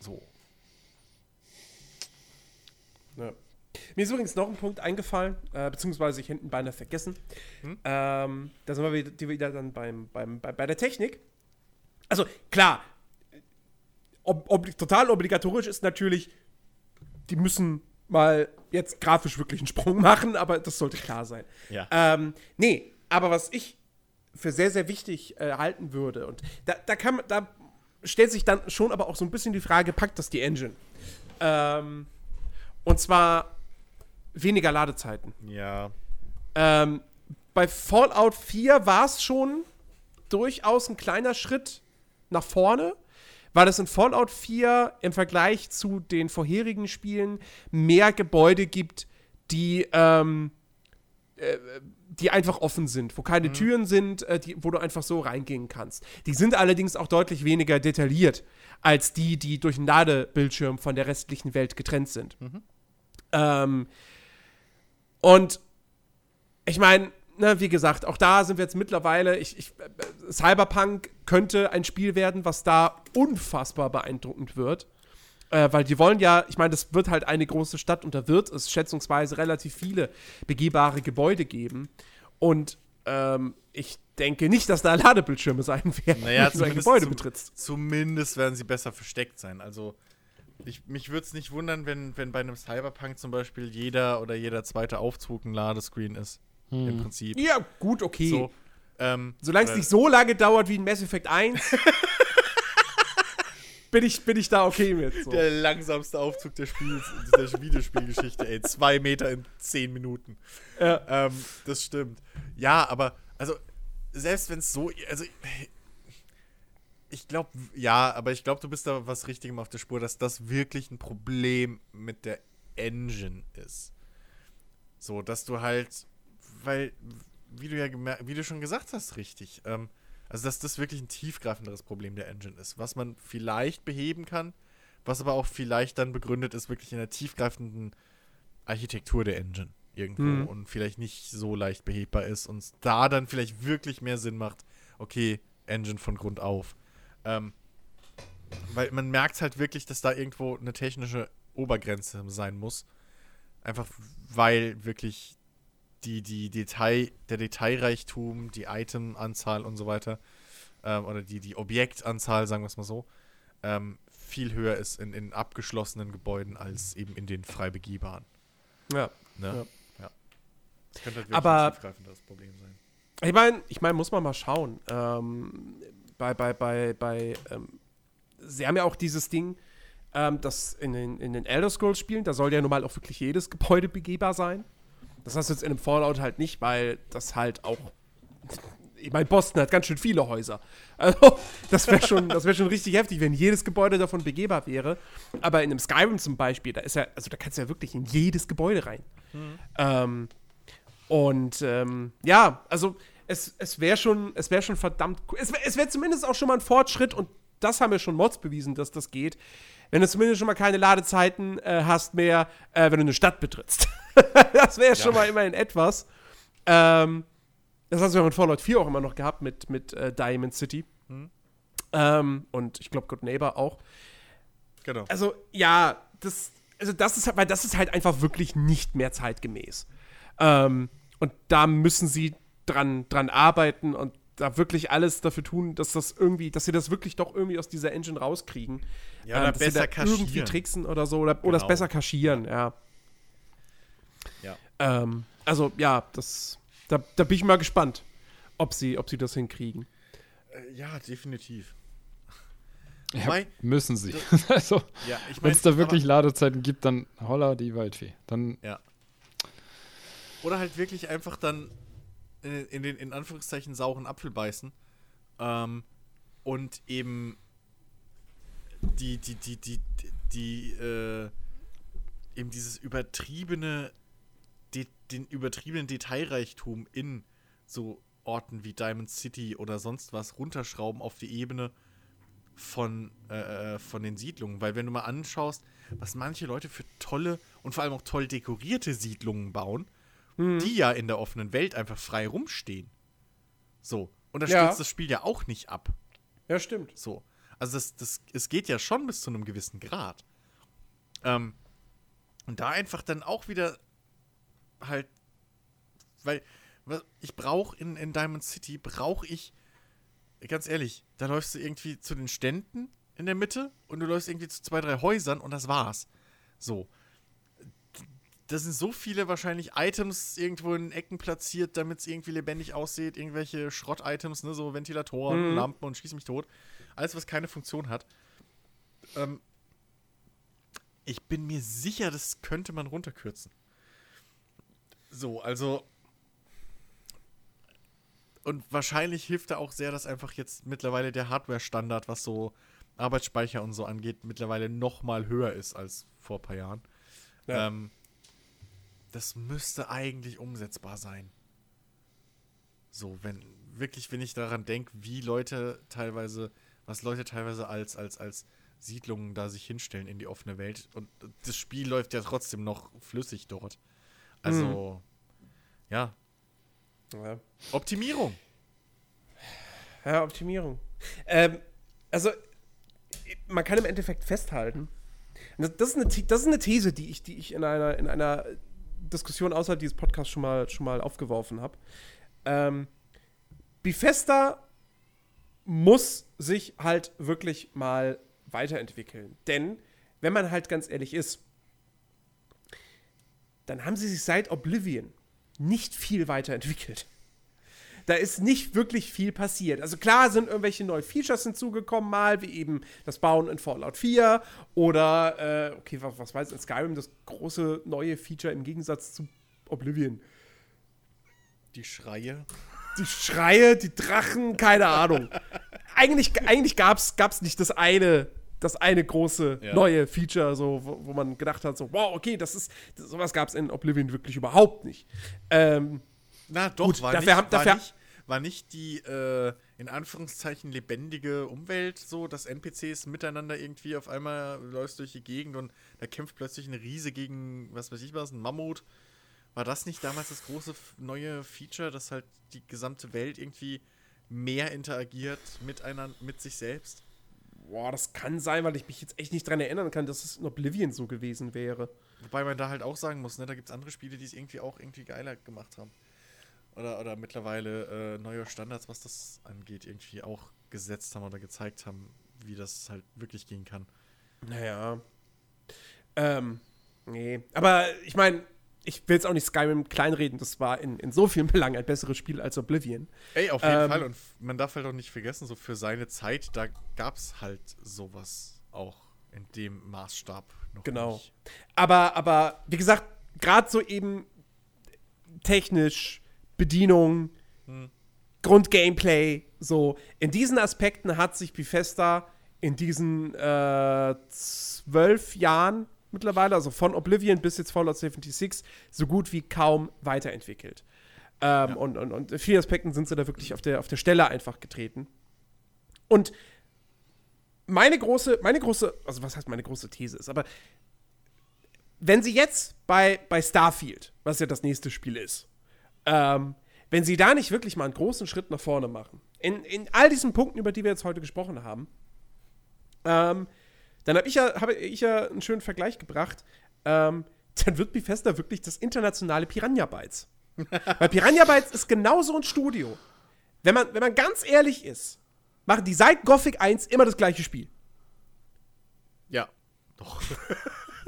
So. Ja. Mir ist übrigens noch ein Punkt eingefallen, äh, beziehungsweise ich hinten beinahe vergessen. Hm? Ähm, da sind wir wieder, wieder dann beim, beim, bei, bei der Technik. Also klar, ob, ob, total obligatorisch ist natürlich, die müssen mal jetzt grafisch wirklich einen Sprung machen, aber das sollte klar sein. Ja. Ähm, nee, aber was ich für sehr, sehr wichtig äh, halten würde, und da, da kann da stellt sich dann schon aber auch so ein bisschen die Frage, packt das die Engine? Ähm, und zwar weniger Ladezeiten. Ja. Ähm, bei Fallout 4 war es schon durchaus ein kleiner Schritt nach vorne, weil es in Fallout 4 im Vergleich zu den vorherigen Spielen mehr Gebäude gibt, die, ähm, äh, die einfach offen sind, wo keine Türen sind, äh, die, wo du einfach so reingehen kannst. Die sind allerdings auch deutlich weniger detailliert als die, die durch einen Ladebildschirm von der restlichen Welt getrennt sind. Ähm, und ich meine, ne, wie gesagt, auch da sind wir jetzt mittlerweile, ich, ich, Cyberpunk könnte ein Spiel werden, was da unfassbar beeindruckend wird. Äh, weil die wollen ja, ich meine, das wird halt eine große Stadt und da wird es schätzungsweise relativ viele begehbare Gebäude geben. Und ähm, ich denke nicht, dass da Ladebildschirme sein werden, Naja, wenn du ein Gebäude zum- betrittst. Zumindest werden sie besser versteckt sein. Also, ich, mich würde es nicht wundern, wenn, wenn bei einem Cyberpunk zum Beispiel jeder oder jeder zweite Aufzug ein Ladescreen ist. Im Prinzip. Ja, gut, okay. So. Ähm, Solange es äh, nicht so lange dauert wie in Mass Effect 1, bin, ich, bin ich da okay mit. So. Der langsamste Aufzug der, Spiel, der Videospielgeschichte, ey. Zwei Meter in zehn Minuten. Ja. Ähm, das stimmt. Ja, aber, also, selbst wenn es so. Also, ich glaube, ja, aber ich glaube, du bist da was Richtigem auf der Spur, dass das wirklich ein Problem mit der Engine ist. So, dass du halt, weil, wie du ja gemer- wie du schon gesagt hast, richtig, ähm, also dass das wirklich ein tiefgreifenderes Problem der Engine ist, was man vielleicht beheben kann, was aber auch vielleicht dann begründet ist, wirklich in der tiefgreifenden Architektur der Engine irgendwo Mhm. und vielleicht nicht so leicht behebbar ist und da dann vielleicht wirklich mehr Sinn macht, okay, Engine von Grund auf. Ähm, weil man merkt halt wirklich, dass da irgendwo eine technische Obergrenze sein muss. Einfach weil wirklich die, die Detail, der Detailreichtum, die Itemanzahl und so weiter, ähm, oder die, die Objektanzahl, sagen wir es mal so, ähm, viel höher ist in, in abgeschlossenen Gebäuden als eben in den frei begehbaren. Ja. Ne? Ja. Ja. Das könnte halt wirklich Aber- ein tiefgreifenderes Problem sein. Ich meine, ich mein, muss man mal schauen. Ähm, bei, bei, bei, bei, ähm, sie haben ja auch dieses Ding, ähm, das in den, in den Elder Scrolls Spielen, da soll ja nun mal auch wirklich jedes Gebäude begehbar sein. Das hast du jetzt in einem Fallout halt nicht, weil das halt auch. Ich meine, Boston hat ganz schön viele Häuser. Also, das wäre schon, das wär schon richtig heftig, wenn jedes Gebäude davon begehbar wäre. Aber in einem Skyrim zum Beispiel, da ist ja, also da kannst du ja wirklich in jedes Gebäude rein. Ähm, und ähm, ja, also es, es wäre schon, es wäre schon verdammt cool. Es wäre es wär zumindest auch schon mal ein Fortschritt und das haben ja schon Mods bewiesen, dass das geht. Wenn du zumindest schon mal keine Ladezeiten äh, hast mehr, äh, wenn du eine Stadt betrittst. das wäre schon mal immerhin etwas. Ähm, das hast du ja in Fallout 4 auch immer noch gehabt mit, mit äh, Diamond City. Ähm, und ich glaube Good Neighbor auch. Genau. Also, ja, das, also das ist halt, weil das ist halt einfach wirklich nicht mehr zeitgemäß. Ähm, und da müssen sie dran, dran arbeiten und da wirklich alles dafür tun, dass das irgendwie, dass sie das wirklich doch irgendwie aus dieser Engine rauskriegen. Ja, oder dass sie besser da irgendwie kaschieren. tricksen oder so oder, oder es Genau. besser kaschieren, ja. Ja. Ähm, also, ja, das, da, da bin ich mal gespannt, ob sie, ob sie das hinkriegen. Äh, ja, definitiv. Ja, Wobei- müssen sie. also, Ja, ich wenn es da aber- wirklich Ladezeiten gibt, dann holla die Waldfee. Dann Ja. Oder halt wirklich einfach dann in, in den in Anführungszeichen sauren Apfel beißen ähm, und eben die, die, die, die, die, die äh, eben dieses übertriebene, de, den übertriebenen Detailreichtum in so Orten wie Diamond City oder sonst was runterschrauben auf die Ebene von, äh, äh, von den Siedlungen. Weil wenn du mal anschaust, was manche Leute für tolle und vor allem auch toll dekorierte Siedlungen bauen, die ja in der offenen Welt einfach frei rumstehen. So. Und da Ja. stürzt das Spiel ja auch nicht ab. Ja, stimmt. So. Also das, das, es geht ja schon bis zu einem gewissen Grad. Ähm, und da einfach dann auch wieder halt, weil ich brauche in, in Diamond City, brauche ich, ganz ehrlich, da läufst du irgendwie zu den Ständen in der Mitte und du läufst irgendwie zu zwei, drei Häusern und das war's. So. Da sind so viele wahrscheinlich Items irgendwo in Ecken platziert, damit es irgendwie lebendig aussieht. Irgendwelche Schrott-Items, ne, so Ventilatoren, Mhm. Lampen und schieß mich tot. Alles, was keine Funktion hat. Ähm, ich bin mir sicher, das könnte man runterkürzen. So, also. Und wahrscheinlich hilft da auch sehr, dass einfach jetzt mittlerweile der Hardware-Standard, was so Arbeitsspeicher und so angeht, mittlerweile noch mal höher ist als vor ein paar Jahren. Ja. Ähm, das müsste eigentlich umsetzbar sein. So, wenn wirklich, wenn ich daran denke, wie Leute teilweise, was Leute teilweise als, als, als Siedlungen da sich hinstellen in die offene Welt und das Spiel läuft ja trotzdem noch flüssig dort. Also, ja, Ja. Optimierung. Ja, Optimierung. Ähm, also, man kann im Endeffekt festhalten, das, ist eine, das ist eine These, die ich, die ich in einer, in einer Diskussion außerhalb dieses Podcasts schon mal, schon mal aufgeworfen habe. Ähm, Bethesda muss sich halt wirklich mal weiterentwickeln. Denn, wenn man halt ganz ehrlich ist, dann haben sie sich seit Oblivion nicht viel weiterentwickelt. Da ist nicht wirklich viel passiert. Also klar sind irgendwelche neue Features hinzugekommen, mal, wie eben das Bauen in Fallout 4 oder, äh, okay, was, was weiß in Skyrim, das große neue Feature im Gegensatz zu Oblivion. Die Schreie. Die Schreie, die Drachen, keine Ahnung. eigentlich eigentlich gab es nicht das eine das eine große ja. neue Feature, so, wo, wo, man gedacht hat, so, wow, okay, das ist, das, sowas gab es in Oblivion wirklich überhaupt nicht. Ähm, Na doch, gut, war, dafür, nicht, war, nicht, war nicht die, äh, in Anführungszeichen, lebendige Umwelt so, dass NPCs miteinander irgendwie auf einmal läufst durch die Gegend und da kämpft plötzlich eine Riese gegen, was weiß ich was, ein Mammut. War das nicht damals das große neue Feature, dass halt die gesamte Welt irgendwie mehr interagiert mit, einer, mit sich selbst? Boah, das kann sein, weil ich mich jetzt echt nicht dran erinnern kann, dass es in Oblivion so gewesen wäre. Wobei man da halt auch sagen muss, ne, da gibt es andere Spiele, die es irgendwie auch irgendwie geiler gemacht haben. Oder, oder mittlerweile äh, neue Standards, was das angeht, irgendwie auch gesetzt haben oder gezeigt haben, wie das halt wirklich gehen kann. Naja. Ähm, nee. Aber ich meine, ich will jetzt auch nicht Skyrim kleinreden, das war in, in so vielen Belangen ein besseres Spiel als Oblivion. Ey, auf jeden ähm, Fall. Und man darf halt auch nicht vergessen, so für seine Zeit, da gab es halt sowas auch in dem Maßstab noch genau. nicht. Aber, aber wie gesagt, gerade so eben technisch, Bedienung, hm. Grundgameplay, so in diesen Aspekten hat sich Bethesda in diesen äh, zwölf Jahren mittlerweile, also von Oblivion bis jetzt Fallout 76, so gut wie kaum weiterentwickelt. Ähm, ja. und, und, und in vielen Aspekten sind sie da wirklich auf der, auf der Stelle einfach getreten. Und meine große, meine große, also was heißt meine große These ist, aber wenn sie jetzt bei, bei Starfield, was ja das nächste Spiel ist, ähm, wenn sie da nicht wirklich mal einen großen Schritt nach vorne machen, in, in all diesen Punkten, über die wir jetzt heute gesprochen haben, ähm, dann habe ich, ja, hab ich ja einen schönen Vergleich gebracht. Ähm, dann wird Bethesda wirklich das internationale Piranha Bytes. Weil Piranha Bytes ist genauso ein Studio. Wenn man, wenn man ganz ehrlich ist, machen die seit Gothic 1 immer das gleiche Spiel. Ja, doch.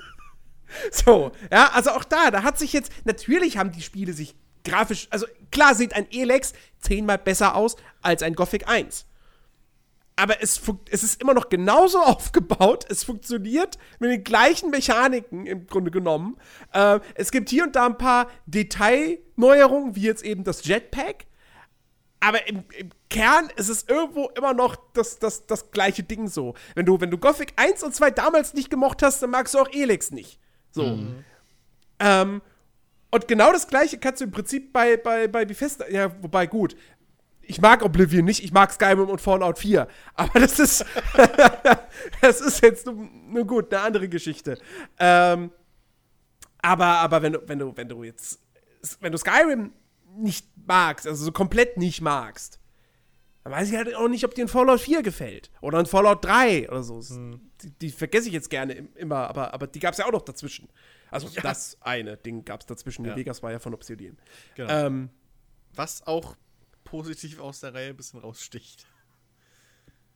so, ja, also auch da, da hat sich jetzt, natürlich haben die Spiele sich grafisch, also klar sieht ein Elex zehnmal besser aus als ein Gothic 1 aber es, es ist immer noch genauso aufgebaut. Es funktioniert mit den gleichen Mechaniken im Grunde genommen. Äh, es gibt hier und da ein paar Detailneuerungen, wie jetzt eben das Jetpack. Aber im, im, Kern ist es irgendwo immer noch das, das, das gleiche Ding so. Wenn du, wenn du Gothic 1 und 2 damals nicht gemocht hast, dann magst du auch Elex nicht. So. Mhm. Ähm, und genau das gleiche kannst du im Prinzip bei, bei, bei Bethesda, ja, wobei gut, ich mag Oblivion nicht, ich mag Skyrim und Fallout 4. Aber das ist, das ist jetzt nur, nur, gut, eine andere Geschichte. Ähm, aber, aber wenn du, wenn du, wenn du jetzt, wenn du Skyrim nicht magst, also so komplett nicht magst, dann weiß ich halt auch nicht, ob dir ein Fallout 4 gefällt. Oder ein Fallout 3 oder so. Hm. Die, die, vergesse ich jetzt gerne immer, aber, aber die gab es ja auch noch dazwischen. Also ja. das eine Ding gab es dazwischen. Ja. Vegas war ja von Obsidian. Genau. Ähm, Was auch positiv aus der Reihe ein bisschen raussticht.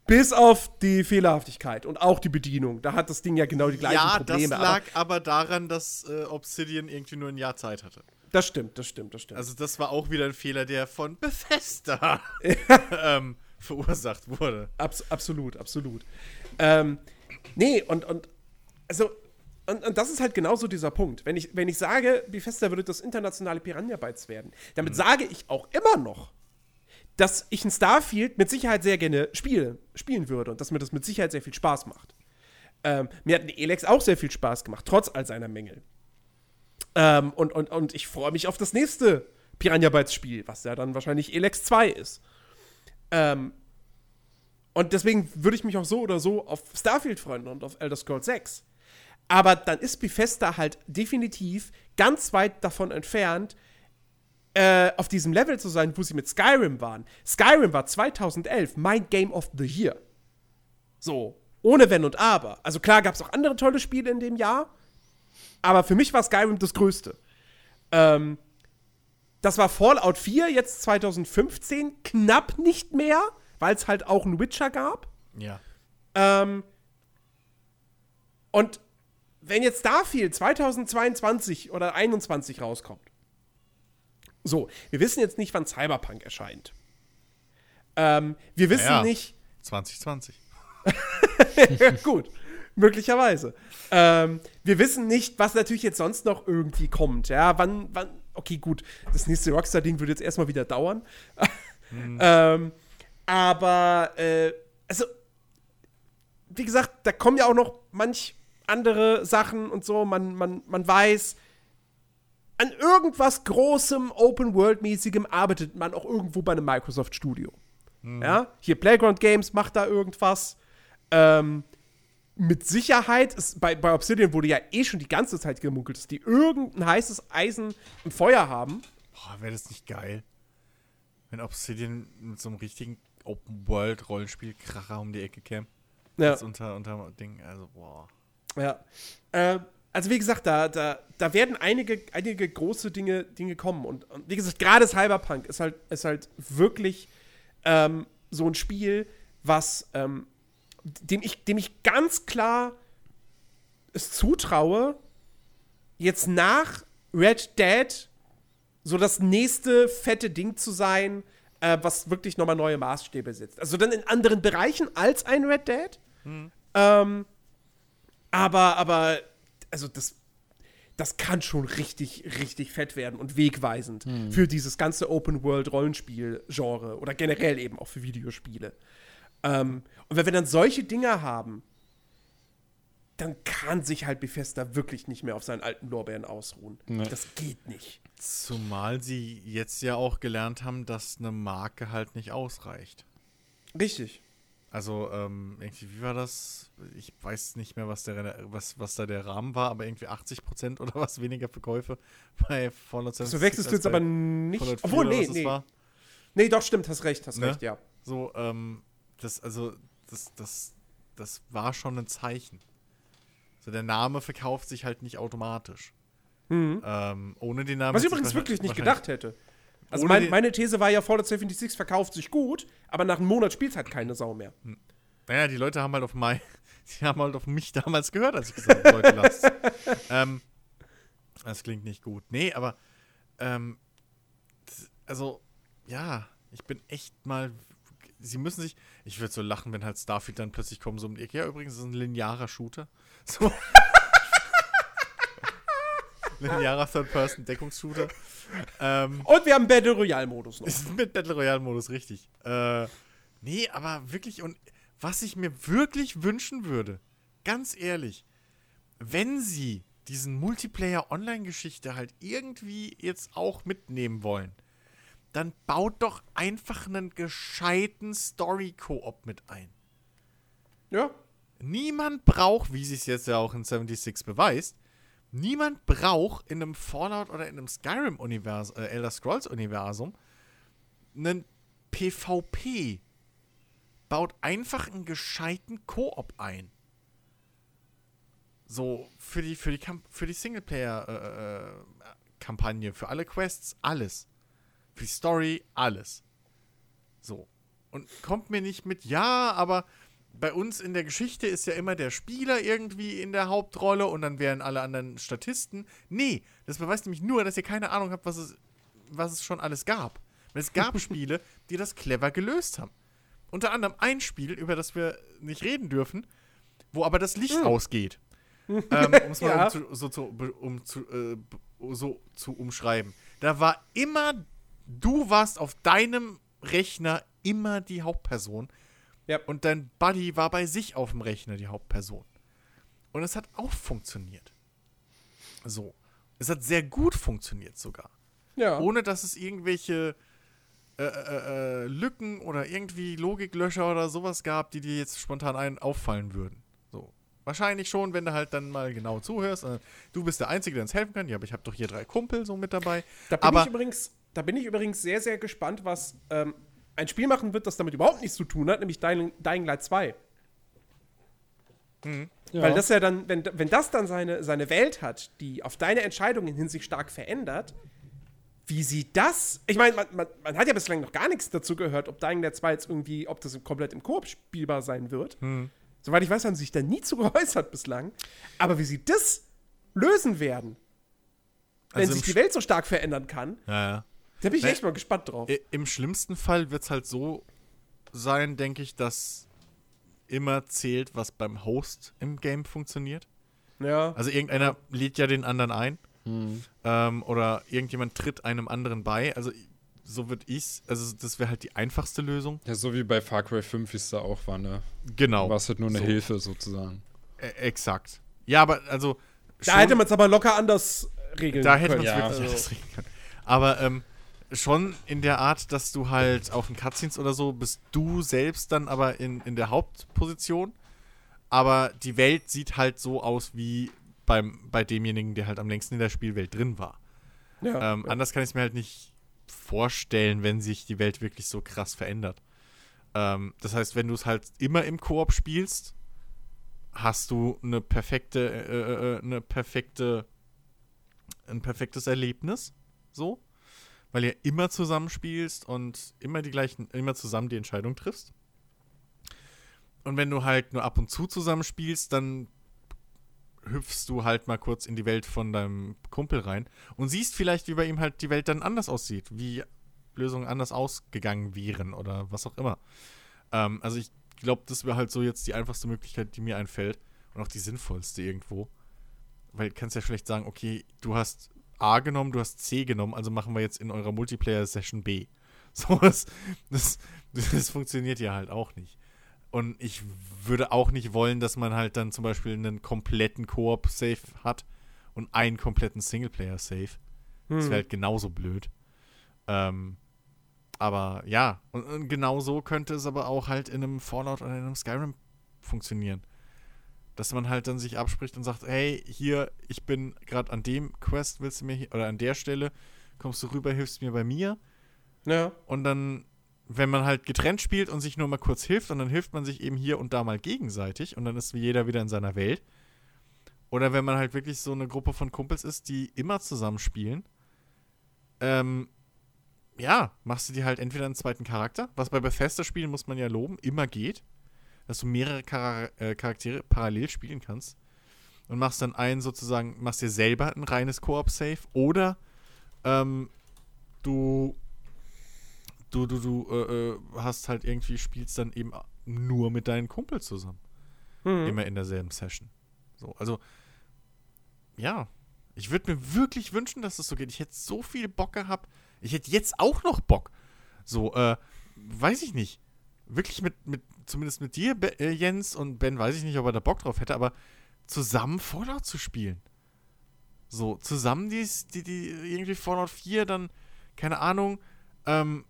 Bis auf die Fehlerhaftigkeit und auch die Bedienung. Da hat das Ding ja genau die gleichen ja, Probleme. Ja, das lag aber, aber daran, dass äh, Obsidian irgendwie nur ein Jahr Zeit hatte. Das stimmt, das stimmt, das stimmt. Also das war auch wieder ein Fehler, der von Bethesda ähm, verursacht wurde. Abs absolut, absolut. Ähm, nee, und, und also und, und, das ist halt genauso dieser Punkt. Wenn ich, wenn ich sage, Bethesda würde das internationale Piranha Bytes werden, damit mhm. sage ich auch immer noch, dass ich ein Starfield mit Sicherheit sehr gerne spiele, spielen würde und dass mir das mit Sicherheit sehr viel Spaß macht. Ähm, mir hat ein Elex auch sehr viel Spaß gemacht, trotz all seiner Mängel. Ähm, und, und, und ich freue mich auf das nächste Piranha Bytes Spiel, was ja dann wahrscheinlich Elex 2 ist. Ähm, und deswegen würde ich mich auch so oder so auf Starfield freuen und auf Elder Scrolls 6. Aber dann ist Bethesda halt definitiv ganz weit davon entfernt, äh, auf diesem Level zu sein, wo sie mit Skyrim waren. Skyrim war 2011 mein Game of the Year. So, ohne Wenn und Aber. Also klar gab es auch andere tolle Spiele in dem Jahr, aber für mich war Skyrim das Größte. Ähm, das war Fallout 4, jetzt 2015, knapp nicht mehr, weil es halt auch einen Witcher gab. Ja. Ähm, und wenn jetzt Starfield 2022 oder 2021 rauskommt, so, wir wissen jetzt nicht, wann Cyberpunk erscheint. Ähm, wir wissen Ja. nicht, 2020. gut, möglicherweise. Ähm, wir wissen nicht, was natürlich jetzt sonst noch irgendwie kommt. Ja, wann, wann, okay, gut, das nächste Rockstar-Ding würde jetzt erstmal wieder dauern. ähm, aber, äh, also, wie gesagt, da kommen ja auch noch manch andere Sachen und so. Man, man, man weiß, an irgendwas Großem, Open-World-mäßigem arbeitet man auch irgendwo bei einem Microsoft-Studio. Ja, hier Playground Games macht da irgendwas. Ähm, mit Sicherheit, ist, bei, bei Obsidian wurde ja eh schon die ganze Zeit gemunkelt, dass die irgendein heißes Eisen im Feuer haben. Boah, wäre das nicht geil? Wenn Obsidian mit so einem richtigen Open-World-Rollenspiel-Kracher um die Ecke käme. Ja. Das unter, unter Ding, also, boah. Ja. Ähm, also wie gesagt, da, da, da werden einige, einige große Dinge, Dinge kommen. Und, und wie gesagt, gerade Cyberpunk ist halt, ist halt wirklich ähm, so ein Spiel, was ähm, dem, ich, dem ich ganz klar es zutraue, jetzt nach Red Dead so das nächste fette Ding zu sein, äh, was wirklich nochmal neue Maßstäbe setzt. Also dann in anderen Bereichen als ein Red Dead. Ähm, aber, aber, also das, das kann schon richtig, richtig fett werden und wegweisend für dieses ganze Open-World-Rollenspiel-Genre oder generell eben auch für Videospiele. Ähm, und wenn wir dann solche Dinger haben, dann kann sich halt Bethesda wirklich nicht mehr auf seinen alten Lorbeeren ausruhen. Nee. Das geht nicht. Zumal sie jetzt ja auch gelernt haben, dass eine Marke halt nicht ausreicht. Richtig. Also, ähm, irgendwie, wie war das? Ich weiß nicht mehr, was, der, was, was da der Rahmen war, aber irgendwie 80% oder was weniger Verkäufe bei Fallout 76. So wechselst du jetzt aber nicht. Fallout 4 Obwohl, nee, nee. war. Nee, doch, stimmt, hast recht, hast Ne? recht, ja. So, ähm, das, also, das, das, das war schon ein Zeichen. So, der Name verkauft sich halt nicht automatisch. Ähm, ohne den Namen. Was ich übrigens wirklich nicht gedacht hätte. Also mein, meine These war ja, Fallout 76 verkauft sich gut, aber nach einem Monat spielt halt keine Sau mehr. Naja, die Leute haben halt auf mein, die haben halt auf mich damals gehört, als ich gesagt habe, Leute, lasst. ähm, das klingt nicht gut. Nee, aber, ähm, also, ja, ich bin echt mal, sie müssen sich, ich würde so lachen, wenn halt Starfield dann plötzlich kommen, so um die Ecke. Ja, übrigens, das ist ein linearer Shooter. So. Linearer Third-Person-Deckungsshooter. Ähm, Und wir haben Battle Royale-Modus noch. ist mit Battle Royale-Modus, richtig. Äh, nee, aber wirklich, und was ich mir wirklich wünschen würde, ganz ehrlich, wenn sie diesen Multiplayer-Online-Geschichte halt irgendwie jetzt auch mitnehmen wollen, dann baut doch einfach einen gescheiten Story-Koop mit ein. Ja. Niemand braucht, wie sich jetzt ja auch in 76 beweist, niemand braucht in einem Fallout oder in einem Skyrim-Universum, äh, Elder Scrolls-Universum, einen PvP. Baut einfach einen gescheiten Koop ein. So, für die, für die, für die Singleplayer-Kampagne, für alle Quests, alles. Für die Story, alles. So. Und kommt mir nicht mit, ja, aber bei uns in der Geschichte ist ja immer der Spieler irgendwie in der Hauptrolle und dann wären alle anderen Statisten. Nee, das beweist nämlich nur, dass ihr keine Ahnung habt, was es, was es schon alles gab. Und es gab Spiele, die das clever gelöst haben. Unter anderem ein Spiel, über das wir nicht reden dürfen, wo aber das Licht ausgeht. ähm, um es mal Ja. um zu, so, zu, um zu, äh, so zu umschreiben. Da war immer, du warst auf deinem Rechner immer die Hauptperson. Ja. Und dein Buddy war bei sich auf dem Rechner die Hauptperson. Und es hat auch funktioniert. So. Es hat sehr gut funktioniert sogar. Ja. Ohne dass es irgendwelche äh, äh, äh, Lücken oder irgendwie Logiklöcher oder sowas gab, die dir jetzt spontan ein auffallen würden. So. Wahrscheinlich schon, wenn du halt dann mal genau zuhörst. Äh, du bist der Einzige, der uns helfen kann. Ja, aber ich habe doch hier drei Kumpel so mit dabei. Da bin, aber ich übrigens, da bin ich übrigens sehr, sehr gespannt, was ähm, ein Spiel machen wird, das damit überhaupt nichts zu tun hat, nämlich Dying, Dying Light 2. Ja. Weil das ja dann, wenn, wenn das dann seine, seine Welt hat, die auf deine Entscheidungen hin sich stark verändert, wie sie das. Ich meine, man, man, man, hat ja bislang noch gar nichts dazu gehört, ob Dying Light 2 jetzt irgendwie, ob das komplett im Koop spielbar sein wird. Hm. Soweit ich weiß, haben sie sich da nie zu geäußert bislang. Aber wie sie das lösen werden, wenn also sich die Welt so stark verändern kann, ja, ja. Da bin ich ne, echt mal gespannt drauf. Im schlimmsten Fall wird es halt so sein, denke ich, dass immer zählt, was beim Host im Game funktioniert. Ja. Also irgendeiner lädt ja den anderen ein. Hm. Ähm, oder irgendjemand tritt einem anderen bei. Also so würde ich's, also das wäre halt die einfachste Lösung. Ja, so wie bei Far Cry 5 ist da auch war, ne? Genau. War es halt nur eine so. Hilfe sozusagen. Ä exakt. Ja, aber also. Da hätte man es aber locker anders regeln da können. Da hätte man es ja. wirklich also. anders regeln können. Aber ähm, schon in der Art, dass du halt auf den Cutscenes oder so bist du selbst dann aber in, in der Hauptposition. Aber die Welt sieht halt so aus wie beim, bei demjenigen, der halt am längsten in der Spielwelt drin war. Ja, ähm, ja. Anders kann ich es mir halt nicht vorstellen, wenn sich die Welt wirklich so krass verändert. Ähm, das heißt, wenn du es halt immer im Koop spielst, hast du eine perfekte, äh, äh, äh, eine perfekte, ein perfektes Erlebnis. So. Weil ihr immer zusammen spielst und immer die gleichen, immer zusammen die Entscheidung triffst. Und wenn du halt nur ab und zu zusammen spielst, dann hüpfst du halt mal kurz in die Welt von deinem Kumpel rein und siehst vielleicht, wie bei ihm halt die Welt dann anders aussieht, wie Lösungen anders ausgegangen wären oder was auch immer. Ähm, also ich glaube, das wäre halt so jetzt die einfachste Möglichkeit, die mir einfällt und auch die sinnvollste irgendwo. Weil du kannst ja schlecht sagen, okay, du hast A genommen, du hast C genommen, also machen wir jetzt in eurer Multiplayer-Session B. So, das, das, das funktioniert ja halt auch nicht. Und ich würde auch nicht wollen, dass man halt dann zum Beispiel einen kompletten Koop-Safe hat und einen kompletten Singleplayer-Safe. Hm. Das wäre halt genauso blöd. Ähm, aber ja, und, und genau so könnte es aber auch halt in einem Fallout oder in einem Skyrim funktionieren. Dass man halt dann sich abspricht und sagt, hey, hier, ich bin gerade an dem Quest, willst du mir hier, oder an der Stelle, kommst du rüber, hilfst mir bei mir. Ja. Und dann wenn man halt getrennt spielt und sich nur mal kurz hilft und dann hilft man sich eben hier und da mal gegenseitig und dann ist jeder wieder in seiner Welt. Oder wenn man halt wirklich so eine Gruppe von Kumpels ist, die immer zusammen spielen, ähm, ja, machst du dir halt entweder einen zweiten Charakter, was bei Bethesda-Spielen muss man ja loben, immer geht, dass du mehrere Char äh, Charaktere parallel spielen kannst und machst dann einen sozusagen, machst dir selber ein reines Koop-Save oder ähm, du du, du, du äh, äh, hast halt irgendwie, spielst dann eben nur mit deinen Kumpels zusammen. Mhm. Immer in derselben Session. So, also, ja. Ich würde mir wirklich wünschen, dass es das so geht. Ich hätte so viel Bock gehabt. Ich hätte jetzt auch noch Bock. So, äh, weiß ich nicht. Wirklich mit, mit zumindest mit dir, Be äh, Jens und Ben, weiß ich nicht, ob er da Bock drauf hätte, aber zusammen Fallout zu spielen. So, zusammen die, die, die irgendwie Fallout 4 dann, keine Ahnung, ähm,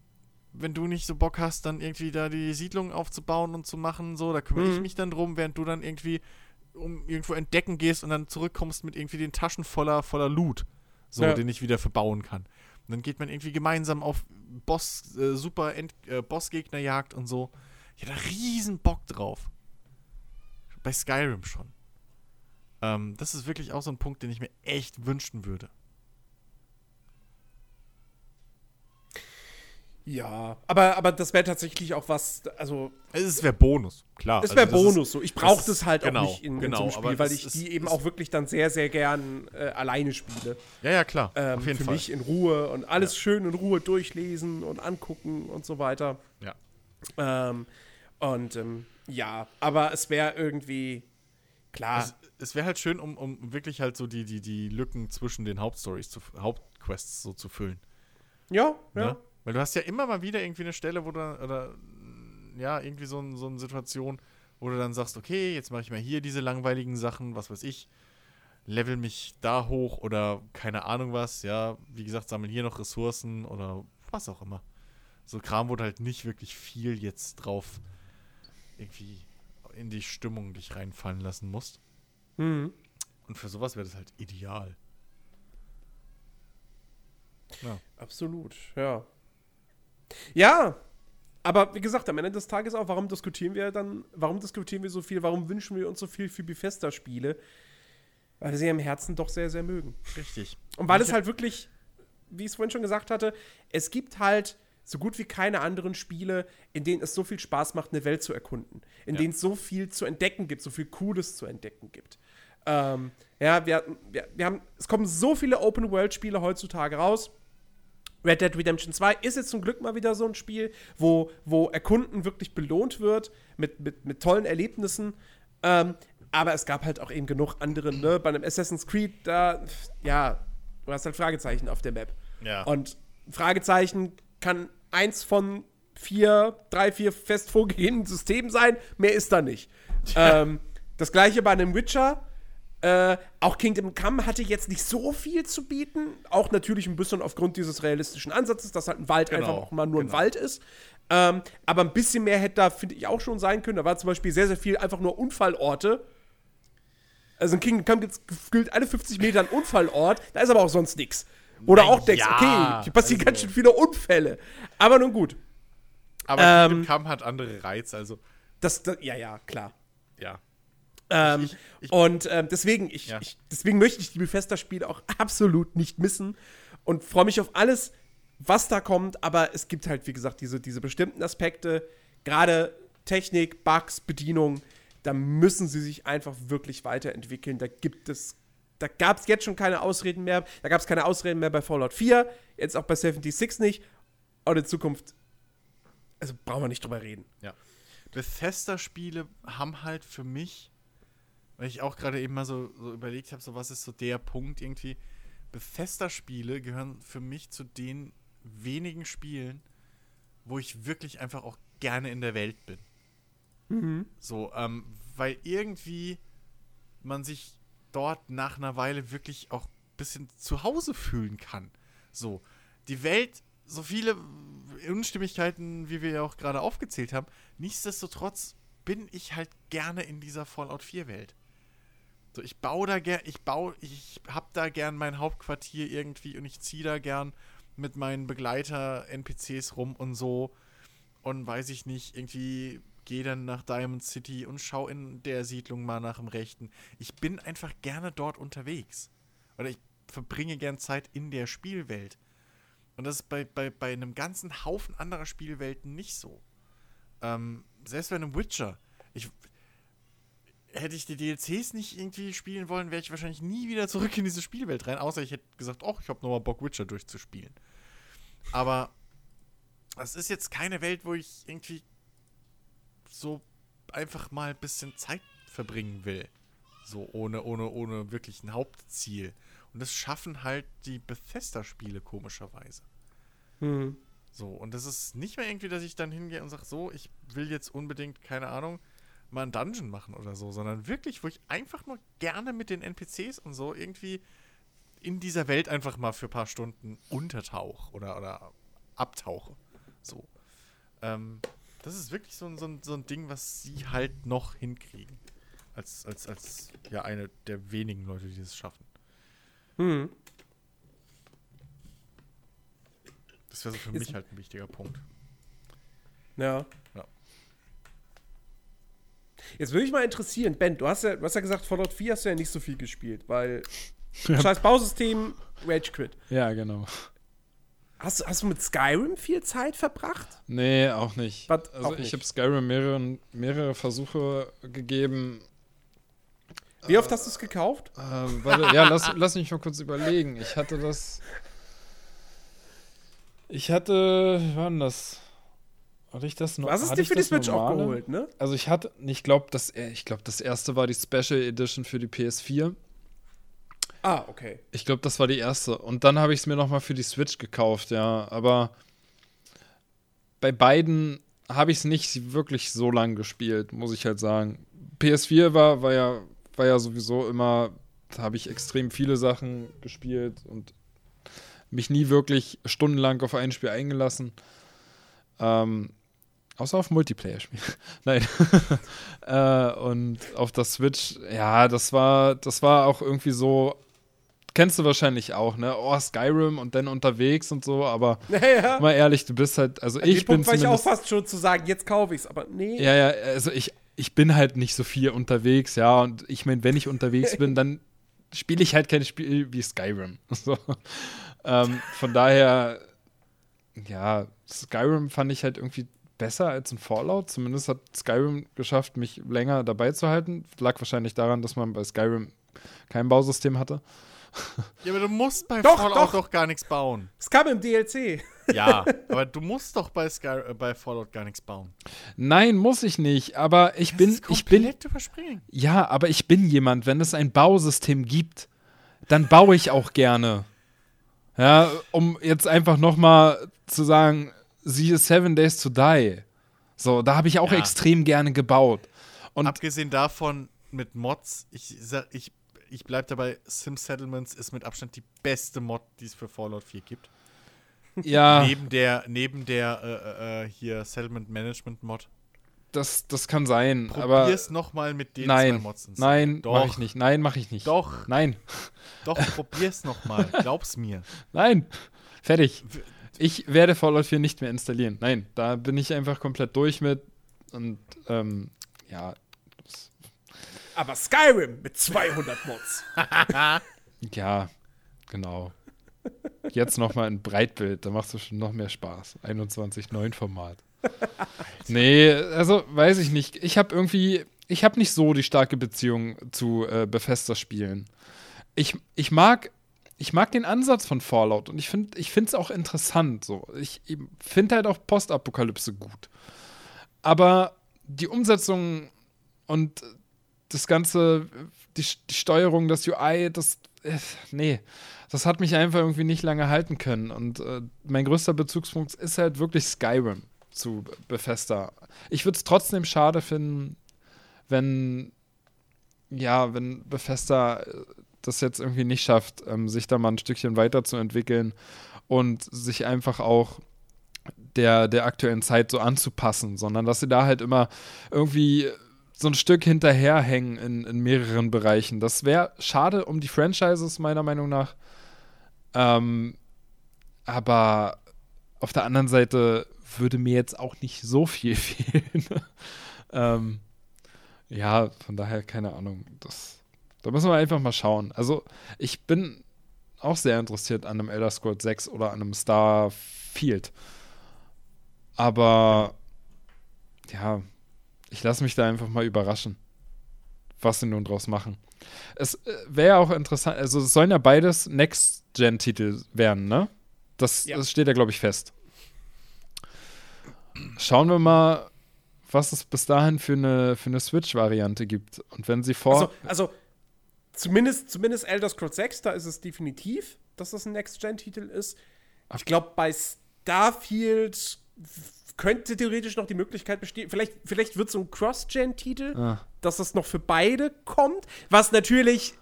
wenn du nicht so Bock hast, dann irgendwie da die Siedlung aufzubauen und zu machen, so, da kümmere mhm. ich mich dann drum, während du dann irgendwie um irgendwo entdecken gehst und dann zurückkommst mit irgendwie den Taschen voller, voller Loot, so, ja. den ich wieder verbauen kann. Und dann geht man irgendwie gemeinsam auf Boss, äh, super End, äh, Bossgegnerjagd und so. Ich hätte da riesen Bock drauf. Bei Skyrim schon. Ähm, das ist wirklich auch so ein Punkt, den ich mir echt wünschen würde. Ja, aber, aber das wäre tatsächlich auch was, also. Es wäre Bonus, klar. Es wäre also Bonus, ist, so. Ich brauche das halt genau, auch nicht in, genau, in so Spiel, weil ich ist, die eben auch wirklich dann sehr, sehr gern äh, alleine spiele. Ja, ja, klar. Ähm, auf jeden für Fall. mich in Ruhe und alles ja. schön in Ruhe durchlesen und angucken und so weiter. Ja. Ähm, und ähm, ja, aber es wäre irgendwie. Klar. Es, es wäre halt schön, um, um wirklich halt so die, die, die Lücken zwischen den Hauptstories, zu, Hauptquests so zu füllen. Ja, ja. Ne? Weil du hast ja immer mal wieder irgendwie eine Stelle, wo du, oder ja, irgendwie so, ein, so eine Situation, wo du dann sagst, okay, jetzt mache ich mal hier diese langweiligen Sachen, was weiß ich, level mich da hoch oder keine Ahnung was, ja, wie gesagt, sammle hier noch Ressourcen oder was auch immer. So Kram, wo du halt nicht wirklich viel jetzt drauf irgendwie in die Stimmung dich reinfallen lassen musst. Mhm. Und für sowas wäre das halt ideal. Ja. Absolut, ja. Ja, aber wie gesagt, am Ende des Tages auch, warum diskutieren wir dann, warum diskutieren wir so viel, warum wünschen wir uns so viel für Bethesda-Spiele? Weil wir sie im Herzen doch sehr, sehr mögen. Richtig. Und weil es halt wirklich wie ich es vorhin schon gesagt hatte, es gibt halt so gut wie keine anderen Spiele, in denen es so viel Spaß macht, eine Welt zu erkunden. In Ja. denen es so viel zu entdecken gibt, so viel Cooles zu entdecken gibt. Ähm, ja, wir, wir, wir haben, es kommen so viele Open-World-Spiele heutzutage raus. Red Dead Redemption 2 ist jetzt zum Glück mal wieder so ein Spiel, wo, wo Erkunden wirklich belohnt wird mit, mit, mit tollen Erlebnissen. Ähm, aber es gab halt auch eben genug andere, ne? Bei einem Assassin's Creed, da, ja, du hast halt Fragezeichen auf der Map. Ja. Und Fragezeichen kann eins von vier, drei, vier fest vorgegebenen Systemen sein. Mehr ist da nicht. Ähm, das gleiche bei einem Witcher. Äh, auch Kingdom Come hatte jetzt nicht so viel zu bieten. Auch natürlich ein bisschen aufgrund dieses realistischen Ansatzes, dass halt ein Wald Genau, einfach auch mal nur genau. ein Wald ist. Ähm, aber ein bisschen mehr hätte da, finde ich, auch schon sein können. Da war zum Beispiel sehr, sehr viel einfach nur Unfallorte. Also in Kingdom Come gibt es gefühlt alle 50 Meter einen Unfallort. Da ist aber auch sonst nichts. Oder auch denkst, ja, okay, hier passieren also- ganz schön viele Unfälle. Aber nun gut. Aber Ähm, Kingdom Come hat andere Reize, also Das, das, ja, ja, klar. ja. Ähm, Ich- ich- und ähm, deswegen, ich, Ja. deswegen möchte ich die Bethesda-Spiele auch absolut nicht missen und freue mich auf alles, was da kommt. Aber es gibt halt, wie gesagt, diese, diese bestimmten Aspekte, gerade Technik, Bugs, Bedienung, da müssen sie sich einfach wirklich weiterentwickeln. Da gibt es, da gab es jetzt schon keine Ausreden mehr. Da gab es keine Ausreden mehr bei Fallout 4, jetzt auch bei 76 nicht. Und in Zukunft, also brauchen wir nicht drüber reden. Ja. Bethesda-Spiele haben halt für mich, weil ich auch gerade eben mal so, so überlegt habe, so was ist so der Punkt irgendwie. Bethesda-Spiele gehören für mich zu den wenigen Spielen, wo ich wirklich einfach auch gerne in der Welt bin. So, ähm, weil irgendwie man sich dort nach einer Weile wirklich auch ein bisschen zu Hause fühlen kann. So, die Welt, so viele Unstimmigkeiten, wie wir ja auch gerade aufgezählt haben, nichtsdestotrotz bin ich halt gerne in dieser Fallout 4 Welt. So, ich baue da gern, ich baue, ich hab da gern mein Hauptquartier irgendwie und ich ziehe da gern mit meinen Begleiter-NPCs rum und so und weiß ich nicht, irgendwie gehe dann nach Diamond City und schau in der Siedlung mal nach dem Rechten. Ich bin einfach gerne dort unterwegs. Oder ich verbringe gern Zeit in der Spielwelt. Und das ist bei, bei, bei einem ganzen Haufen anderer Spielwelten nicht so. Ähm, selbst bei einem Witcher. Ich, hätte ich die DLCs nicht irgendwie spielen wollen, wäre ich wahrscheinlich nie wieder zurück in diese Spielwelt rein, außer ich hätte gesagt, oh, ich habe nochmal Bock, Witcher durchzuspielen. Aber das ist jetzt keine Welt, wo ich irgendwie so einfach mal ein bisschen Zeit verbringen will. So ohne, ohne, ohne wirklich ein Hauptziel. Und das schaffen halt die Bethesda-Spiele komischerweise. Hm. So, und das ist nicht mehr irgendwie, dass ich dann hingehe und sage, so, ich will jetzt unbedingt, keine Ahnung, mal einen Dungeon machen oder so, sondern wirklich, wo ich einfach nur gerne mit den NPCs und so irgendwie in dieser Welt einfach mal für ein paar Stunden untertauche oder, oder abtauche. So. Ähm, das ist wirklich so, ein- so, ein- so ein Ding, was sie halt noch hinkriegen. Als, als, als ja eine der wenigen Leute, die das schaffen. Hm. Das wäre so für Jetzt- mich halt ein wichtiger Punkt. Ja. Ja. Jetzt würde mich mal interessieren, Ben, du hast ja, du hast ja gesagt, Fallout 4 hast du ja nicht so viel gespielt, weil Ja. scheiß Bausystem, Rage Quit. Ja, genau. Hast, du- hast du mit Skyrim viel Zeit verbracht? Nee, auch nicht. Was? Also Auch ich habe Skyrim mehrere, mehrere Versuche gegeben. Wie oft hast du es gekauft? Ähm, warte, ja, lass, lass mich mal kurz überlegen. Ich hatte das. Ich hatte. Wie war denn das? Hatte ich das noch? Es hatte dir für die Switch auch normale? geholt, ne? Also ich hatte, ich glaube, das, ich glaube, das erste war die Special Edition für die PS4. Ah, okay. Ich glaube, das war die erste. Und dann habe ich es mir noch mal für die Switch gekauft, ja. Aber bei beiden habe ich es nicht wirklich so lang gespielt, muss ich halt sagen. PS4 war, war ja, war ja sowieso immer, da habe ich extrem viele Sachen gespielt und mich nie wirklich stundenlang auf ein Spiel eingelassen. Ähm, außer auf Multiplayer-Spiele. Nein. äh, und auf der Switch, ja, das war, das war auch irgendwie so. Kennst du wahrscheinlich auch, ne? Oh, Skyrim und dann unterwegs und so, aber Naja. mal ehrlich, du bist halt, also An ich bin Punkt war ich auch fast schon zu sagen, jetzt kaufe ich es, aber nee. ja, ja, also ich, ich bin halt nicht so viel unterwegs, ja, und ich meine, wenn ich unterwegs bin, dann spiele ich halt kein Spiel wie Skyrim. So. ähm, von daher, ja, Skyrim fand ich halt irgendwie besser als ein Fallout. Zumindest hat Skyrim geschafft, mich länger dabei zu halten. Lag wahrscheinlich daran, dass man bei Skyrim kein Bausystem hatte. Ja, aber du musst bei Doch, Fallout doch. doch. gar nichts bauen. Es kam im DLC. Ja, aber du musst doch bei, Sky, äh, bei Fallout gar nichts bauen. Nein, muss ich nicht, aber ich Das bin, ist ich bin, überspringen. ja, aber ich bin jemand, wenn es ein Bausystem gibt, dann baue ich auch gerne. Ja, um jetzt einfach nochmal zu sagen, siehe Seven Days to Die. So, da habe ich auch Ja. extrem gerne gebaut. Und Abgesehen davon mit Mods, ich sag, ich, ich bleib dabei, Sim Settlements ist mit Abstand die beste Mod, die es für Fallout 4 gibt. ja, Neben der, neben der äh, äh, äh, hier Settlement Management Mod. das, das kann sein, aber Probier's nochmal mit den zwei nein, Mods. ins- nein, Doch. mache ich nicht. Nein, mache ich nicht. Doch, Nein, doch, probier's nochmal. Glaub's mir. nein. Fertig. Ich werde Fallout 4 nicht mehr installieren. Nein, da bin ich einfach komplett durch mit. Und ähm, ja, Aber Skyrim mit 200 Mods. ja, genau. Jetzt nochmal in Breitbild, da macht es schon noch mehr Spaß. 21.9 Format. nee, also weiß ich nicht. Ich habe irgendwie, ich habe nicht so die starke Beziehung zu äh, Bethesda-Spielen. Ich, ich mag, ich mag den Ansatz von Fallout und ich finde, ich es auch interessant. So, ich, ich finde halt auch Postapokalypse gut. Aber die Umsetzung und das ganze, die, die Steuerung, das UI, das, äh, nee, das hat mich einfach irgendwie nicht lange halten können. Und äh, mein größter Bezugspunkt ist halt wirklich Skyrim zu Bethesda. Ich würde es trotzdem schade finden, wenn, ja, wenn Bethesda äh, das jetzt irgendwie nicht schafft, ähm, sich da mal ein Stückchen weiterzuentwickeln und sich einfach auch der, der aktuellen Zeit so anzupassen, sondern dass sie da halt immer irgendwie so ein Stück hinterherhängen in, in mehreren Bereichen. Das wäre schade um die Franchises, meiner Meinung nach. Ähm, aber auf der anderen Seite würde mir jetzt auch nicht so viel fehlen. ähm, ja, von daher keine Ahnung. Das, da müssen wir einfach mal schauen. Also, ich bin auch sehr interessiert an einem Elder Scrolls 6 oder an einem Starfield. Aber ja, ich lasse mich da einfach mal überraschen, was sie nun draus machen. Es äh, wäre auch interessant, also es sollen ja beides Next-Gen-Titel werden, ne? Das, Ja. das steht ja, glaube ich, fest. Schauen wir mal, was es bis dahin für eine, für eine Switch-Variante gibt. Und wenn sie vor. Also, also zumindest, zumindest Elder Scrolls 6, da ist es definitiv, dass das ein Next-Gen-Titel ist. Ich glaube, bei Starfield könnte theoretisch noch die Möglichkeit bestehen, vielleicht, vielleicht wird so ein Cross-Gen-Titel, Ah. dass das noch für beide kommt, was natürlich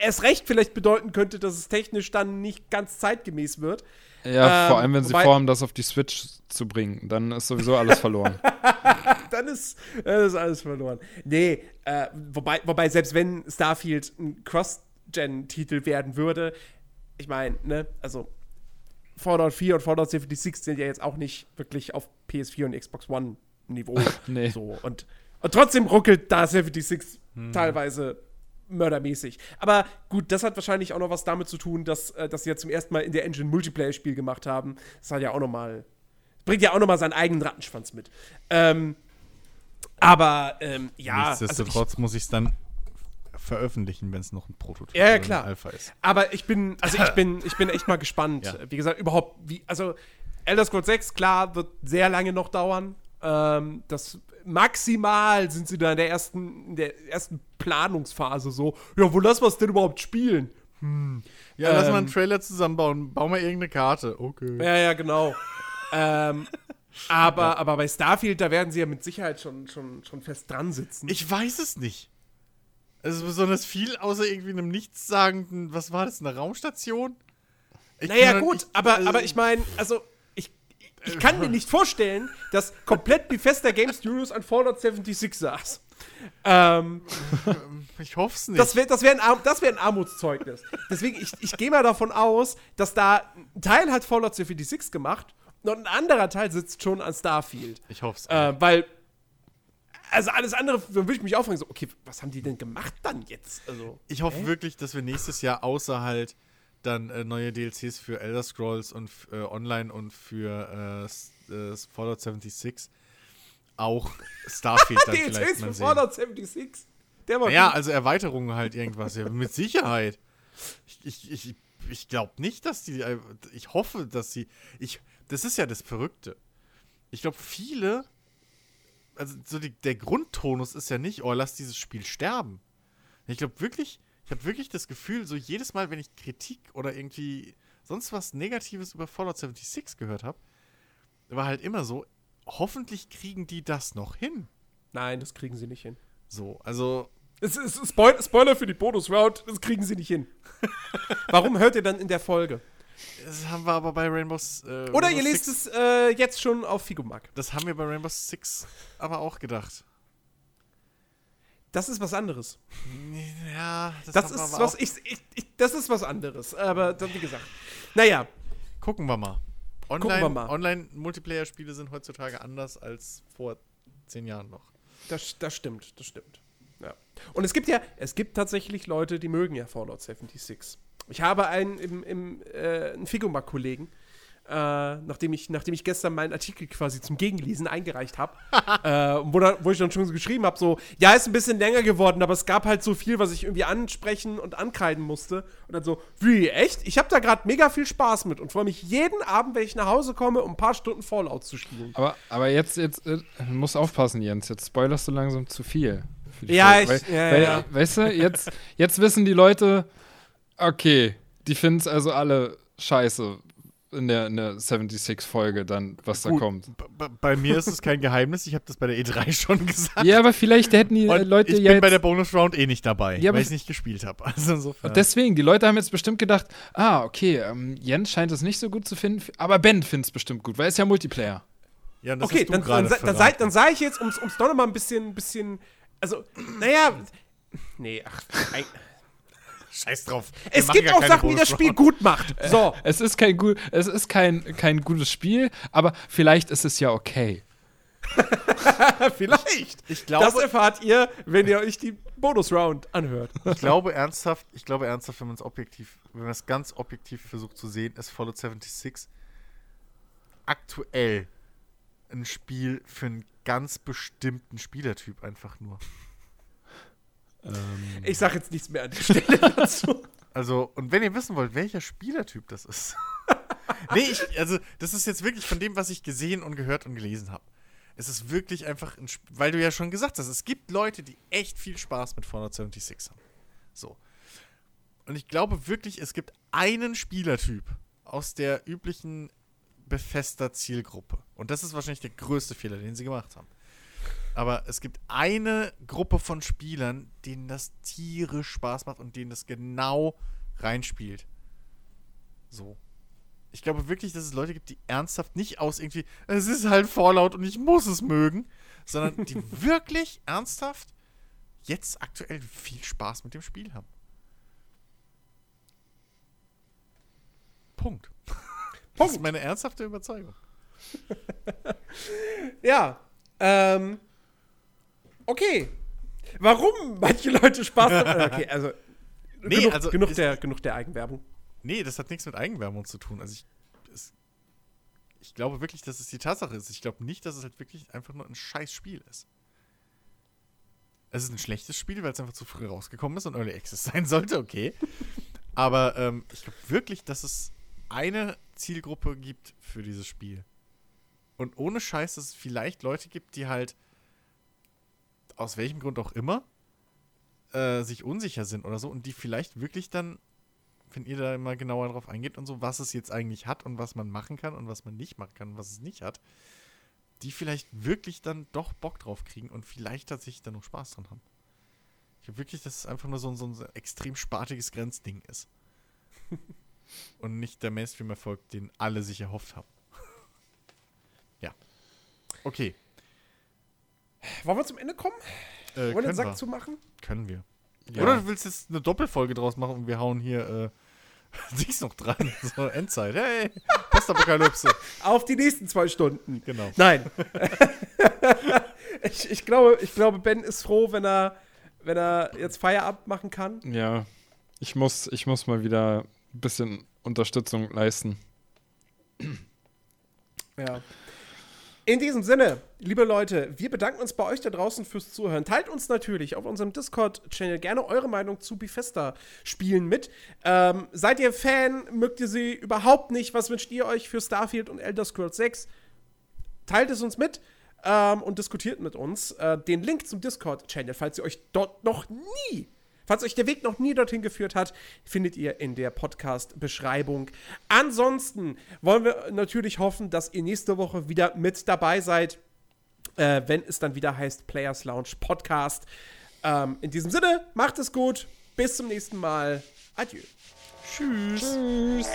erst recht vielleicht bedeuten könnte, dass es technisch dann nicht ganz zeitgemäß wird. Ja, vor ähm, allem, wenn sie vorhaben, das auf die Switch zu bringen, dann ist sowieso alles verloren. dann ist, dann ist alles verloren. Nee, äh, wobei, wobei, selbst wenn Starfield ein Cross-Gen-Titel werden würde, ich meine, ne, also Fallout 4 und Fallout 76 sind ja jetzt auch nicht wirklich auf PS4 und Xbox One-Niveau. Nee. So, und, und trotzdem ruckelt da 76 teilweise mördermäßig. Aber gut, das hat wahrscheinlich auch noch was damit zu tun, dass, äh, dass sie ja zum ersten Mal in der Engine Multiplayer-Spiel gemacht haben. Das hat ja auch noch mal, bringt ja auch noch mal seinen eigenen Rattenschwanz mit. Ähm, aber ähm, ja, also ich, Nichtsdestotrotz muss ich es dann veröffentlichen, wenn es noch ein Prototyp Ja, ja, klar. Alpha ist. aber ich bin, also ich bin, ich bin echt mal gespannt. Ja. Wie gesagt, überhaupt, wie, also Elder Scrolls 6, klar, wird sehr lange noch dauern. Ähm, das maximal sind sie da in der ersten, in der ersten Planungsphase so. Ja, wo lassen wir es denn überhaupt spielen? Ja, lass Ähm, mal einen Trailer zusammenbauen. Bau mal irgendeine Karte. Okay. Ja, ja, genau. ähm, aber, aber bei Starfield, da werden sie ja mit Sicherheit schon, schon, schon fest dran sitzen. Ich weiß es nicht. Es ist besonders viel, außer irgendwie einem nichtssagenden, was war das, eine Raumstation? Ich Naja, gut, ich- aber, äh, aber ich meine, also, ich, kann mir nicht vorstellen, dass komplett Bethesda Game Studios an Fallout 76 saß. Ähm, Ich hoffe es nicht. das wäre das wär ein, Arm- das wär ein Armutszeugnis. Deswegen, ich, ich gehe mal davon aus, dass da ein Teil hat Fallout 76 gemacht und ein anderer Teil sitzt schon an Starfield. ich hoffe es. Äh, weil, also alles andere würde ich mich auch fragen, so, okay, was haben die denn gemacht dann jetzt? Also, Ich hoffe wirklich, dass wir nächstes Jahr außer halt dann äh, neue DLCs für Elder Scrolls und äh, online und für äh, äh, Fallout 76 auch Starfield dann vielleicht DLCs mal für sehen. Fallout 76. Der war Ja, also Erweiterungen halt irgendwas, ja, mit Sicherheit. Ich, ich, ich, ich glaube nicht, dass die, äh, ich hoffe, dass sie, ich, das ist ja das Verrückte. Ich glaube, viele, also so die, der Grundtonus ist ja nicht, oh, lass dieses Spiel sterben. Ich glaube wirklich, ich habe wirklich das Gefühl, so jedes Mal, wenn ich Kritik oder irgendwie sonst was Negatives über Fallout 76 gehört habe, war halt immer so, hoffentlich kriegen die das noch hin. Nein, das kriegen sie nicht hin. So, also Es ist Spoil Spoiler für die Bonus-Round, das kriegen sie nicht hin. Warum hört ihr dann in der Folge? Das haben wir aber bei Rainbow äh, Oder Rainbow ihr lest Six, es äh, jetzt schon auf Figomag. Das haben wir bei Rainbow Six aber auch gedacht. Das ist was anderes. Ja, das, Das ist was, ich, ich, ich, das ist was anderes. Aber dann, wie gesagt. Naja, Gucken wir mal. Online. Online-Multiplayer-Spiele sind heutzutage anders als vor zehn Jahren noch. das, das stimmt, das stimmt. Ja. Und es gibt ja, es gibt tatsächlich Leute, die mögen ja Fallout 76. Ich habe einen, im, im, äh, einen Figomag-Kollegen, äh, nachdem, ich, nachdem ich gestern meinen Artikel quasi zum Gegenlesen eingereicht habe, äh, wo, wo ich dann schon so geschrieben habe, so, ja, ist ein bisschen länger geworden, aber es gab halt so viel, was ich irgendwie ansprechen und ankreiden musste. Und dann so, wie, echt? Ich habe da gerade mega viel Spaß mit und freue mich jeden Abend, wenn ich nach Hause komme, um ein paar Stunden Fallout zu spielen. Aber, aber jetzt, jetzt äh, du musst aufpassen, Jens. Jetzt spoilerst du langsam zu viel. Ja, Folge. ich- weil, ja, weil, ja. Weißt du, jetzt, jetzt wissen die Leute, okay, die finden es also alle scheiße in der, in der 76-Folge dann, was da Gut. kommt. B b- bei mir ist es kein Geheimnis, ich habe das bei der E3 schon gesagt. Ja, aber vielleicht hätten die äh, Und Leute ich ja bin bei der Bonus-Round eh nicht dabei, Ja, weil ich es nicht gespielt habe. Also insofern. Deswegen, die Leute haben jetzt bestimmt gedacht, ah, okay, ähm, Jens scheint es nicht so gut zu finden, aber Ben findet es bestimmt gut, weil es ja Multiplayer. ja, und das Okay, dann, dann, dann, sei, dann sage ich jetzt, um es doch noch mal ein bisschen, bisschen, also, naja, nee, ach, ein, Scheiß drauf. Wir es gibt auch Sachen, die das Spiel gut macht. So, Es ist kein gut, es ist kein, kein gutes Spiel, aber vielleicht ist es ja okay. vielleicht. Ich Das glaube, erfahrt ihr, wenn ihr euch die Bonus-Round anhört. ich glaube ernsthaft, ich glaube ernsthaft, wenn man es objektiv, wenn man es ganz objektiv versucht zu sehen, ist Fallout 76 aktuell ein Spiel für einen ganz bestimmten Spielertyp einfach nur. Ich sage jetzt nichts mehr an der Stelle dazu. Also, und wenn ihr wissen wollt, welcher Spielertyp das ist. nee, ich, also, das ist jetzt wirklich von dem, was ich gesehen und gehört und gelesen habe. Es ist wirklich einfach ein Sp weil du ja schon gesagt hast, es gibt Leute, die echt viel Spaß mit Fallout 76 haben. So. Und ich glaube wirklich, es gibt einen Spielertyp aus der üblichen Bethesda-Zielgruppe. Und das ist wahrscheinlich der größte Fehler, den sie gemacht haben. Aber es gibt eine Gruppe von Spielern, denen das tierisch Spaß macht und denen das genau reinspielt. So. Ich glaube wirklich, dass es Leute gibt, die ernsthaft nicht aus irgendwie, es ist halt Fallout und ich muss es mögen, sondern die wirklich ernsthaft jetzt aktuell viel Spaß mit dem Spiel haben. Punkt. Das ist meine ernsthafte Überzeugung. Ja, ähm, okay. Warum manche Leute Spaß haben? Okay, also, Nee, genug, also genug, der, genug der Eigenwerbung. Nee, das hat nichts mit Eigenwerbung zu tun. Also ich, es, ich glaube wirklich, dass es die Tatsache ist. Ich glaube nicht, dass es halt wirklich einfach nur ein scheiß Spiel ist. Es ist ein schlechtes Spiel, weil es einfach zu früh rausgekommen ist und Early Access sein sollte, okay. Aber ähm, ich glaube wirklich, dass es eine Zielgruppe gibt für dieses Spiel. Und ohne Scheiß, dass es vielleicht Leute gibt, die halt aus welchem Grund auch immer äh, sich unsicher sind oder so und die vielleicht wirklich dann wenn ihr da mal genauer drauf eingeht und so, was es jetzt eigentlich hat und was man machen kann und was man nicht machen kann und was es nicht hat, die vielleicht wirklich dann doch Bock drauf kriegen und vielleicht tatsächlich dann noch Spaß dran haben. Ich glaube wirklich, dass es einfach nur so, ein- so ein extrem spartiges Grenzding ist. und nicht der Mainstream-Erfolg, den alle sich erhofft haben. ja. Okay. Wollen wir zum Ende kommen? Äh, Wollen wir den können, Sack wir. zumachen? können wir. Ja. Oder du willst jetzt eine Doppelfolge draus machen und wir hauen hier äh, Dings noch dran. So, Endzeit. Hey, Postapokalypse. Auf die nächsten zwei Stunden. Genau. Nein. ich, ich, glaube, ich glaube, Ben ist froh, wenn er, wenn er jetzt Feierabend machen kann. Ja, ich muss, ich muss mal wieder ein bisschen Unterstützung leisten. Ja. In diesem Sinne, liebe Leute, wir bedanken uns bei euch da draußen fürs Zuhören. Teilt uns natürlich auf unserem Discord-Channel gerne eure Meinung zu Bethesda-Spielen mit. Ähm, seid ihr Fan? Mögt ihr sie überhaupt nicht? Was wünscht ihr euch für Starfield und Elder Scrolls 6? Teilt es uns mit ähm, und diskutiert mit uns. Äh, den Link zum Discord-Channel, falls ihr euch dort noch nie Falls euch der Weg noch nie dorthin geführt hat, findet ihr in der Podcast-Beschreibung. Ansonsten wollen wir natürlich hoffen, dass ihr nächste Woche wieder mit dabei seid, äh, wenn es dann wieder heißt Players Lounge Podcast. Ähm, in diesem Sinne, macht es gut. Bis zum nächsten Mal. Adieu. Tschüss. Tschüss.